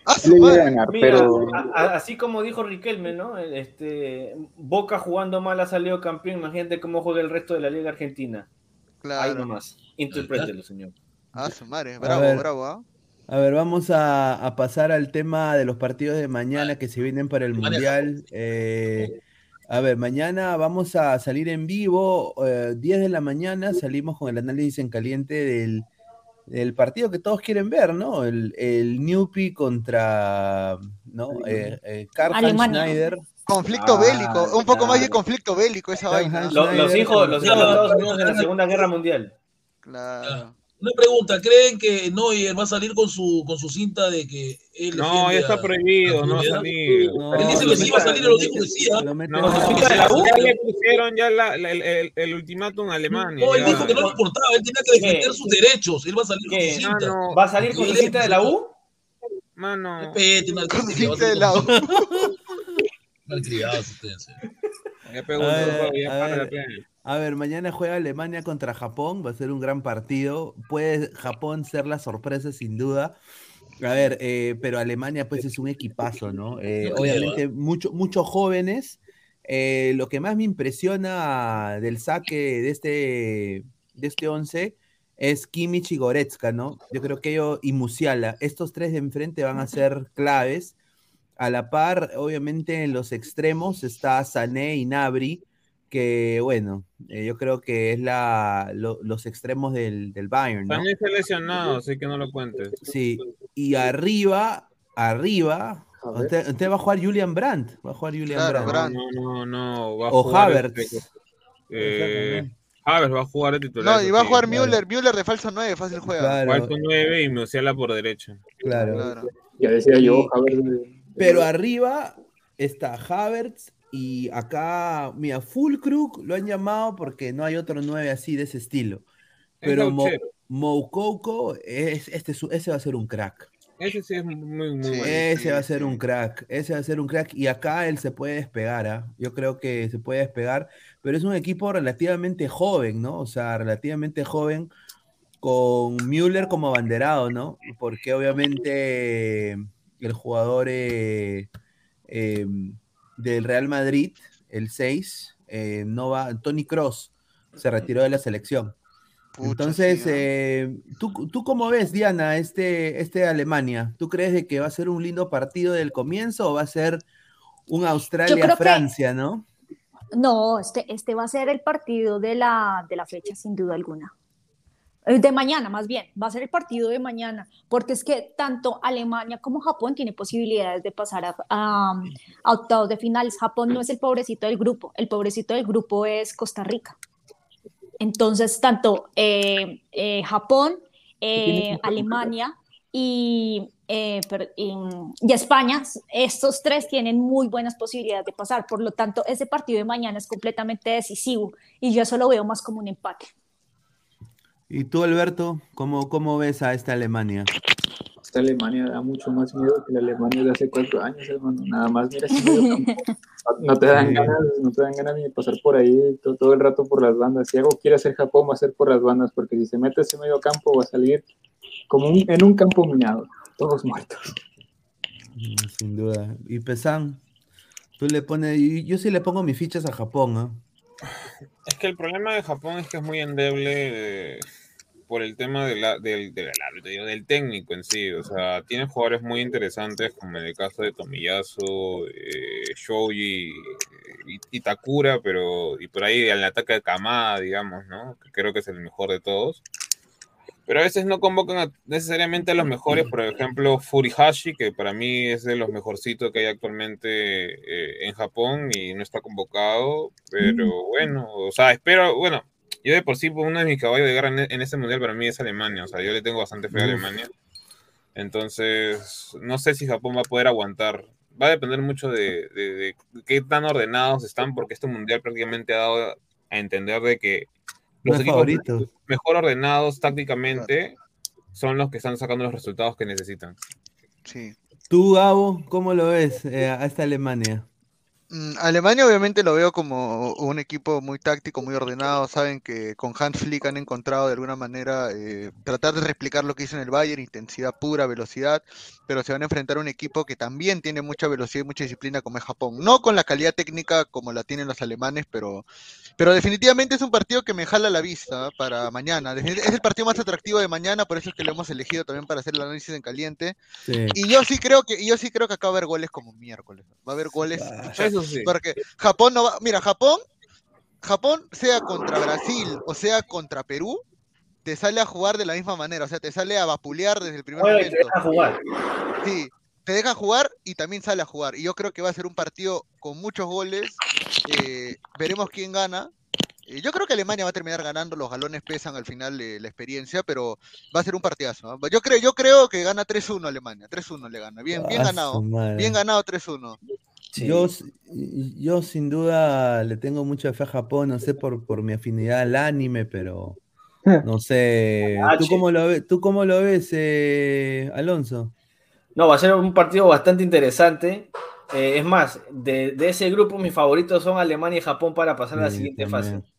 Ah, Sí ganar, Mira, pero a- a- así como dijo Riquelme, ¿no? Este, Boca jugando mal ha salido campeón. Imagínate cómo juega el resto de la Liga Argentina. Ahí Claro. nomás. Interprételo, señor. Ah, su madre. Bravo, bravo, ¿ah? A ver, vamos a, a pasar al tema de los partidos de mañana que se vienen para el. Mundial. Eh, a ver, mañana vamos a salir en vivo, eh, 10 de la mañana, salimos con el análisis en caliente del, del partido que todos quieren ver, ¿no? El, el Newpi contra, ¿no? Eh, eh, Karl-Heinz Alemania. Schneider. Conflicto Ah, bélico. Un poco más de conflicto bélico esa vaina. Lo- los hijos, los hijos de Estados Unidos en la Segunda Guerra Mundial. Claro. Una pregunta, ¿creen que Neuer va a salir con su, con su cinta de que él No, ya está a- prohibido, a no va a Florida? salir. No, Él dice lo que sí va a salir, lo lo dijo que sí, No, No, ya, ¿de la U? le pusieron ya la- la- el, el- el ultimátum a Alemania. No, él ya. dijo que no le importaba, él tenía que defender ¿Qué? sus derechos, él va a salir con su cinta. Mano, ¿Va a salir con su cinta de la U? Mano, Respete, mal- Con cinta de la U. Malcriados ustedes. A ver, a. A mañana juega Alemania contra Japón, va a ser un gran partido. Puede Japón ser la sorpresa sin duda. A ver, eh, pero Alemania pues es un equipazo, ¿no? Eh, obviamente mucho- muchos jóvenes. Eh, lo que más me impresiona del saque de este, de este 11 es Kimmich y Goretzka, ¿no? Yo creo que ellos y Musiala, estos tres de enfrente van a ser claves. A la par, obviamente en los extremos está Sané y Nabri, que bueno, eh, yo creo que es la, lo- los extremos del, del Bayern, ¿no? También está lesionado, así que no lo cuentes. Sí, y arriba, arriba, Usted, usted va a jugar Julian Brandt. Va a jugar Julian Claro, Brandt. Brandt. No, no, no. Va a O jugar Havertz. este- eh, Havertz va a jugar de titular. No, y va a jugar claro. Müller, Müller de falso 9, fácil juega. Claro. Falta 9 y Musiala por derecha. Claro. Claro. Ya decía yo, Y- a ver, de- Pero arriba está Havertz y acá, mira, Fulkrug lo han llamado porque no hay otro 9 así de ese estilo. Es Pero Mo, gauchero. Moukoko, es, este, es- ese va a ser un crack. Ese sí es muy, muy Sí. bueno. Ese va a ser sí. un crack, ese va a ser un crack y acá él se puede despegar, ¿ah? Yo creo que se puede despegar, pero es un equipo relativamente joven, ¿no? O sea, relativamente joven con Müller como abanderado, ¿no? Porque obviamente el jugador eh, eh, del Real Madrid, el 6, eh, no va, Tony Cross se retiró de la selección. Pucha, Entonces, eh, ¿tú, ¿tú cómo ves, Diana, este, este Alemania? ¿Tú crees de que va a ser un lindo partido del comienzo o va a ser un que- Australia-Francia, no? No, este, este va a ser el partido de la, de la fecha, sin duda alguna. Eh, De mañana, más bien, va a ser el partido de mañana, porque es que tanto Alemania como Japón tienen posibilidades de pasar a, a- a octavos de finales. Japón no es el pobrecito del grupo, el pobrecito del grupo es Costa Rica. Entonces, tanto eh, eh, Japón, eh, Alemania y, y- y España, estos tres tienen muy buenas posibilidades de pasar. Por lo tanto, ese partido de mañana es completamente decisivo y yo eso lo veo más como un empate. Y tú, Alberto, ¿cómo, cómo ves a esta Alemania? Esta Alemania da mucho más miedo que la Alemania de hace cuatro años, hermano. Nada más mira campo. No, no te dan ganas, no te dan ganas ni de pasar por ahí todo, todo el rato por las bandas. Si algo quiere hacer Japón, va a ser por las bandas, porque si se mete ese medio campo, va a salir como un- en un campo minado, todos muertos. Sin duda. Y Pesan, tú le pones, yo sí le pongo mis fichas a Japón, ¿ah? Es que el problema de Japón es que es muy endeble eh, por el tema de la- del, del técnico en sí. O sea, tiene jugadores muy interesantes, como en el caso de Tomiyasu, eh, Shoji y, y Takura, pero y por ahí el ataque de Kamada, digamos, ¿no? Que creo que es el mejor de todos. Pero a veces no convocan a- necesariamente a los mejores, por ejemplo, Furihashi, que para mí es de los mejorcitos que hay actualmente eh, en Japón y no está convocado, pero bueno, o sea, espero, bueno, yo de por sí, uno de mis caballos de guerra en, en ese mundial para mí es Alemania, o sea, yo le tengo bastante fe a. Alemania, entonces no sé si Japón va a poder aguantar, va a depender mucho de, de- de qué tan ordenados están, porque este mundial prácticamente ha dado a entender de que Los equipos favorito. mejor ordenados tácticamente son los que están sacando los resultados que necesitan. Sí. Tú, Gabo, ¿cómo lo ves eh, a esta Alemania? Mm, Alemania obviamente lo veo como un equipo muy táctico, muy ordenado. Saben que con Hans Flick han encontrado de alguna manera eh, tratar de replicar lo que hizo en el Bayern, intensidad pura, velocidad, pero se van a enfrentar a un equipo que también tiene mucha velocidad y mucha disciplina como es Japón. No con la calidad técnica como la tienen los alemanes, pero, pero definitivamente es un partido que me jala la vista para mañana. Es el partido más atractivo de mañana, por eso es que lo hemos elegido también para hacer el análisis en caliente. Sí. Y yo sí creo que, yo sí creo que acá va a haber goles como miércoles. Va a haber goles. pucha, Eso sí. Porque Japón no va. Mira, Japón, Japón, sea contra Brasil o sea contra Perú, te sale a jugar de la misma manera. O sea, te sale a vapulear desde el primer Juega y te momento. deja jugar. Sí, te deja jugar y también sale a jugar. Y yo creo que va a ser un partido con muchos goles. Eh, veremos quién gana. Eh, yo creo que Alemania va a terminar ganando, los galones pesan al final eh, la experiencia, pero va a ser un partidazo. Yo creo, yo creo que gana 3-1 Alemania, 3-1 le gana. Bien, bien ganado. Bien ganado 3-1. Yo, yo sin duda le tengo mucha fe a Japón, no sé por, por mi afinidad al anime, pero no sé. ¿Tú cómo lo ves, ¿tú cómo lo ves eh, Alonso? No, va a ser un partido bastante interesante. Eh, es más, de, de ese grupo mis favoritos son Alemania y Japón para pasar a la siguiente también. fase.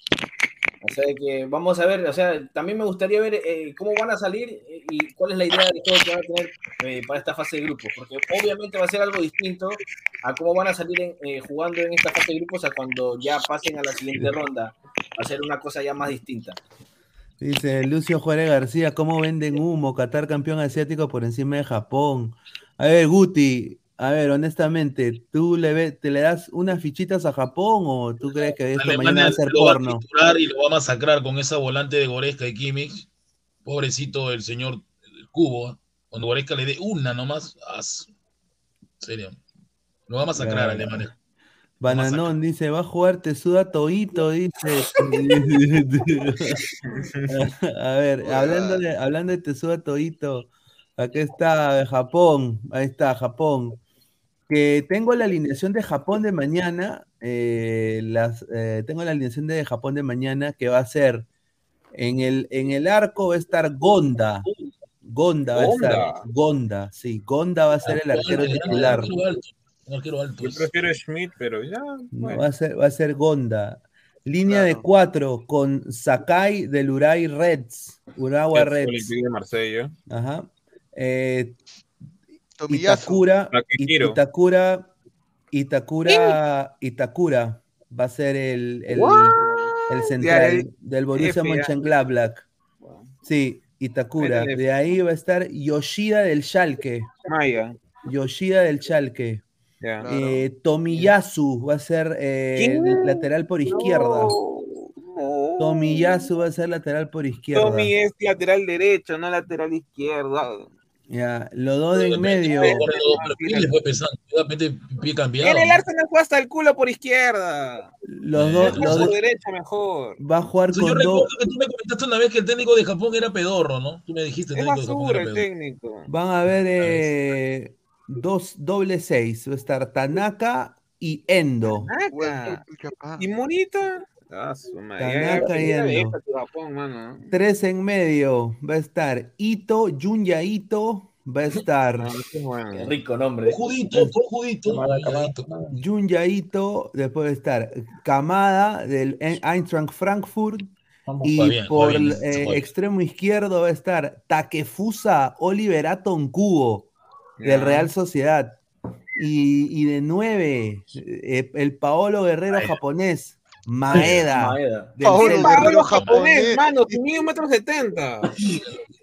O sea que vamos a ver, o sea, también me gustaría ver eh, cómo van a salir eh, y cuál es la idea de juego que van a tener eh, para esta fase de grupos, porque obviamente va a ser algo distinto a cómo van a salir jugando en esta fase de grupos a cuando ya pasen a la siguiente ronda. Va a ser una cosa ya más distinta. Dice Lucio Juárez García, ¿cómo venden humo? Qatar campeón asiático por encima de Japón. A ver, Guti, a ver, honestamente, ¿tú le, ve- te le das unas fichitas a Japón o tú crees que esto mañana va a ser lo va a y lo va a masacrar con esa volante de Goreska y Kimmich. Pobrecito el señor Cubo. ¿eh? Cuando Goreska le dé una nomás, as- serio. Lo va a masacrar a. Alemania. Bananón dice, va a jugar Tesuda Toito, dice. a ver, hablando de, hablando de Tesuda Toito, aquí está Japón, ahí está Japón. Que tengo la alineación de Japón de mañana, eh, las, eh, tengo la alineación de Japón de mañana que va a ser en el, en el arco va a estar Gonda. Gonda va a estar. Gonda. Gonda, sí, Gonda va a ser el arquero titular. arquero alto. Yo prefiero Schmidt, pero ya. No, va, a ser, va a ser Gonda. Línea de cuatro con Sakai del Uray Reds. Urawa El Reds. Olympique de Marsella. Ajá. Eh. Itakura. Itakura, Itakura, Itakura va a ser el, el, el central el del Borussia. Mönchengladbach. Sí, Itakura. De ahí va a estar Yoshida del Schalke. Maya. Yoshida del Schalke. Ya. Eh, Tomiyasu va a ser eh, lateral por izquierda. Tomiyasu va a ser lateral por izquierda. Tommy es lateral derecho, no lateral izquierdo. Ya, los dos de en medio. Dos. En el Arsenal fue hasta el culo por izquierda. Los dos, Por los dos- derecha mejor. va a jugar Entonces, yo con recuerdo dos. que tú me comentaste una vez que el técnico de Japón era pedorro, ¿no? Tú me dijiste el Es técnico de Japón era el pedorro. técnico. Van a haber eh, dos doble seis. Va a estar Tanaka y Endo. Tanaka. ¿Y Morita? Ah, su madre. Japón, mano. Tres en medio. Va a estar Ito, Junya Ito. Va a estar Ah, qué bueno. Qué rico nombre. Judito, judito. Junya Ito. Después va a estar Kamada del Eintracht Frankfurt. Y bien, por bien, eh, extremo izquierdo va a estar Takefusa Oliver Aton Kubo del. Real Sociedad. Y, y de nueve, eh, el Paolo Guerrero japonés, Maeda. Maeda. del Paolo Pablo japonés. japonés, mano, mide un metro setenta.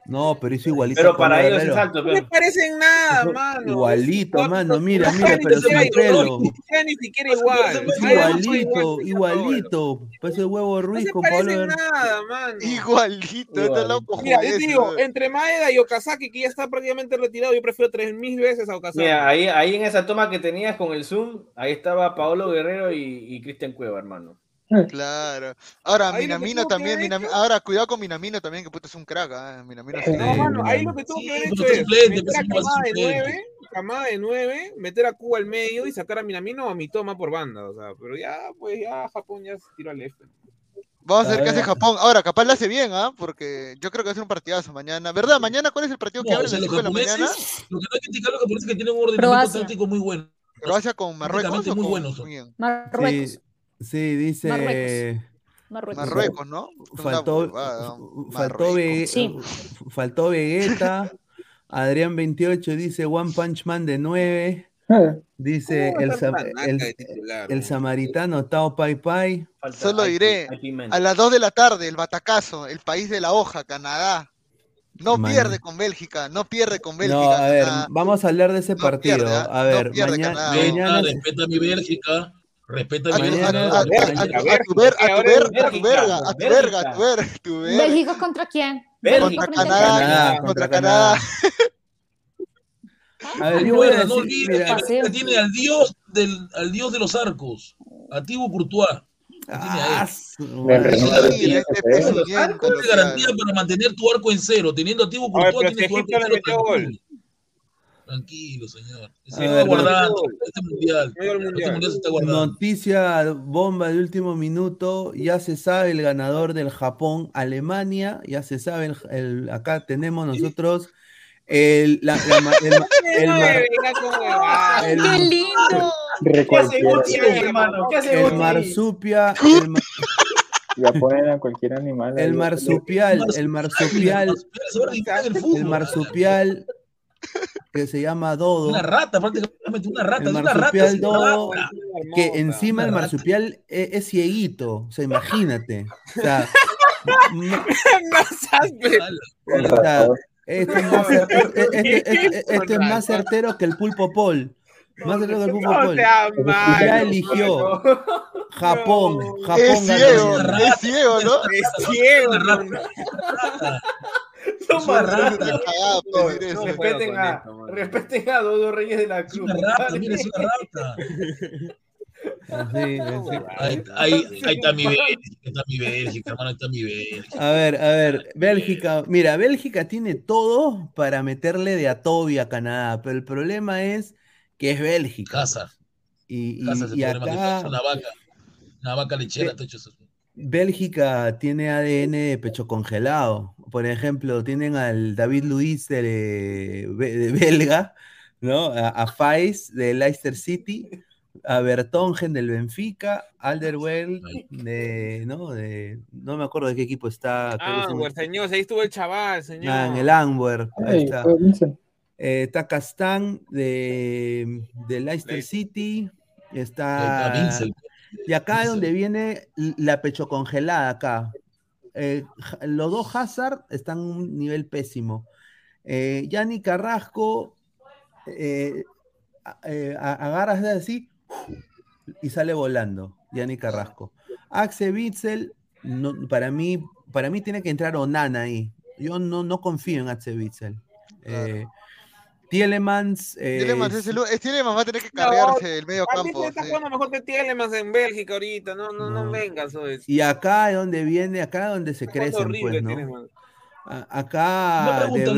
No, pero hizo igualito. Pero para ellos es alto, No me pero. parece en nada, mano. Igualito, No, mano, no, mira, no, mira, pero sin pelo. ni siquiera igual. No igualito, igual, igualito. Parece huevo No Ruiz se con Paolo parece en Guerrero. nada, mano. Igualito, está loco. Mira, yo te digo, ¿no? entre Maeda y Okazaki, que ya está prácticamente retirado, yo prefiero tres mil veces a Okazaki. Mira, ahí, ahí en esa toma que tenías con el Zoom, ahí estaba Paolo Guerrero y, y Cristian Cueva, hermano. Claro. Ahora, Ahí lo que Minamino que también. Ahora, cuidado con Minamino también, que puta es un crack. ¿ah? Minamino. No, mano, ahí lo que tuvo que haber hecho es suplente, meter pues, a ¿cómo va a Camada de ser suplente? 9, Camada de 9, meter a Cuba al medio y sacar a Minamino o a Mitoma por banda, o sea, pero ya, pues ya Japón ya se tiró al F. Vamos a ver qué hace. Japón. Ahora, capaz lo hace bien, ¿ah? Porque yo creo que va a ser un partidazo mañana. ¿Verdad? Mañana, ¿cuál es el partido que No, abre o a sea, las los 5 de la mañana? lo que no hay que criticar los japoneses es que tienen un ordenamiento táctico muy bueno. ¿Croacia con Marruecos muy con buenos? Marruecos. Sí, sí, dice. Marruecos. Marruecos. Marruecos, ¿no? Faltó, ¿no? faltó, Sí. faltó Vegeta. Adrián 28 dice One Punch Man de 9. Dice ¿Cómo va el, sam- el, titular, el no? samaritano Tao Pai Pai. Falta- Solo diré. A las 2 de la tarde, el batacazo, el país de la hoja, Canadá. No Man. pierde con Bélgica, no pierde con Bélgica. No, a ver, Canadá. vamos a hablar de ese No partido. pierde, ¿ah? A No ver, pierde mañana, Canadá. Respeta, mañana, respeta a mi Bélgica. Respeta a A mi tu, a, Mañana- a- a- a- Bélgica. a- a tu ver- a tu ver- a tu ver- a tu verga, a tu verga, a tu ver- tu verga. ¿Bélgica contra quién? Bélgica Contra ¿Contra Canadá, contra Canadá. A ver, yo voy a Recuerda, no olvides tiene al dios, del, al dios de los arcos, a Thibaut Courtois. Ah, su Del madre. Renato. Sí, este presidente, ¿Cuál lo es que garantía habla. para mantener tu arco en cero? Teniendo a Thibaut A ver, Courtois, pero tienes si tu arco Egipto en le cero metió gol. Tranquilo. Señor. Se guardando este mundial. El Este mundial. mundial se está guardando. Noticia bomba de último minuto, ya se sabe el ganador del Japón, Alemania, ya se sabe, el, el- acá tenemos nosotros el, la- la ma- el mar- ¡Qué lindo! ¿Qué hace hermano? ¿Qué hace el marsupia, el, ma- Ya ponen a cualquier animal. el marsupial, el marsupial, el el marsupial que se llama Dodo, Una rata, prácticamente una rata. el es una rata. marsupial es una Dodo, rata. que encima el marsupial es, es cieguito, o sea, imagínate, o sea, m- No seas pe- o sea, Este es más, cer- este- este- este- este es más certero que el pulpo Paul. Más certero que el pulpo Paul. Y malo, ya eligió Japón. Japón Es ciego, es ciego, ¿no? Es ciego. Son Es más cagada, No, respeten a, respeten a Dodo Reyes de la Es Cruz. una rata, mira, es una rata. Así, así. Ahí, ahí, ahí está mi Bélgica, ahí está mi Bélgica, hermano, ahí está mi Bélgica. A ver, a ver, Bélgica, mira, Bélgica tiene todo para meterle de a Toby a Canadá, pero el problema es que es Bélgica. Hazard. Y, y- Hazard es el y problema que acá es una vaca. Una vaca lechera, te hecho eso. Bélgica tiene ADN de pecho congelado. Por ejemplo, tienen al David Luiz de, de- belga, ¿no? A, a Faiz de Leicester City, a Bertongen del Benfica, Alderweireld de, ¿no? De, no me acuerdo de qué equipo está. Ah, güey, señor, ahí estuvo el chaval, señor. Ah, en el Antwerp. ahí está. Eh, está Castán de, de Leicester City. Está. Y acá es donde viene la pecho congelada acá. Eh, los dos Hazard están en un nivel pésimo. Eh, Yanni Carrasco eh, eh, agarras de así y sale volando. Yanni Carrasco. Axe Witzel, no, para, mí, para mí tiene que entrar Onana ahí. Yo no, no confío en Axe Witzel. Tielemans. eh, Tielemans es el es Tielemans va a tener que No, cargarse el medio campo. está sí. jugando mejor que Tielemans en Bélgica ahorita. No, no, no, No. vengas, oye. Y acá es donde viene, acá es donde se horrible pues, ¿no? Acá pregunta, De,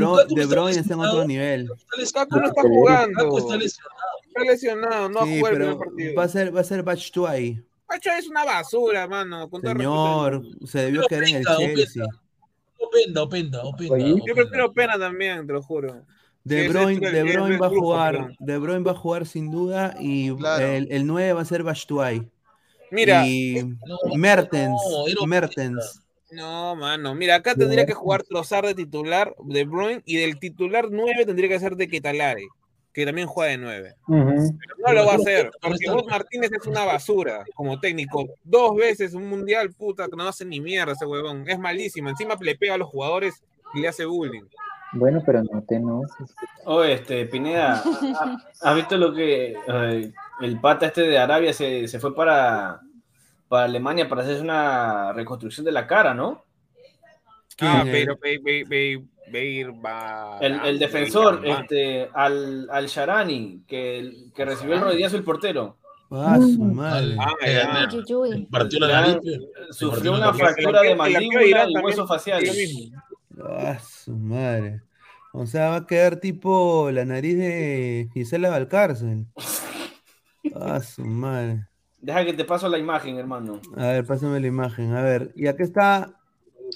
Bro- Bruyne está en otro nivel. Está Lukaku no lesionado. está jugando. está lesionado. Está lesionado, no Sí, juega el partido. va a ser, va a ser Batshuayi. Pacho es una basura, mano. Con Señor, se debió Pero quedar en el. Chelsea. Openda, openda, openda. Yo prefiero pena también, te lo juro. De Bruyne, De va a jugar. De Bruyne va a jugar sin duda y Claro. el, el 9 va a ser Batshuayi. Mira, y No, Mertens, no, Mertens. no, mano. Mira, acá tendría que jugar Trozar de titular de Bruyne y del titular 9 tendría que ser de Ketalare, que también juega de 9. Ujú. Pero no lo va a hacer, porque vos Martínez es una basura como técnico. Dos veces un mundial, puta, que no hace ni mierda ese huevón. Es malísimo. Encima le pega a los jugadores y le hace bullying. Bueno, pero no te enojes. Oye, este, Pineda, ¿ha- ¿has visto lo que eh, el pata este de Arabia se, se fue para, para Alemania para hacerse una reconstrucción de la cara, ¿no? Ah, pero Be- Be- Be- Beir va. El, el defensor, este, al, al Sharani, que, que recibió el rodillazo el portero. Ah, su madre. Ah, Eh, ya. eh, uy, uy. Partió la nariz. Sufrió una fractura de mandíbula y también huesos faciales. lo mismo. Ah, su madre. O sea, va a quedar tipo la nariz de Gisela Valcárcel. Ah, su madre. Deja que te paso la imagen, hermano. A ver, pásame la imagen. A ver, y aquí está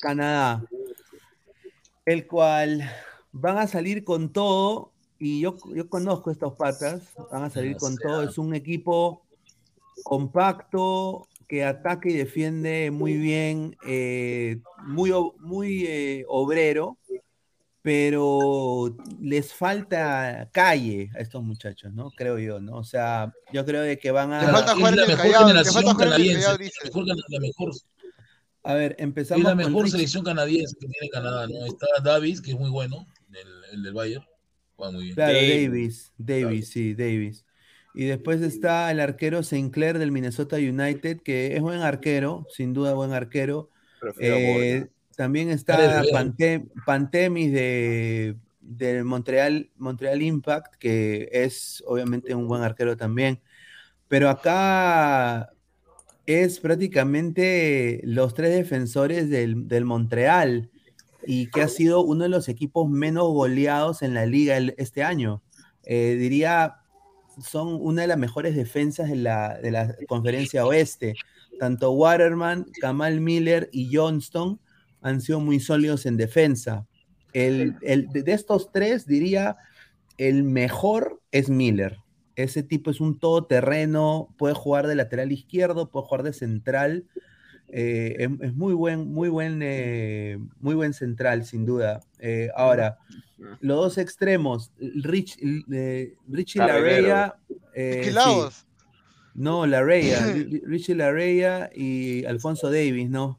Canadá, el cual van a salir con todo. Y yo, yo conozco estos patas, van a salir con todo. Es un equipo compacto que ataca y defiende muy bien, eh, muy, muy eh, obrero, pero les falta calle a estos muchachos, ¿no? Creo yo, ¿no? O sea, yo creo de que van a... Le falta Es jugar en la el mejor generación falta el canadiense. La mejor, la mejor, A ver, es empezamos la con mejor Rich- selección canadiense que tiene Canadá, ¿no? Está Davis, que es muy bueno, el, el del Bayern. Juega muy bien. Claro, Davis. Davis, Davis, sí, Davis. Y después está el arquero Sinclair del Minnesota United, que es buen arquero, sin duda buen arquero. Eh, también está real. Pante- Pantemis de, del Montreal, Montreal Impact, que es obviamente un buen arquero también. Pero acá es prácticamente los tres defensores del, del Montreal y que ha sido uno de los equipos menos goleados en la liga el- este año. Eh, diría, son una de las mejores defensas de la, de la conferencia oeste. Tanto Waterman, Kamal Miller y Johnston han sido muy sólidos en defensa. El, el- de estos tres, diría, el mejor es Miller. Ese tipo es un todoterreno, puede jugar de lateral izquierdo, puede jugar de central. eh, es, es muy buen, muy buen, eh, muy buen central, sin duda. Eh, ahora, los dos extremos, Rich, eh, Richie. Larrea. eh, sí. No, Larrea, Ri- Richie Larrea y Alfonso Davis, ¿no?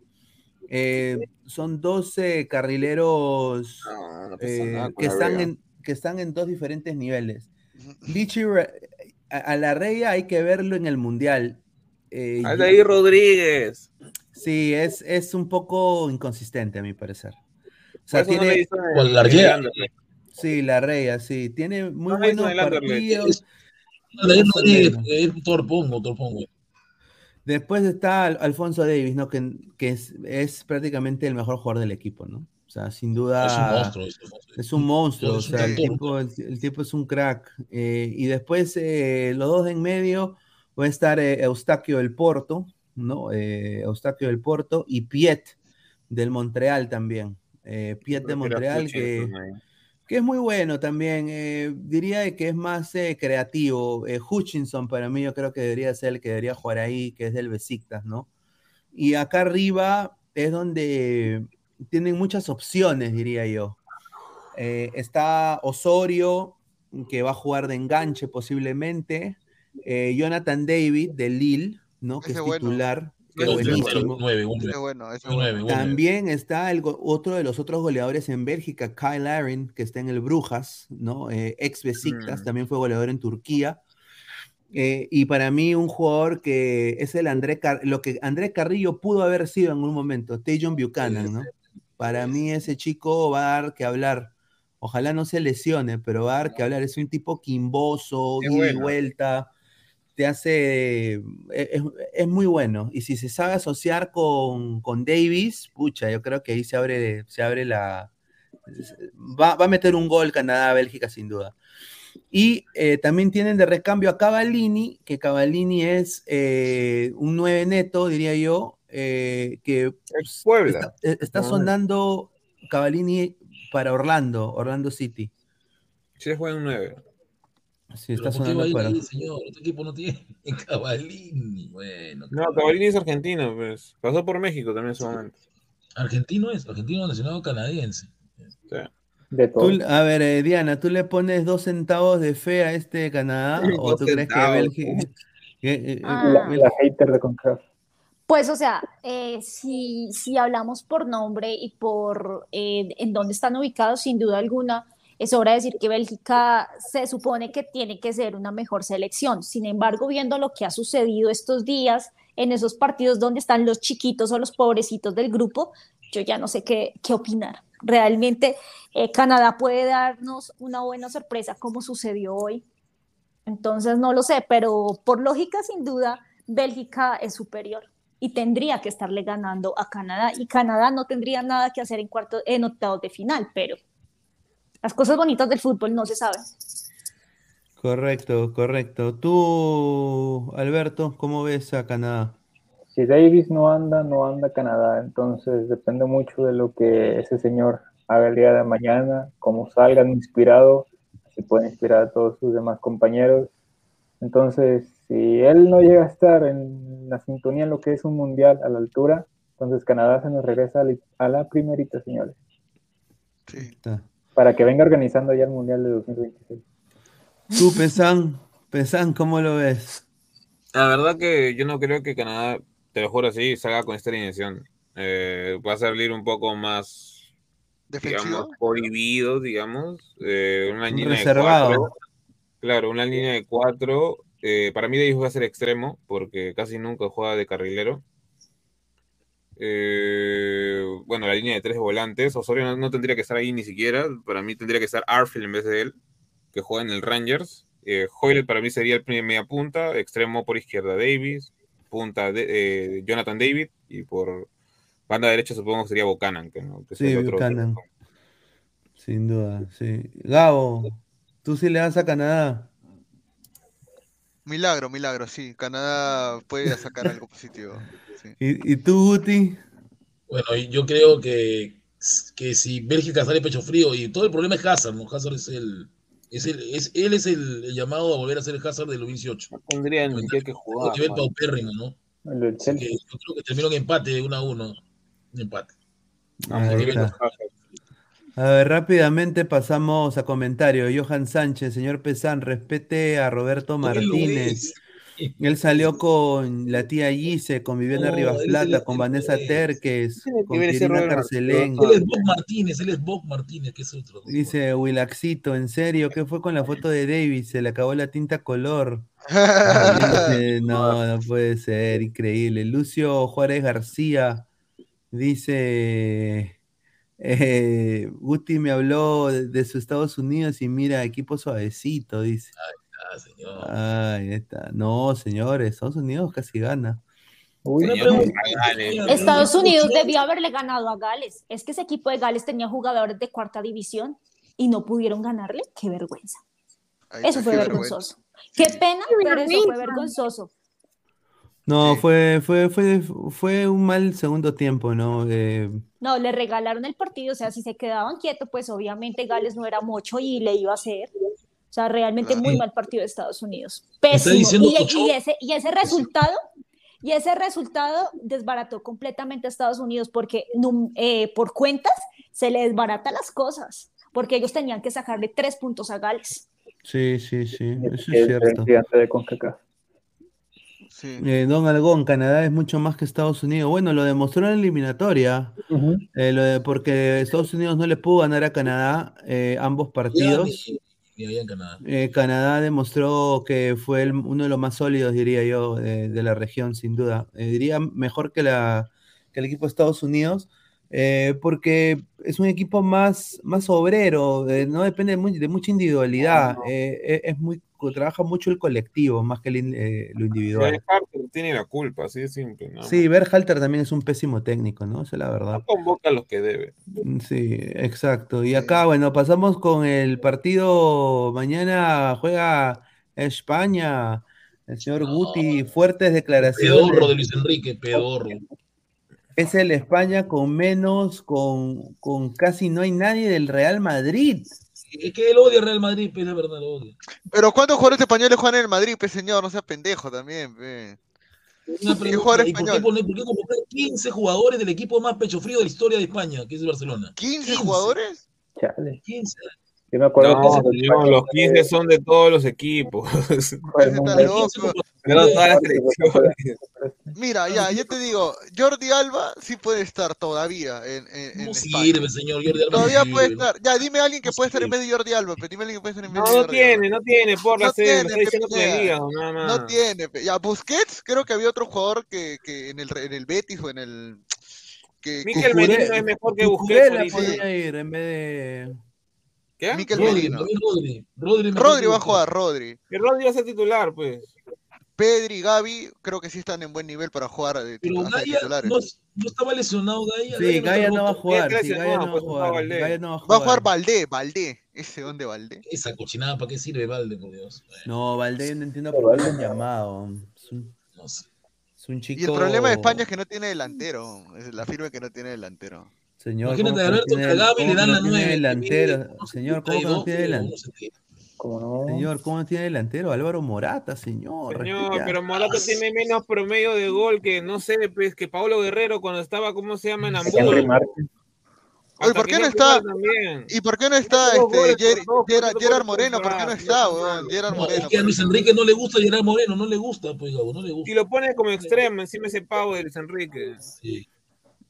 Eh, son 12 carrileros No, no pasa eh, que, están en, que están en dos diferentes niveles. Richie a, a Larrea hay que verlo en el Mundial. Eh, ahí Rodríguez. Sí, es, es un poco inconsistente a mi parecer. O sea, no tiene... le hizo Con la. Sí, la Reya, sí. Tiene muy No hizo buenos partidos. Torpongo, Torpongo. Después está Al- Alfonso Davis, ¿no? Que, que es, es prácticamente el mejor jugador del equipo, ¿no? O sea, sin duda. Es un monstruo. Es un monstruo. Es un monstruo, o Es un sea, el cantor. tipo, el, el tipo es un crack. Eh, y después eh, los dos de en medio va a estar eh, Eustaquio del Porto, ¿no? Eh, Eustaquio del Porto y Piet del Montreal también. Eh, Piet de Montreal, que, que es muy bueno también. eh, diría que es más eh, creativo. Eh, Hutchinson para mí yo creo que debería ser el que debería jugar ahí, que es del Besiktas, ¿no? Y acá arriba es donde tienen muchas opciones, diría yo. Eh, está Osorio, que va a jugar de enganche posiblemente. Eh, Jonathan David de Lille, ¿no? Que Ese es titular. que es bueno, También está el otro de los otros goleadores en Bélgica, Kyle Larin, que está en el Brujas, ¿no? Eh, ex Besiktas, Mm. también fue goleador en Turquía. Eh, y para mí un jugador que es el André Car- lo que André Carrillo pudo haber sido en un momento, Tejon Buchanan, ¿no? Para mí ese chico va a dar que hablar. Ojalá no se lesione, pero va a dar que hablar. Es un tipo quimboso, bueno. vuelta. Te hace. Es, es- es muy bueno. Y si se sabe asociar con, con Davis, pucha, yo creo que ahí se abre, se abre la. Va, va a meter un gol Canadá-Bélgica, sin duda. Y eh, también tienen de recambio a Cavallini, que Cavallini es eh, un 9 neto, diría yo, eh, que Puebla. está, eh, está sonando Cavallini para Orlando, Orlando City. Sí, juega en 9. Sí, está ¿por qué va sonando a ir para. ahí, señor? Este equipo no tiene Cavalini. Bueno, No, Cavallini es argentino, pues. Pasó por México también en su momento. argentino es, argentino nacional canadiense. Sí. De todo. Tú- a ver, eh, Diana, ¿tú le pones dos centavos de fe a este Canadá? ¿O tú crees que centavos. Bélgica... que, eh, eh, Ah. La, Bélgica- la hater de Concaf. Pues, o sea, eh, si, si hablamos por nombre y por eh, en dónde están ubicados, sin duda alguna, es hora de decir que Bélgica se supone que tiene que ser una mejor selección. Sin embargo, viendo lo que ha sucedido estos días en esos partidos donde están los chiquitos o los pobrecitos del grupo, yo ya no sé qué, opinar. Realmente eh, Canadá puede darnos una buena sorpresa como sucedió hoy. Entonces, no lo sé, pero por lógica, sin duda, Bélgica es superior y tendría que estarle ganando a Canadá y Canadá no tendría nada que hacer en cuarto en octavos de final, pero las cosas bonitas del fútbol no se saben. Correcto, correcto. Tú, Alberto, ¿cómo ves a Canadá? Si Davis no anda, no anda Canadá. Entonces depende mucho de lo que ese señor haga el día de mañana, cómo salgan inspirado, si puede inspirar a todos sus demás compañeros. Entonces, si él no llega a estar en la sintonía en lo que es un mundial a la altura, entonces Canadá se nos regresa a la- a la primerita, señores, Sí. Está. Para que venga organizando ya el mundial de 2026. Tú, Pesan, Pesan, ¿cómo lo ves? La verdad que yo no creo que Canadá, te lo juro así, salga con esta alineación. Eh, va a salir un poco más, digamos, Defensivo. prohibido, digamos. eh, una línea Reservado. de cuatro. Claro, una línea de cuatro. eh, para mí Davis va a ser extremo, porque casi nunca juega de carrilero. Eh, bueno, la línea de tres volantes. Osorio no, no tendría que estar ahí ni siquiera. Para mí tendría que estar Arfield en vez de él, que juega en el Rangers. Eh, Hoyle para mí sería el primer media punta, extremo por izquierda Davis, punta de, eh, Jonathan David y por banda derecha supongo que sería Buchanan, que, no- que es Sí, el otro- Buchanan. Sin duda, sí. Gabo, ¿tú sí le das a Canadá? Milagro, milagro, sí. Canadá puede sacar algo positivo. sí. ¿Y, y tú, Guti? Bueno, yo creo que, que si Bélgica sale pecho frío, y todo el problema es Hazard, ¿no? Hazard es el. Es el es, él es el, el llamado a volver a ser el Hazard del 2018. No tendría ni siquiera que jugar. paupérrimo, ¿no? Yo creo que terminó en empate, 1 a 1. Un empate. Hazard. A ver, rápidamente pasamos a comentario. Johan Sánchez, señor Pesán, respete a Roberto Martínez. Él salió con la tía Gise, con Viviana No, Rivas Plata, con Vanessa es. Terques, con Irina Carcelén. Él es Bob Martínez, él es Bob Martínez, que es otro. Dice Wilaxito, ¿en serio? ¿Qué fue con la foto de Davis? Se le acabó la tinta color. Dice, no, no puede ser, increíble. Lucio Juárez García dice, Eh, Guti me habló de, de sus Estados Unidos y mira, equipo suavecito, dice. Ah, señor. Ay, está. No, señores, Estados Unidos casi gana. Señor, hágale. Estados Unidos debió haberle ganado a Gales. Es que ese equipo de Gales tenía jugadores de cuarta división y no pudieron ganarle. Qué vergüenza. Ahí Eso está, fue vergonzoso. Qué pena, pero eso fue vergonzoso. No, Sí. fue, fue, fue, fue un mal segundo tiempo, ¿no? Eh, No, le regalaron el partido, o sea, si se quedaban quietos, pues obviamente Gales no era mucho y le iba a hacer. O sea, realmente muy mal partido de Estados Unidos. Pésimo. diciendo Y, ese, y ese resultado, y ese resultado desbarató completamente a Estados Unidos porque num- eh, por cuentas se le desbarata las cosas, porque ellos tenían que sacarle tres puntos a Gales. sí, sí, sí, eso es cierto. gigante de CONCACAF. Sí. Eh, Don Algón, Canadá es mucho más que Estados Unidos. Bueno, lo demostró en la eliminatoria, eh, lo de- porque Estados Unidos no le pudo ganar a Canadá eh, ambos Ya partidos. ni, ni allá en Canadá. Eh, Canadá demostró que fue el- uno de los más sólidos, diría yo, de, de la región, sin duda. Eh, diría mejor que, la, que el equipo de Estados Unidos, eh, porque es un equipo más, más obrero, eh, no depende de, de mucha individualidad, eh, eh, es muy, trabaja mucho el colectivo más que el in- eh, lo individual. Carter tiene la culpa, así de simple. nada Sí. Berhalter también es un pésimo técnico, ¿no? Esa es la verdad. No convoca a los que debe. Mm, Sí, exacto. Y acá, bueno, pasamos con el partido. Mañana juega España. El señor Guti, fuertes declaraciones. Pedorro de Luis Enrique, pedorro. Es el España con menos, con, con casi no hay nadie del Real Madrid. Es que él odia al Real Madrid, pues es verdad, lo odia. Pero ¿cuántos jugadores españoles juegan en el Madrid, pe señor? No sea pendejo también, pe. Una ¿Qué pregunta, jugador ¿y por qué, por qué convocar 15 jugadores del equipo más pecho frío de la historia de España, que es el Barcelona? ¿15 jugadores? Chale. 15. Yo me acuerdo No, cuando señor, España los 15 son de todos los equipos. todas las. Mira, ya, yo te digo, Jordi Alba sí puede estar todavía en, en, en sirve, señor. Jordi Alba Todavía puede estar. Ya, dime a alguien que puede estar en vez de Jordi Alba, pero dime a alguien que puede estar en vez No, de no Jordi Alba. tiene, no tiene, por la No tiene, digas, nada más. No tiene. Ya, Busquets, creo que había otro jugador que, que en, el, en el Betis o en el. Que, que- Miquel Merino es mejor que Busquets. podría ir en vez de. ¿Qué? Miquel Rodri, Merino. Rodri. Rodri, Rodri va a jugar, Rodri. Que Rodri va a ser titular, pues. Pedri, Gaby, creo que sí están en buen nivel para jugar de, Pero Gaia titulares. no, no estaba lesionado, Gaia. Sí, está Gaia no va a jugar. Sí, Gaia no va a jugar. Gaia no va a Va a jugar. Valdé, Valdé. ¿Ese dónde Valdé? Esa cochinada, ¿para qué sirve Valde, por Dios? No, Valdés no entiendo por qué lo han llamado. Es un, no sé. es un chico. Y el problema de España es que no tiene delantero. Es la firme que no tiene delantero. Señor, Imagínate ¿cómo a Alberto le dan la nueve, delantero? Señor, ¿cómo no 72, tiene delantero? uno 72. ¿Cómo no? Señor, ¿cómo no tiene delantero? Álvaro Morata, señor. Señor, pero Morata tiene menos promedio de gol que, no sé, pues, que Pablo Guerrero cuando estaba, ¿cómo se llama? En Hamburgo. Oye, ¿por qué no está? ¿Y por qué no está este, Ger- Gerard, Moreno? ¿Por qué no está, weón? Gerard No, Moreno. es que a Luis. Enrique no le gusta Gerard Moreno, no le gusta, pues, Gabo, no le Y gusta. lo pone como extremo encima ese pavo de Luis Enrique. Sí.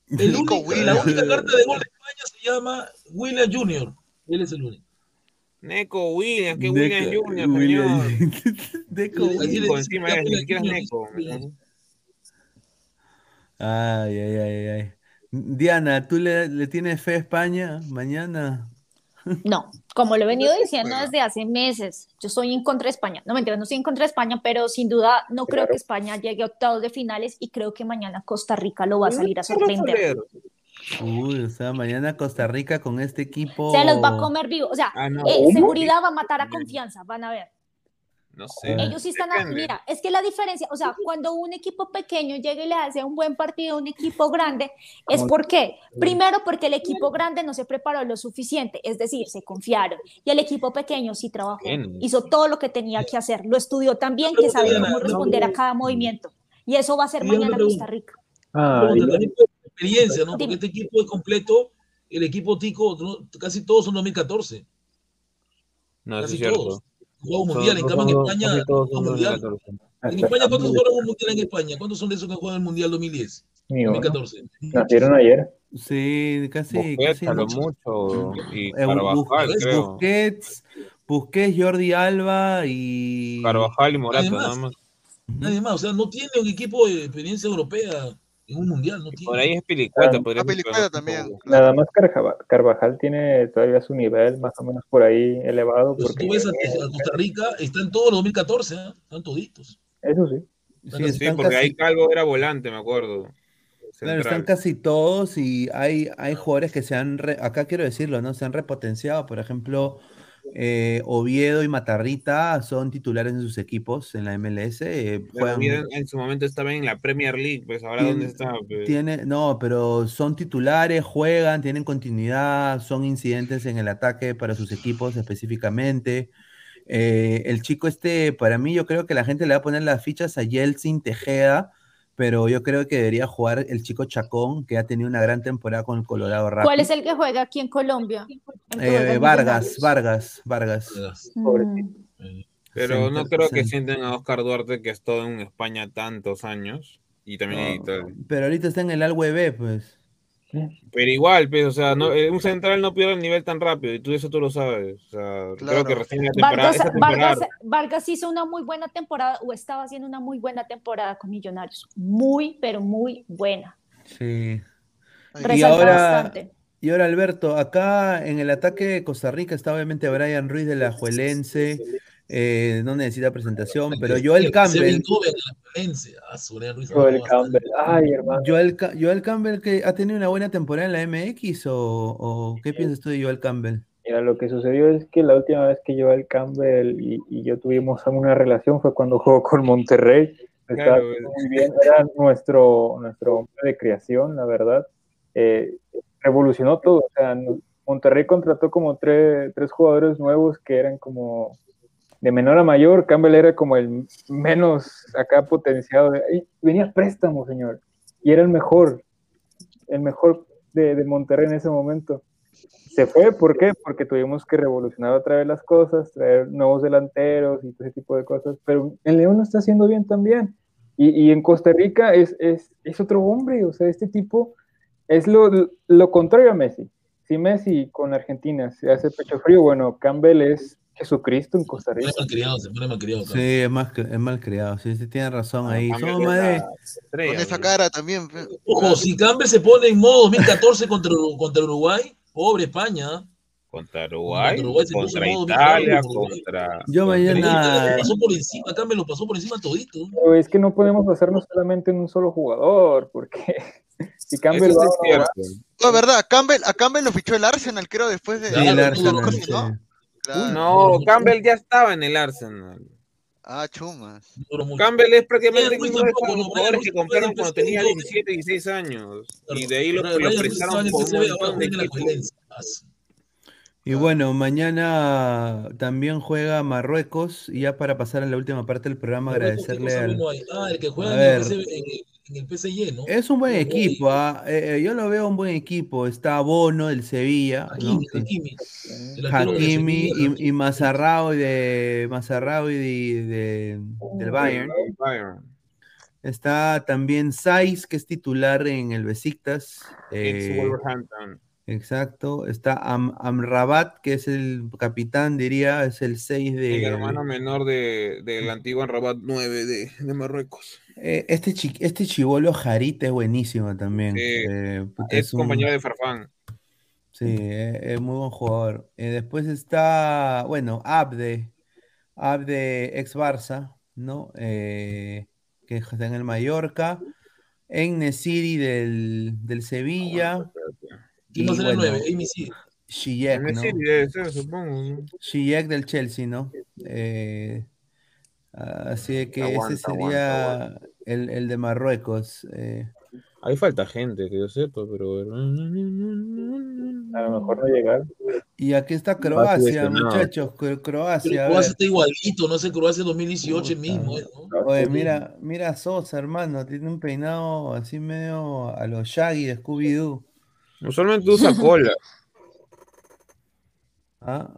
El Nico único, la única carta de gol de España se llama William Jr. Él es el único. Neco Williams, que Williams Jr., William- Neco, encima ni William siquiera es Jr. Neco. Williams. Ay, ay, ay, ay. Diana, ¿tú le, le tienes fe a España mañana? No, como lo he venido diciendo Bueno. desde hace meses, yo estoy en contra de España. No mentira, no estoy en contra de España, pero sin duda no creo que España llegue a octavos de finales y creo que mañana Costa Rica lo va a salir a sorprender. Uy, o sea, mañana Costa Rica con este equipo. Se los va a comer vivo. O sea, Ah, no. eh, seguridad va a matar a confianza, van a ver. No sé. Ellos sí están, a- mira, es que la diferencia, o sea, cuando un equipo pequeño llega y le hace un buen partido a un equipo grande, es porque, primero porque el equipo grande no se preparó lo suficiente, es decir, se confiaron, y el equipo pequeño sí trabajó, Bien. hizo todo lo que tenía que hacer, lo estudió también, que sabe cómo responder a cada movimiento, y eso va a ser mañana pregunto, Costa Rica. Ah, experiencia, ¿no? Porque este equipo es completo, el equipo Tico, ¿no? casi todos son 2014, No, casi es cierto. todos. Jugó un mundial, en cambio en España, mundial. En España, ¿cuántos jugaron un mundial en España? ¿Cuántos son de esos que juegan el mundial 2010? ni uno. 2014. Nacieron ayer. Sí, casi, Busquets, casi a lo mucho. mucho. Y Eh, Carvajal, Busquets, creo. Busquets, Busquets, Jordi Alba y. Carvajal y Morata, Además, nada más. Nadie más, o sea, no tiene un equipo de experiencia europea en un mundial, no tiene. Por ahí es Pilicueta, Ah, podría Ah, ser, Pelicueta pero no también. Nada más Carja- Carvajal tiene todavía su nivel más o menos por ahí elevado. Pero si Porque, tú ves a, a Costa Rica, está en todos los 2014, ¿ah? están toditos. eso sí. Sí, Sí, están porque casi- ahí Calvo era volante, me acuerdo. Claro, están casi todos y hay, hay jugadores que se han, re- acá quiero decirlo, ¿no? Se han repotenciado. Por ejemplo, eh, Oviedo y Matarrita son titulares en sus equipos en la MLS. eh, Pero juegan- Oviedo en su momento estaba en la Premier League, pues ahora Tien- dónde está. Pues? Tiene, no, pero son titulares, juegan, tienen continuidad, son incidentes en el ataque para sus equipos específicamente. Eh, el chico este, para mí, yo creo que la gente le va a poner las fichas a Yeltsin Tejeda, pero yo creo que debería jugar el chico Chacón, que ha tenido una gran temporada con el Colorado Rapids. ¿Cuál es el que juega aquí en Colombia? Eh, Vargas. Vargas, Vargas. Mm. Pero no creo que sienten a Oscar Duarte, que ha estado en España tantos años. Y también. Pero ahorita está en el Alwe B, pues. Pero igual, pues, o sea, no, eh, un central no pierde el nivel tan rápido, y tú eso tú lo sabes. O sea, creo que recién la temporada, Vargas, esa temporada, Vargas, Vargas hizo una muy buena temporada, o estaba haciendo una muy buena temporada con Millonarios. Muy, pero muy buena. Sí. Y Resalta ahora, bastante. y ahora, Alberto, acá en el ataque de Costa Rica está obviamente Brian Ruiz de la Juelense. Eh, no necesita presentación, pero Joel Campbell. Joel Campbell. Ay, hermano. Joel, Ca- Joel Campbell que ha tenido una buena temporada en la MX o, o qué piensas tú de Joel Campbell? Mira, lo que sucedió es que la última vez que Joel Campbell y, y yo tuvimos una relación fue cuando jugó con Monterrey. Estaba Claro, muy bien, era nuestro, nuestro hombre de creación, la verdad. Eh, revolucionó todo. O sea, Monterrey contrató como tres, tres jugadores nuevos que eran como de menor a mayor. Campbell era como el menos acá potenciado. Venía préstamo, señor. Y era el mejor, el mejor de, de Monterrey en ese momento. Se fue, ¿por qué? Porque tuvimos que revolucionar otra vez las cosas, traer nuevos delanteros y todo ese tipo de cosas, pero el León lo está haciendo bien también. Y, y en Costa Rica es, es, es otro hombre, o sea, este tipo es lo, lo contrario a Messi. Si Messi con Argentina se hace pecho frío, bueno, Campbell es Jesucristo en Costa Rica. Se pone malcriado, se pone malcriado. Sí, es, más, que- es mal creado, sí, sí, tiene razón ahí. Campbell Somos más de... Con esa cara también. Ojo, si Campbell se pone en modo 2014 contra, contra Uruguay, pobre España. Contra Uruguay, Contra Uruguay contra modo Italia, contra... Yo mañana... Lo pasó por encima, Campbell lo pasó por encima todito. Pero es que no podemos basarnos solamente en un solo jugador, porque si Campbell Eso va es a cierto. No, verdad, Campbell, a Campbell lo fichó el Arsenal, creo, después de. Sí, el Arsenal, sí, ¿no? Claro. No, Campbell ya estaba en el Arsenal. Ah, chumas. Campbell es prácticamente uno de no, jugadores que compraron cuando tenía de un 17, 16 años. Y de ahí lo, lo prestaron por un montón de. Y bueno, mañana también juega Marruecos y ya para pasar a la última parte del programa Marruecos, ¿qué agradecerle al... Ah, el que juega ver. en, el, en el PSG, ¿no? Es un buen equipo, ah, eh, eh, yo lo veo un buen equipo. Está Bono del Sevilla, ¿no? Hakimi, Hakimi. Hakimi Sevilla, y, y Mazarrao de Mazarrao y de, de- del Bayern. Bayern. Está también Saiz, que es titular en el Besiktas. Ex eh, Wolverhampton. Exacto. Está Am- Amrabat, que es el capitán, diría, es el 6 de... El hermano menor de, del antiguo Rabat 9 de, de Marruecos. Eh, este, chi- este chivolo Jarita es buenísimo también. Sí, Eh, Es un- compañero de Farfán. Sí, eh, es muy buen jugador. Después está, bueno, Abde, Abde ex Barça, ¿no? Que está en el Mallorca, en Nesiri del, del Sevilla. ¿Quién y va a ser el bueno, 9? Amy sí. Ziyech, ¿no? Messi debe ser, supongo. ¿no? Ziyech del Chelsea, ¿no? Eh, así de que Aguanta, ese sería el, el de Marruecos. eh. Ahí falta gente, que yo sepa, pero. A lo mejor no llegar. Y aquí está Croacia, seleccionado. muchachos, Croacia. Croacia está igualito, no sé, Croacia 2018 mismo, ¿eh? ¿no? Oye, mira, mira a Sosa, hermano, tiene un peinado así medio a los Shaggy de Scooby-Doo. Usualmente usa cola. ¿ah?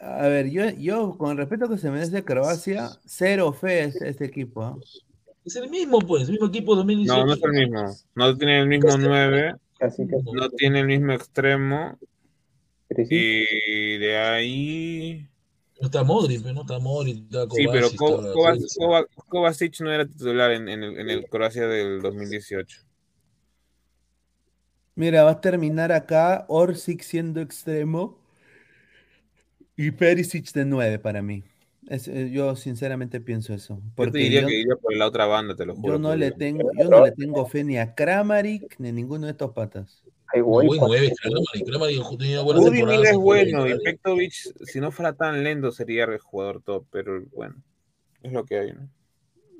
A ver, yo, yo con el respeto que se merece Croacia, cero fe es este equipo. ¿ah? Es el mismo, pues, el mismo equipo 2018. No, no es el mismo. No tiene el mismo 9. Casi, casi. No tiene el mismo extremo. Y de ahí. No está Modric, pero no está Modric, está Sí, pero Kovacic, Kovacic. Kovac- Kovacic no era titular en, en el, en el Croacia del 2018. Mira, va a terminar acá Orsic siendo extremo y Perisic de 9 para mí. Es- eh, yo sinceramente pienso eso. Yo te diría yo, que iría por la otra banda, te lo juro. yo no le tengo, yo no le tengo fe ni a Kramaric ni a ninguno de estos patas. Ay, güey, Kramaric. Kramaric es bueno, y. Pektovic, si no fuera tan lento, sería el jugador top, pero bueno, es lo que hay, ¿no?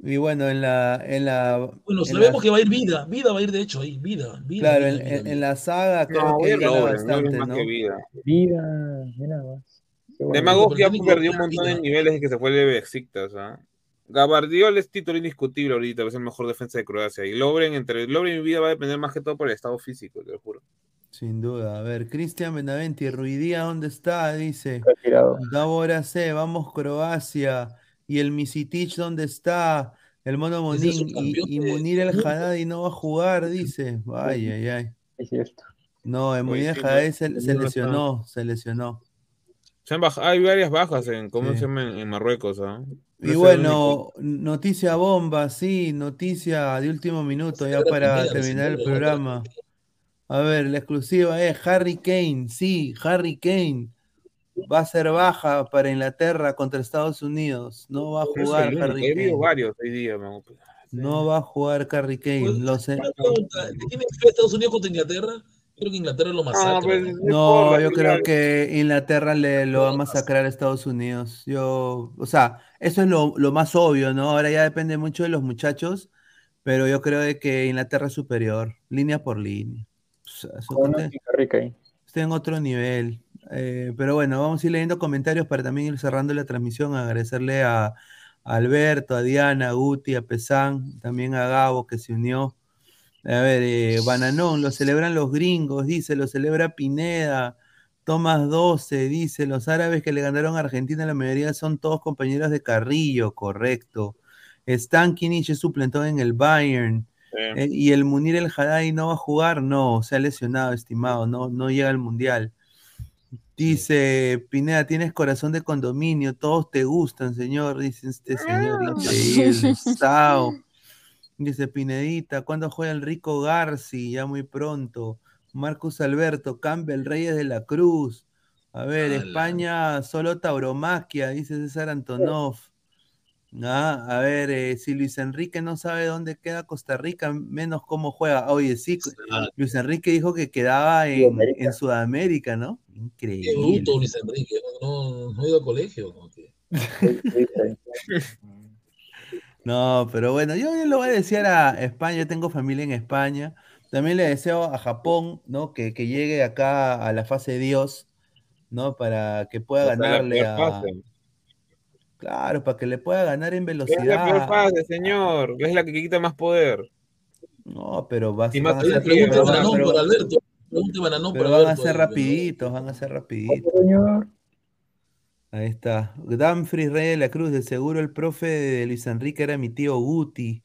Y bueno, en la, en la, Bueno, en sabemos la- que va a ir vida. Vida va a ir de hecho ahí. Vida. vida claro, vida, en, vida, en- vida. en la saga creo No, que él gana bastante, más ¿no? que vida. Vida, mira más. Qué bueno. Demagog ya técnico, perdió un montón de niveles y que se fue de Besiktas, ¿ah? Gabardiol es título indiscutible ahorita, es el mejor defensa de Croacia. Y Lovren, entre Lovren y vida va a depender más que todo por el estado físico, te lo juro. Sin duda. A ver, Cristian Benaventi, Ruidía, ¿dónde está? Dice. Retirado. C, vamos Croacia. Y el Misitich, ¿dónde está? El Mono Monín. Y, y Munir el Haddadi no va a jugar, dice. Ay, ay, ay. Es cierto. No, el Oye, Munir el no, se, se lesionó, se lesionó. Se han baj- Hay varias bajas en, ¿cómo Sí. se llama? En, en Marruecos, ¿ah? No Y bueno, noticia bomba, sí, noticia de último minuto ya para terminar el programa. A ver, la exclusiva es Harry Kane, sí, Harry Kane va a ser baja para Inglaterra contra Estados Unidos. No va a jugar Es Harry He Kane. varios hoy día, man. No va a jugar Harry Kane. Pues, Lo sé. una pregunta, ¿le ¿Tiene Estados Unidos contra Inglaterra? Creo que Inglaterra lo masacra. pues, ¿no? Yo creo que Inglaterra le lo va a masacrar a Estados Unidos. Yo, o sea, eso es lo, lo más obvio, ¿no? Ahora ya depende mucho de los muchachos, pero yo creo de que Inglaterra es superior, línea por línea. O sea, está en otro nivel. Eh, pero bueno, vamos a ir leyendo comentarios para también ir cerrando la transmisión. Agradecerle a, a Alberto, a Diana, a Guti, a Pesán, también a Gabo que se unió. A ver, eh, Bananón, lo celebran los gringos, dice, lo celebra Pineda. Tomás 12, dice, los árabes que le ganaron a Argentina, la mayoría son todos compañeros de Carrillo, correcto. Stan Kinich es suplentón en el Bayern. Sí. Eh, y el Munir el Haddadi no va a jugar, no, se ha lesionado, estimado, no, no llega al mundial. Dice Pineda, tienes corazón de condominio, todos te gustan, señor, dice este señor, increíble. Sao. Dice Pinedita, ¿cuándo juega el Rico Garci? Ya muy pronto. Marcus Alberto, Campbell Reyes de la Cruz. A ver, Ala. España, solo tauromaquia, dice César Antonov. Ah, a ver, eh, si Luis Enrique no sabe dónde queda Costa Rica, menos cómo juega. Oye, sí, Luis Enrique dijo que quedaba en, Sudamérica. en Sudamérica, ¿no? Qué Increíble. bruto Luis Enrique. No, no, no ha ido a colegio. sí. No, pero bueno, yo le voy a desear a España, yo tengo familia en España. También le deseo a Japón, ¿no? Que, que llegue acá a la fase de Dios, ¿no? Para que pueda ganarle a. fase. Claro, para que le pueda ganar en Es la peor velocidad. fase, señor. Es la que quita más poder. No, pero va, a ser, pregunta pero, Bananón pero- para Alberto. Pregunta Bananón pero para van a Alberto. ser ¿no? rapiditos, van a ser rapiditos. Señor. Ahí está. Danfries Rey de la Cruz, de seguro el profe de Luis Enrique era mi tío Guti.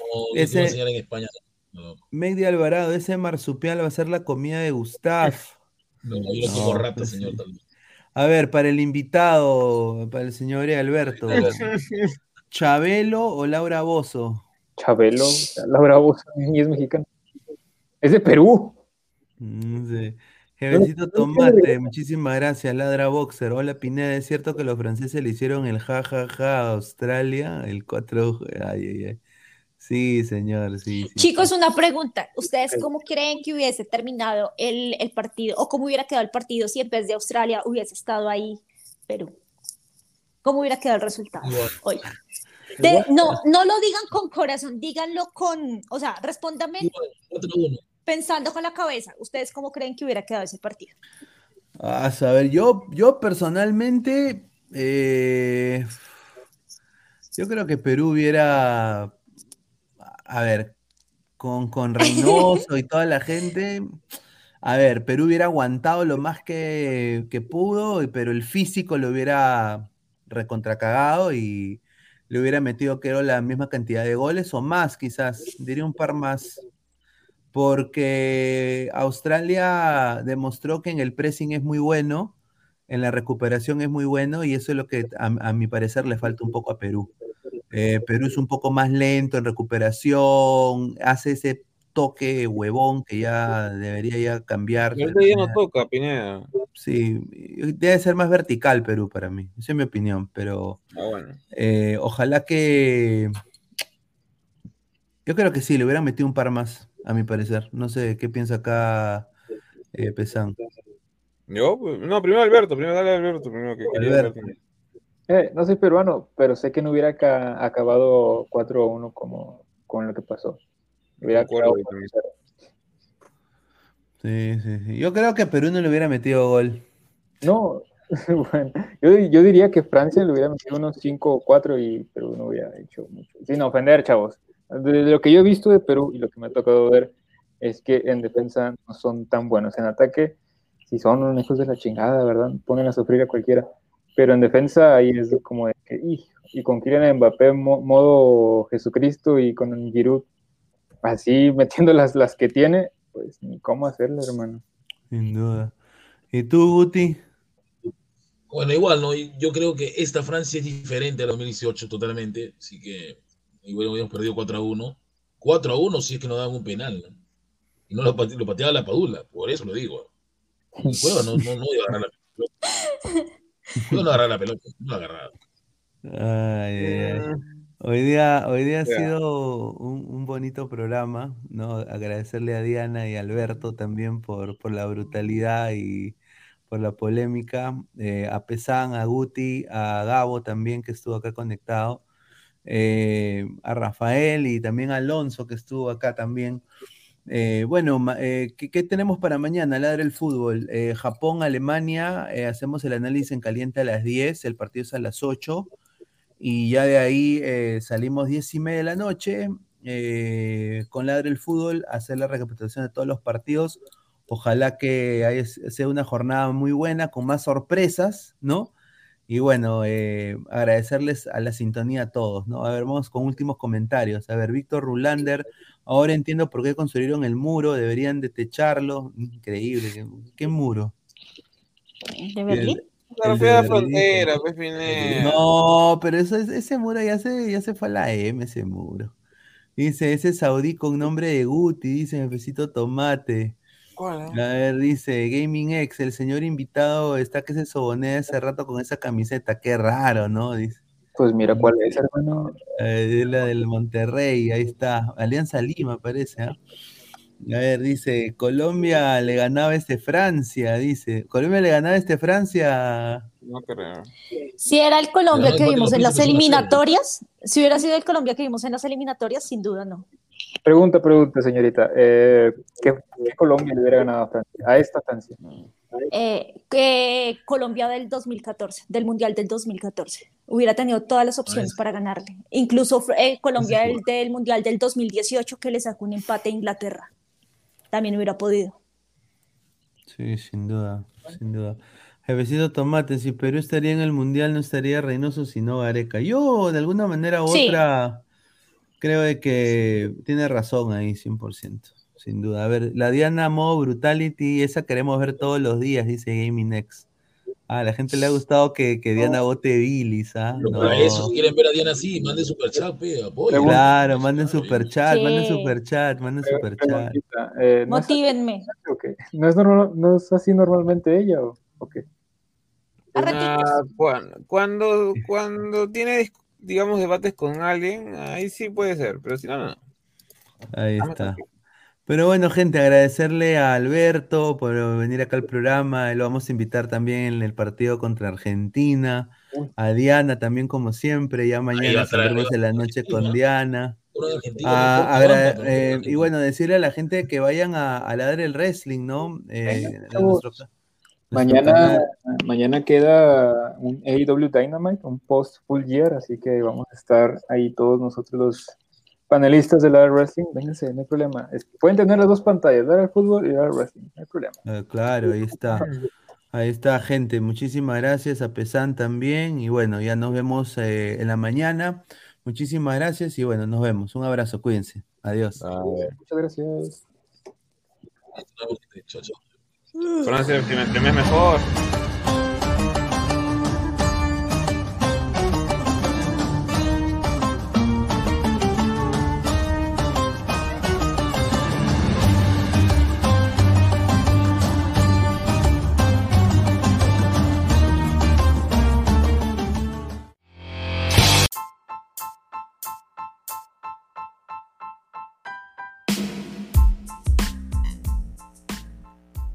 A Ese- enseñar en España. No, Megdi Alvarado, ese marsupial va a ser la comida de Gustav. no, yo lo No, rata, pues señor. sí. A ver, para el invitado, para el señor Alberto, ¿Chabelo o Laura Bozo? Chabelo, Laura Bozo, y es mexicano. Es de Perú. No sé. Jevecito Tomate, muchísimas gracias, Ladra Boxer. Hola Pineda, ¿es cierto que los franceses le hicieron el ja ja ja a Australia? El 4, ay, ay, ay. Sí, señor, sí, sí. Chicos, una pregunta. ¿Ustedes cómo creen que hubiese terminado el, el partido o cómo hubiera quedado el partido si en vez de Australia hubiese estado ahí Perú? ¿Cómo hubiera quedado el resultado hoy? De- no, no lo digan con corazón, díganlo con, o sea, respóndame Igual, 4-1. pensando con la cabeza. ¿Ustedes cómo creen que hubiera quedado ese partido? Ah, a ver, yo, yo personalmente, eh, yo creo que Perú hubiera, a ver, con, con Reynoso y toda la gente, a ver, Perú hubiera aguantado lo más que, que pudo, y- pero el físico lo hubiera recontracagado y le hubiera metido, creo, la misma cantidad de goles o más, quizás, diría un par más porque Australia demostró que en el pressing es muy bueno, en la recuperación es muy bueno, y eso es lo que a, a mi parecer le falta un poco a Perú. Eh, Perú es un poco más lento en recuperación, hace ese toque huevón que ya debería ya cambiar. Ahorita ya no toca, Pineda. Sí, debe ser más vertical Perú para mí, esa es mi opinión, pero Ah, bueno. eh, ojalá que... Yo creo que sí, le hubieran metido un par más, a mi parecer. No sé, ¿qué piensa acá eh, Pesán? ¿Yo? No, primero Alberto, primero dale a Alberto, primero que Alberto. Alberto. Eh, no soy peruano, pero sé que no hubiera ca- acabado 4-1 como con lo que pasó. Hubiera Concuerdo quedado ahí también. 4-0. Sí, sí, sí. Yo creo que Perú no le hubiera metido gol. No, bueno, yo, yo diría que Francia le hubiera metido unos 5 o 4 y Perú no hubiera hecho mucho. Sin ofender, chavos. De lo que yo he visto de Perú y lo que me ha tocado ver es que en defensa no son tan buenos. En ataque, si son unos hijos de la chingada, ¿verdad? Ponen a sufrir a cualquiera. Pero en defensa ahí es como de que, "Ij", y con Kylian Mbappé mo- modo Jesucristo y con Giroud así metiendo las, las que tiene, pues ni cómo hacerle, hermano. Sin duda. ¿Y tú, Guti? Bueno, igual, ¿no? Y Yo creo que esta Francia es diferente a la 2018 totalmente, así que igual habíamos perdido 4 a 1. 4 a 1 si es que nos daban un penal, ¿no? Y no lo, pate- lo pateaba la Padula, por eso lo digo. Y no, no, no iba a agarrar la Cueva no agarrar la pelota, no la agarraba. Ay, ay, ay. Hoy día, hoy día ha sido un, un bonito programa, ¿no? Agradecerle a Diana y a Alberto también por, por la brutalidad y por la polémica, eh, a Pesán, a Guti, a Gabo también que estuvo acá conectado, eh, a Rafael y también a Alonso que estuvo acá también. Eh, bueno, eh, ¿qué, tenemos para mañana? Ladra el fútbol. Eh, Japón, Alemania, hacemos el análisis en caliente a las 10, el partido es a las 8 y ya de ahí salimos 10 y media de la noche con Ladra el Fútbol, hacer la recapitulación de todos los partidos. Ojalá que haya- sea una jornada muy buena, con más sorpresas, ¿no? Y bueno, agradecerles a la sintonía a todos, ¿no? A ver, vamos con últimos comentarios. A ver, Víctor Rulander, ahora entiendo por qué construyeron el muro, deberían de techarlo. Increíble, ¿qué, qué muro? ¿De Berlín? El de la frontera, pues. No, pero eso es- ese muro ya se, ya se fue a la M, ese muro. Dice, ese saudí con nombre de Guti, dice Jefecito Tomate. ¿Cuál, A ver, dice Gaming X, el señor invitado está que se sobonea hace rato con esa camiseta, qué raro, ¿no? Dice. Pues mira cuál es, hermano. Eh, es la del Monterrey, ahí está. Alianza Lima, parece, ¿ah? A ver, dice, Colombia le ganaba este Francia, dice. Colombia le ganaba este Francia. No creo. Si era el Colombia no, que vimos en las eliminatorias, si hubiera sido el Colombia que vimos en las eliminatorias, sin duda no. Pregunta, pregunta, señorita. Eh, ¿qué, qué Colombia le hubiera ganado a Francia? A esta Francia. Eh, que Colombia del 2014, del Mundial del 2014. Hubiera tenido todas las opciones para ganarle. Incluso eh, Colombia del, del Mundial del 2018 que le sacó un empate a Inglaterra. También hubiera podido. Sí, sin duda, sin duda. Jefecito Tomate, si Perú estaría en el Mundial, no estaría Reynoso, sino Gareca. Yo, de alguna manera u Sí. otra, creo de que tiene razón ahí, 100%, sin duda. A ver, la Diana Mo Brutality, esa queremos ver todos los días, dice Gaming Next. Ah, a la gente le ha gustado que, que Diana vote bilis, ¿ah? Pero No. para eso, si quieren ver a Diana así, manden super chat, pe, apoyo. Claro, manden super chat, manden Sí. super chat, manden super chat. Preguntita, eh, ¿no, es, Motívenme. ¿No, es normal- ¿No es así normalmente ella o, qué? Ah, cuando, cuando, cuando tiene, digamos, debates con alguien, ahí sí puede ser, pero si no, no. Ahí está. Pero bueno, gente, agradecerle a Alberto por venir acá al programa. Lo vamos a invitar también en el partido contra Argentina. A Diana también, como siempre. Ya mañana ahí en la noche con Diana. De Ah, agra- eh, y bueno, decirle a la gente que vayan a, a ladrar el wrestling, ¿no? Eh, nuestro nuestro Mañana, canal. mañana queda un AEW Dynamite, un post full year, así que vamos a estar ahí todos nosotros los panelistas de la wrestling. Vénganse, no hay problema. Pueden tener las dos pantallas, dar el fútbol y dar wrestling, no hay problema. Ah, claro, ahí está. Ahí está, gente. Muchísimas gracias a Pesan también. Y bueno, ya nos vemos eh, en la mañana. Muchísimas gracias y bueno, nos vemos. Un abrazo, cuídense. Adiós. Muchas gracias. Francia, el primer, primer mejor.